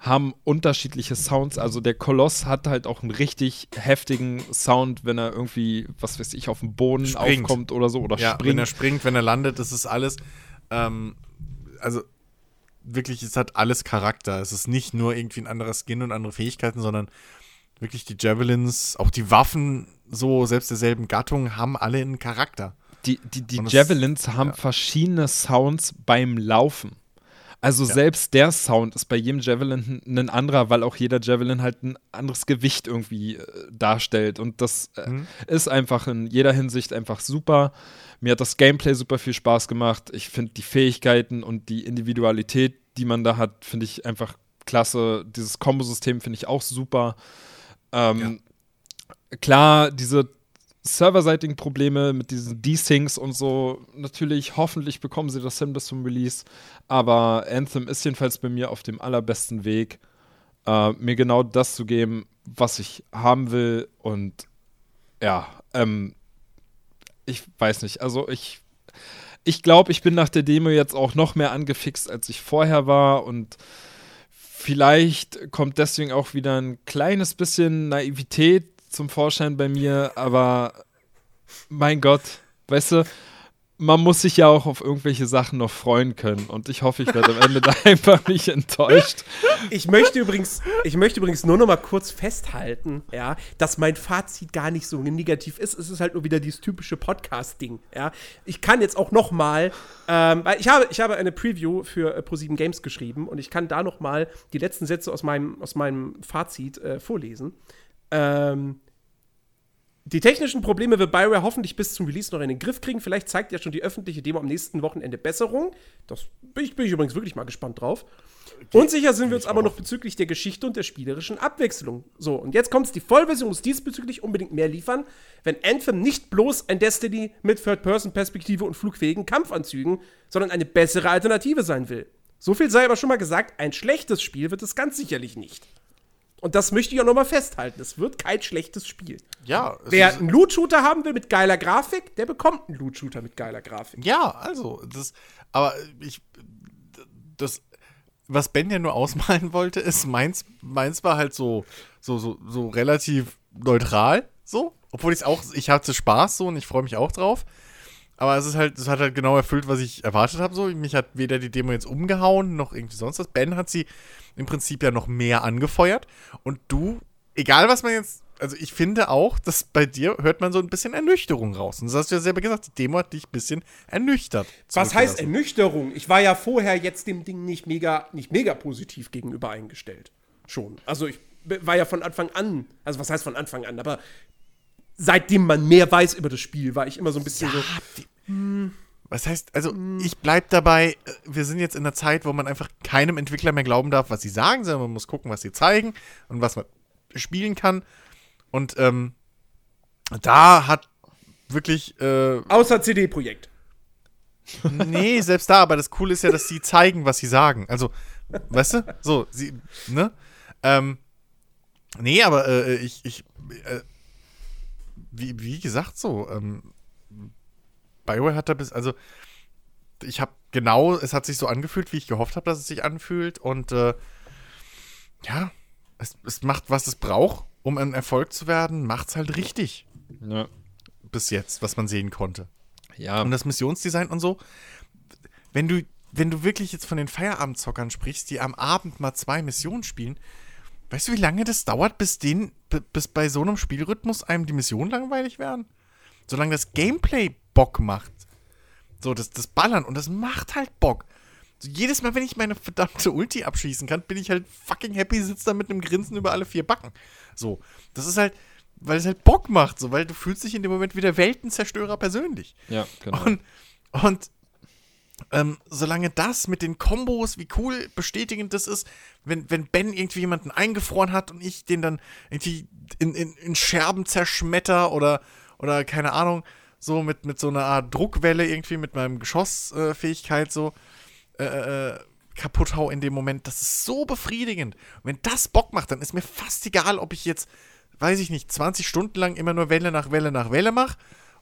haben unterschiedliche Sounds. Also der Koloss hat halt auch einen richtig heftigen Sound, wenn er irgendwie, was weiß ich, auf dem Boden springt. aufkommt oder so oder ja, springt. Wenn er springt, wenn er landet, das ist alles. Ähm, also wirklich, es hat alles Charakter. Es ist nicht nur irgendwie ein anderer Skin und andere Fähigkeiten, sondern wirklich die Javelins, auch die Waffen, so selbst derselben Gattung, haben alle einen Charakter. Die, die, die Javelins haben ja. verschiedene Sounds beim Laufen. Also ja. selbst der Sound ist bei jedem Javelin ein anderer, weil auch jeder Javelin halt ein anderes Gewicht irgendwie äh, darstellt. Und das äh, mhm. ist einfach in jeder Hinsicht einfach super. Mir hat das Gameplay super viel Spaß gemacht. Ich finde die Fähigkeiten und die Individualität, die man da hat, finde ich einfach klasse. Dieses Kombosystem finde ich auch super. Ähm, ja. Klar, diese serverseitigen Probleme mit diesen Desyncs und so. Natürlich, hoffentlich bekommen sie das hin bis zum Release. Aber Anthem ist jedenfalls bei mir auf dem allerbesten Weg, äh, mir genau das zu geben, was ich haben will. Und ja, ähm, ich weiß nicht. Also ich, ich glaube, ich bin nach der Demo jetzt auch noch mehr angefixt, als ich vorher war. Und vielleicht kommt deswegen auch wieder ein kleines bisschen Naivität zum Vorschein bei mir, aber mein Gott, weißt du, man muss sich ja auch auf irgendwelche Sachen noch freuen können. Und ich hoffe, ich werde am Ende da einfach nicht enttäuscht. Ich möchte übrigens, ich möchte übrigens nur noch mal kurz festhalten, ja, dass mein Fazit gar nicht so negativ ist. Es ist halt nur wieder dieses typische Podcast-Ding. Ja. Ich kann jetzt auch noch mal, ähm, ich habe, ich habe eine Preview für äh, Pro7 Games geschrieben und ich kann da noch mal die letzten Sätze aus meinem, aus meinem Fazit äh, vorlesen. Ähm, Die technischen Probleme wird Bioware hoffentlich bis zum Release noch in den Griff kriegen. Vielleicht zeigt ja schon die öffentliche Demo am nächsten Wochenende Besserung. Das bin ich, bin ich übrigens wirklich mal gespannt drauf. Unsicher sind wir uns aber noch bezüglich der Geschichte und der spielerischen Abwechslung. So, und jetzt kommt's, die Vollversion muss diesbezüglich unbedingt mehr liefern, wenn Anthem nicht bloß ein Destiny mit Third-Person-Perspektive und flugfähigen Kampfanzügen, sondern eine bessere Alternative sein will. So viel sei aber schon mal gesagt, ein schlechtes Spiel wird es ganz sicherlich nicht. Und das möchte ich auch nochmal festhalten. Es wird kein schlechtes Spiel. Ja. Wer einen Loot-Shooter haben will mit geiler Grafik, der bekommt einen Loot-Shooter mit geiler Grafik. Ja, also, das, aber ich, das was Ben ja nur ausmalen wollte, ist, meins, meins war halt so, so, so, so relativ neutral, so. Obwohl ich auch, ich hatte Spaß so und ich freue mich auch drauf. Aber es ist halt, es hat halt genau erfüllt, was ich erwartet habe. So, mich hat weder die Demo jetzt umgehauen noch irgendwie sonst was. Ben hat sie im Prinzip ja noch mehr angefeuert. Und du, egal was man jetzt also ich finde auch, dass bei dir hört man so ein bisschen Ernüchterung raus. Und das hast du ja selber gesagt, die Demo hat dich ein bisschen ernüchtert. Was heißt Ernüchterung? Ich war ja vorher jetzt dem Ding nicht mega, nicht mega positiv gegenüber eingestellt. Schon. Also ich war ja von Anfang an, also was heißt von Anfang an, aber seitdem man mehr weiß über das Spiel, war ich immer so ein bisschen ja, so. Hm, was heißt, also ich bleib dabei, äh, wir sind jetzt in einer Zeit, wo man einfach keinem Entwickler mehr glauben darf, was sie sagen, sondern man muss gucken, was sie zeigen und was man spielen kann. Und ähm, da hat wirklich. Äh, Außer CD-Projekt. Nee, selbst da, aber das Coole ist ja, dass sie zeigen, was sie sagen. Also, weißt du? So, sie, ne? Ähm, nee, aber äh, ich, ich, äh, wie, wie gesagt, so, ähm, Bioware hat da bis, also, ich habe genau, es hat sich so angefühlt, wie ich gehofft habe, dass es sich anfühlt und, äh, ja, es, es macht, was es braucht um ein Erfolg zu werden, macht's halt richtig. Ja. Bis jetzt, was man sehen konnte. Ja. Und das Missionsdesign und so. Wenn du, wenn du wirklich jetzt von den Feierabendzockern sprichst, die am Abend mal zwei Missionen spielen, weißt du, wie lange das dauert, bis, den, bis bei so einem Spielrhythmus einem die Missionen langweilig werden? Solange das Gameplay Bock macht. So, das, das Ballern und das macht halt Bock. So, jedes Mal, wenn ich meine verdammte Ulti abschießen kann, bin ich halt fucking happy, sitze da mit einem Grinsen über alle vier Backen. So, das ist halt, weil es halt Bock macht, so, weil du fühlst dich in dem Moment wie der Weltenzerstörer persönlich. Ja, genau. Und, und ähm, solange das mit den Kombos, wie cool bestätigend das ist, wenn, wenn Ben irgendwie jemanden eingefroren hat und ich den dann irgendwie in, in, in Scherben zerschmetter oder, oder keine Ahnung, so mit, mit so einer Art Druckwelle irgendwie mit meinem Geschossfähigkeit äh, so äh, äh, kaputt hau in dem Moment. Das ist so befriedigend. Und wenn das Bock macht, dann ist mir fast egal, ob ich jetzt, weiß ich nicht, 20 Stunden lang immer nur Welle nach Welle nach Welle mache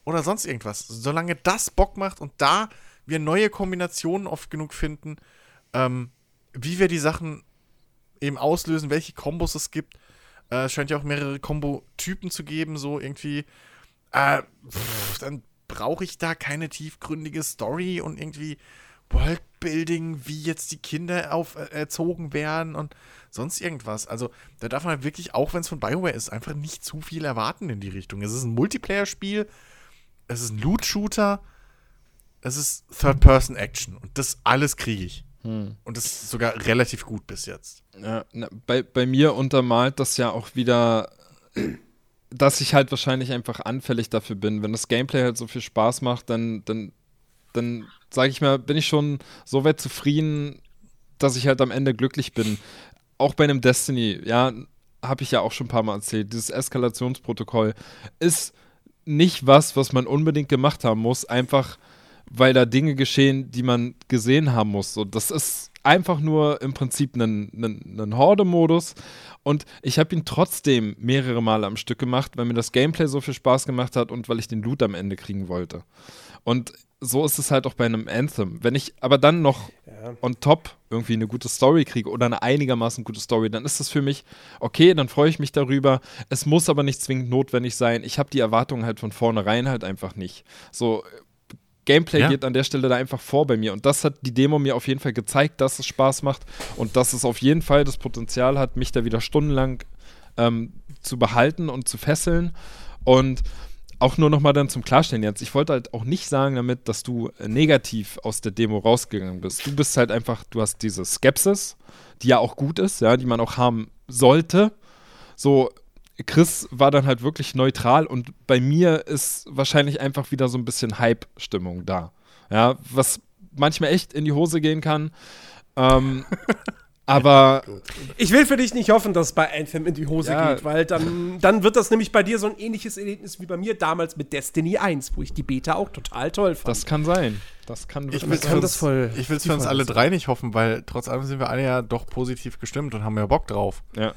oder sonst irgendwas. Solange das Bock macht und da wir neue Kombinationen oft genug finden, ähm, wie wir die Sachen eben auslösen, welche Kombos es gibt. Äh, es scheint ja auch mehrere Kombo-Typen zu geben, so irgendwie. Äh, pff, dann brauche ich da keine tiefgründige Story und irgendwie Worldbuilding, wie jetzt die Kinder auf, äh, erzogen werden und sonst irgendwas. Also da darf man wirklich, auch wenn es von Bioware ist, einfach nicht zu viel erwarten in die Richtung. Es ist ein Multiplayer-Spiel, es ist ein Loot-Shooter, es ist Third-Person-Action und das alles kriege ich. Hm. Und das ist sogar relativ gut bis jetzt. Ja, na, bei, bei mir untermalt das ja auch wieder, dass ich halt wahrscheinlich einfach anfällig dafür bin. Wenn das Gameplay halt so viel Spaß macht, dann, dann, dann sage ich mal, bin ich schon so weit zufrieden, dass ich halt am Ende glücklich bin. Auch bei einem Destiny, ja, habe ich ja auch schon ein paar Mal erzählt. Dieses Eskalationsprotokoll ist nicht was, was man unbedingt gemacht haben muss, einfach weil da Dinge geschehen, die man gesehen haben muss. So, das ist einfach nur im Prinzip ein, Horde-Modus. Und ich habe ihn trotzdem mehrere Male am Stück gemacht, weil mir das Gameplay so viel Spaß gemacht hat und weil ich den Loot am Ende kriegen wollte. Und so ist es halt auch bei einem Anthem. Wenn ich aber dann noch ja. on top irgendwie eine gute Story kriege oder eine einigermaßen gute Story, dann ist das für mich okay, dann freue ich mich darüber. Es muss aber nicht zwingend notwendig sein. Ich habe die Erwartungen halt von vornherein halt einfach nicht. So, Gameplay ja. geht an der Stelle da einfach vor bei mir. Und das hat die Demo mir auf jeden Fall gezeigt, dass es Spaß macht und dass es auf jeden Fall das Potenzial hat, mich da wieder stundenlang ähm, zu behalten und zu fesseln. Und auch nur noch mal dann zum Klarstellen jetzt. Ich wollte halt auch nicht sagen damit, dass du äh, negativ aus der Demo rausgegangen bist. Du bist halt einfach, du hast diese Skepsis, die ja auch gut ist, ja, die man auch haben sollte. So, Chris war dann halt wirklich neutral und bei mir ist wahrscheinlich einfach wieder so ein bisschen Hype-Stimmung da. Ja, was manchmal echt in die Hose gehen kann. Ähm, aber. Ich will für dich nicht hoffen, dass es bei Anthem in die Hose ja. geht, weil dann, dann wird das nämlich bei dir so ein ähnliches Erlebnis wie bei mir damals mit Destiny 1, wo ich die Beta auch total toll fand. Das kann sein. Das kann ich will das voll. Ich will es für uns alle drei nicht hoffen, weil trotz allem sind wir alle ja doch positiv gestimmt und haben ja Bock drauf. Ja.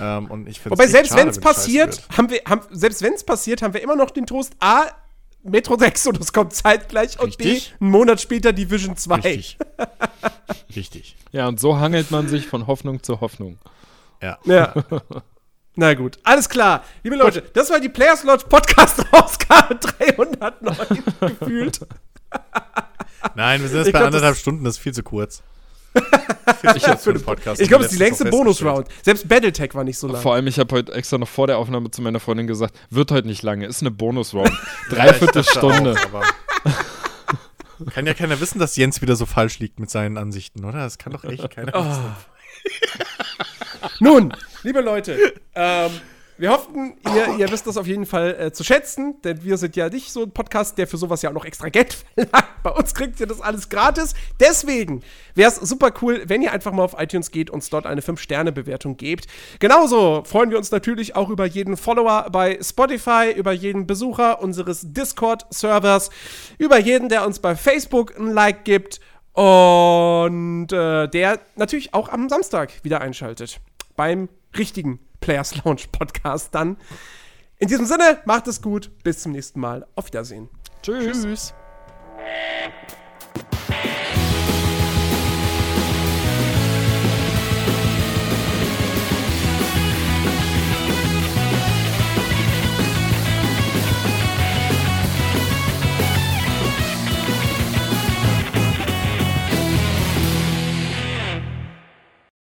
Ähm, und ich Wobei selbst wenn es passiert, haben wir, haben, selbst wenn es passiert, haben wir immer noch den Trost, A, Metro 6 und es kommt zeitgleich und B, einen Monat später Division 2. Richtig. Richtig. Ja, und so hangelt man sich von Hoffnung zu Hoffnung. Ja. Ja. Na gut, alles klar. Liebe Leute, das war die Players Lodge Podcast Ausgabe 309 gefühlt. Nein, wir sind jetzt bei anderthalb Stunden, das ist viel zu kurz. ich für den Podcast. Ich glaube, es ist die längste Bonus-Round. Selbst Battletech war nicht so lang. Vor allem, ich habe heute extra noch vor der Aufnahme zu meiner Freundin gesagt, wird heute nicht lange, ist eine Bonus-Round. Dreiviertel Stunde. kann ja keiner wissen, dass Jens wieder so falsch liegt mit seinen Ansichten, oder? Das kann doch echt keiner oh. wissen. Nun, liebe Leute, ähm, wir hofften, ihr, ihr wisst das auf jeden Fall äh, zu schätzen, denn wir sind ja nicht so ein Podcast, der für sowas ja auch noch extra Geld verlangt. Bei uns kriegt ihr das alles gratis. Deswegen wäre es super cool, wenn ihr einfach mal auf iTunes geht und dort eine 5-Sterne-Bewertung gebt. Genauso freuen wir uns natürlich auch über jeden Follower bei Spotify, über jeden Besucher unseres Discord-Servers, über jeden, der uns bei Facebook ein Like gibt und äh, der natürlich auch am Samstag wieder einschaltet. Beim richtigen Players Lounge Podcast dann. In diesem Sinne, macht es gut. Bis zum nächsten Mal. Auf Wiedersehen. Tschüss. Tschüss.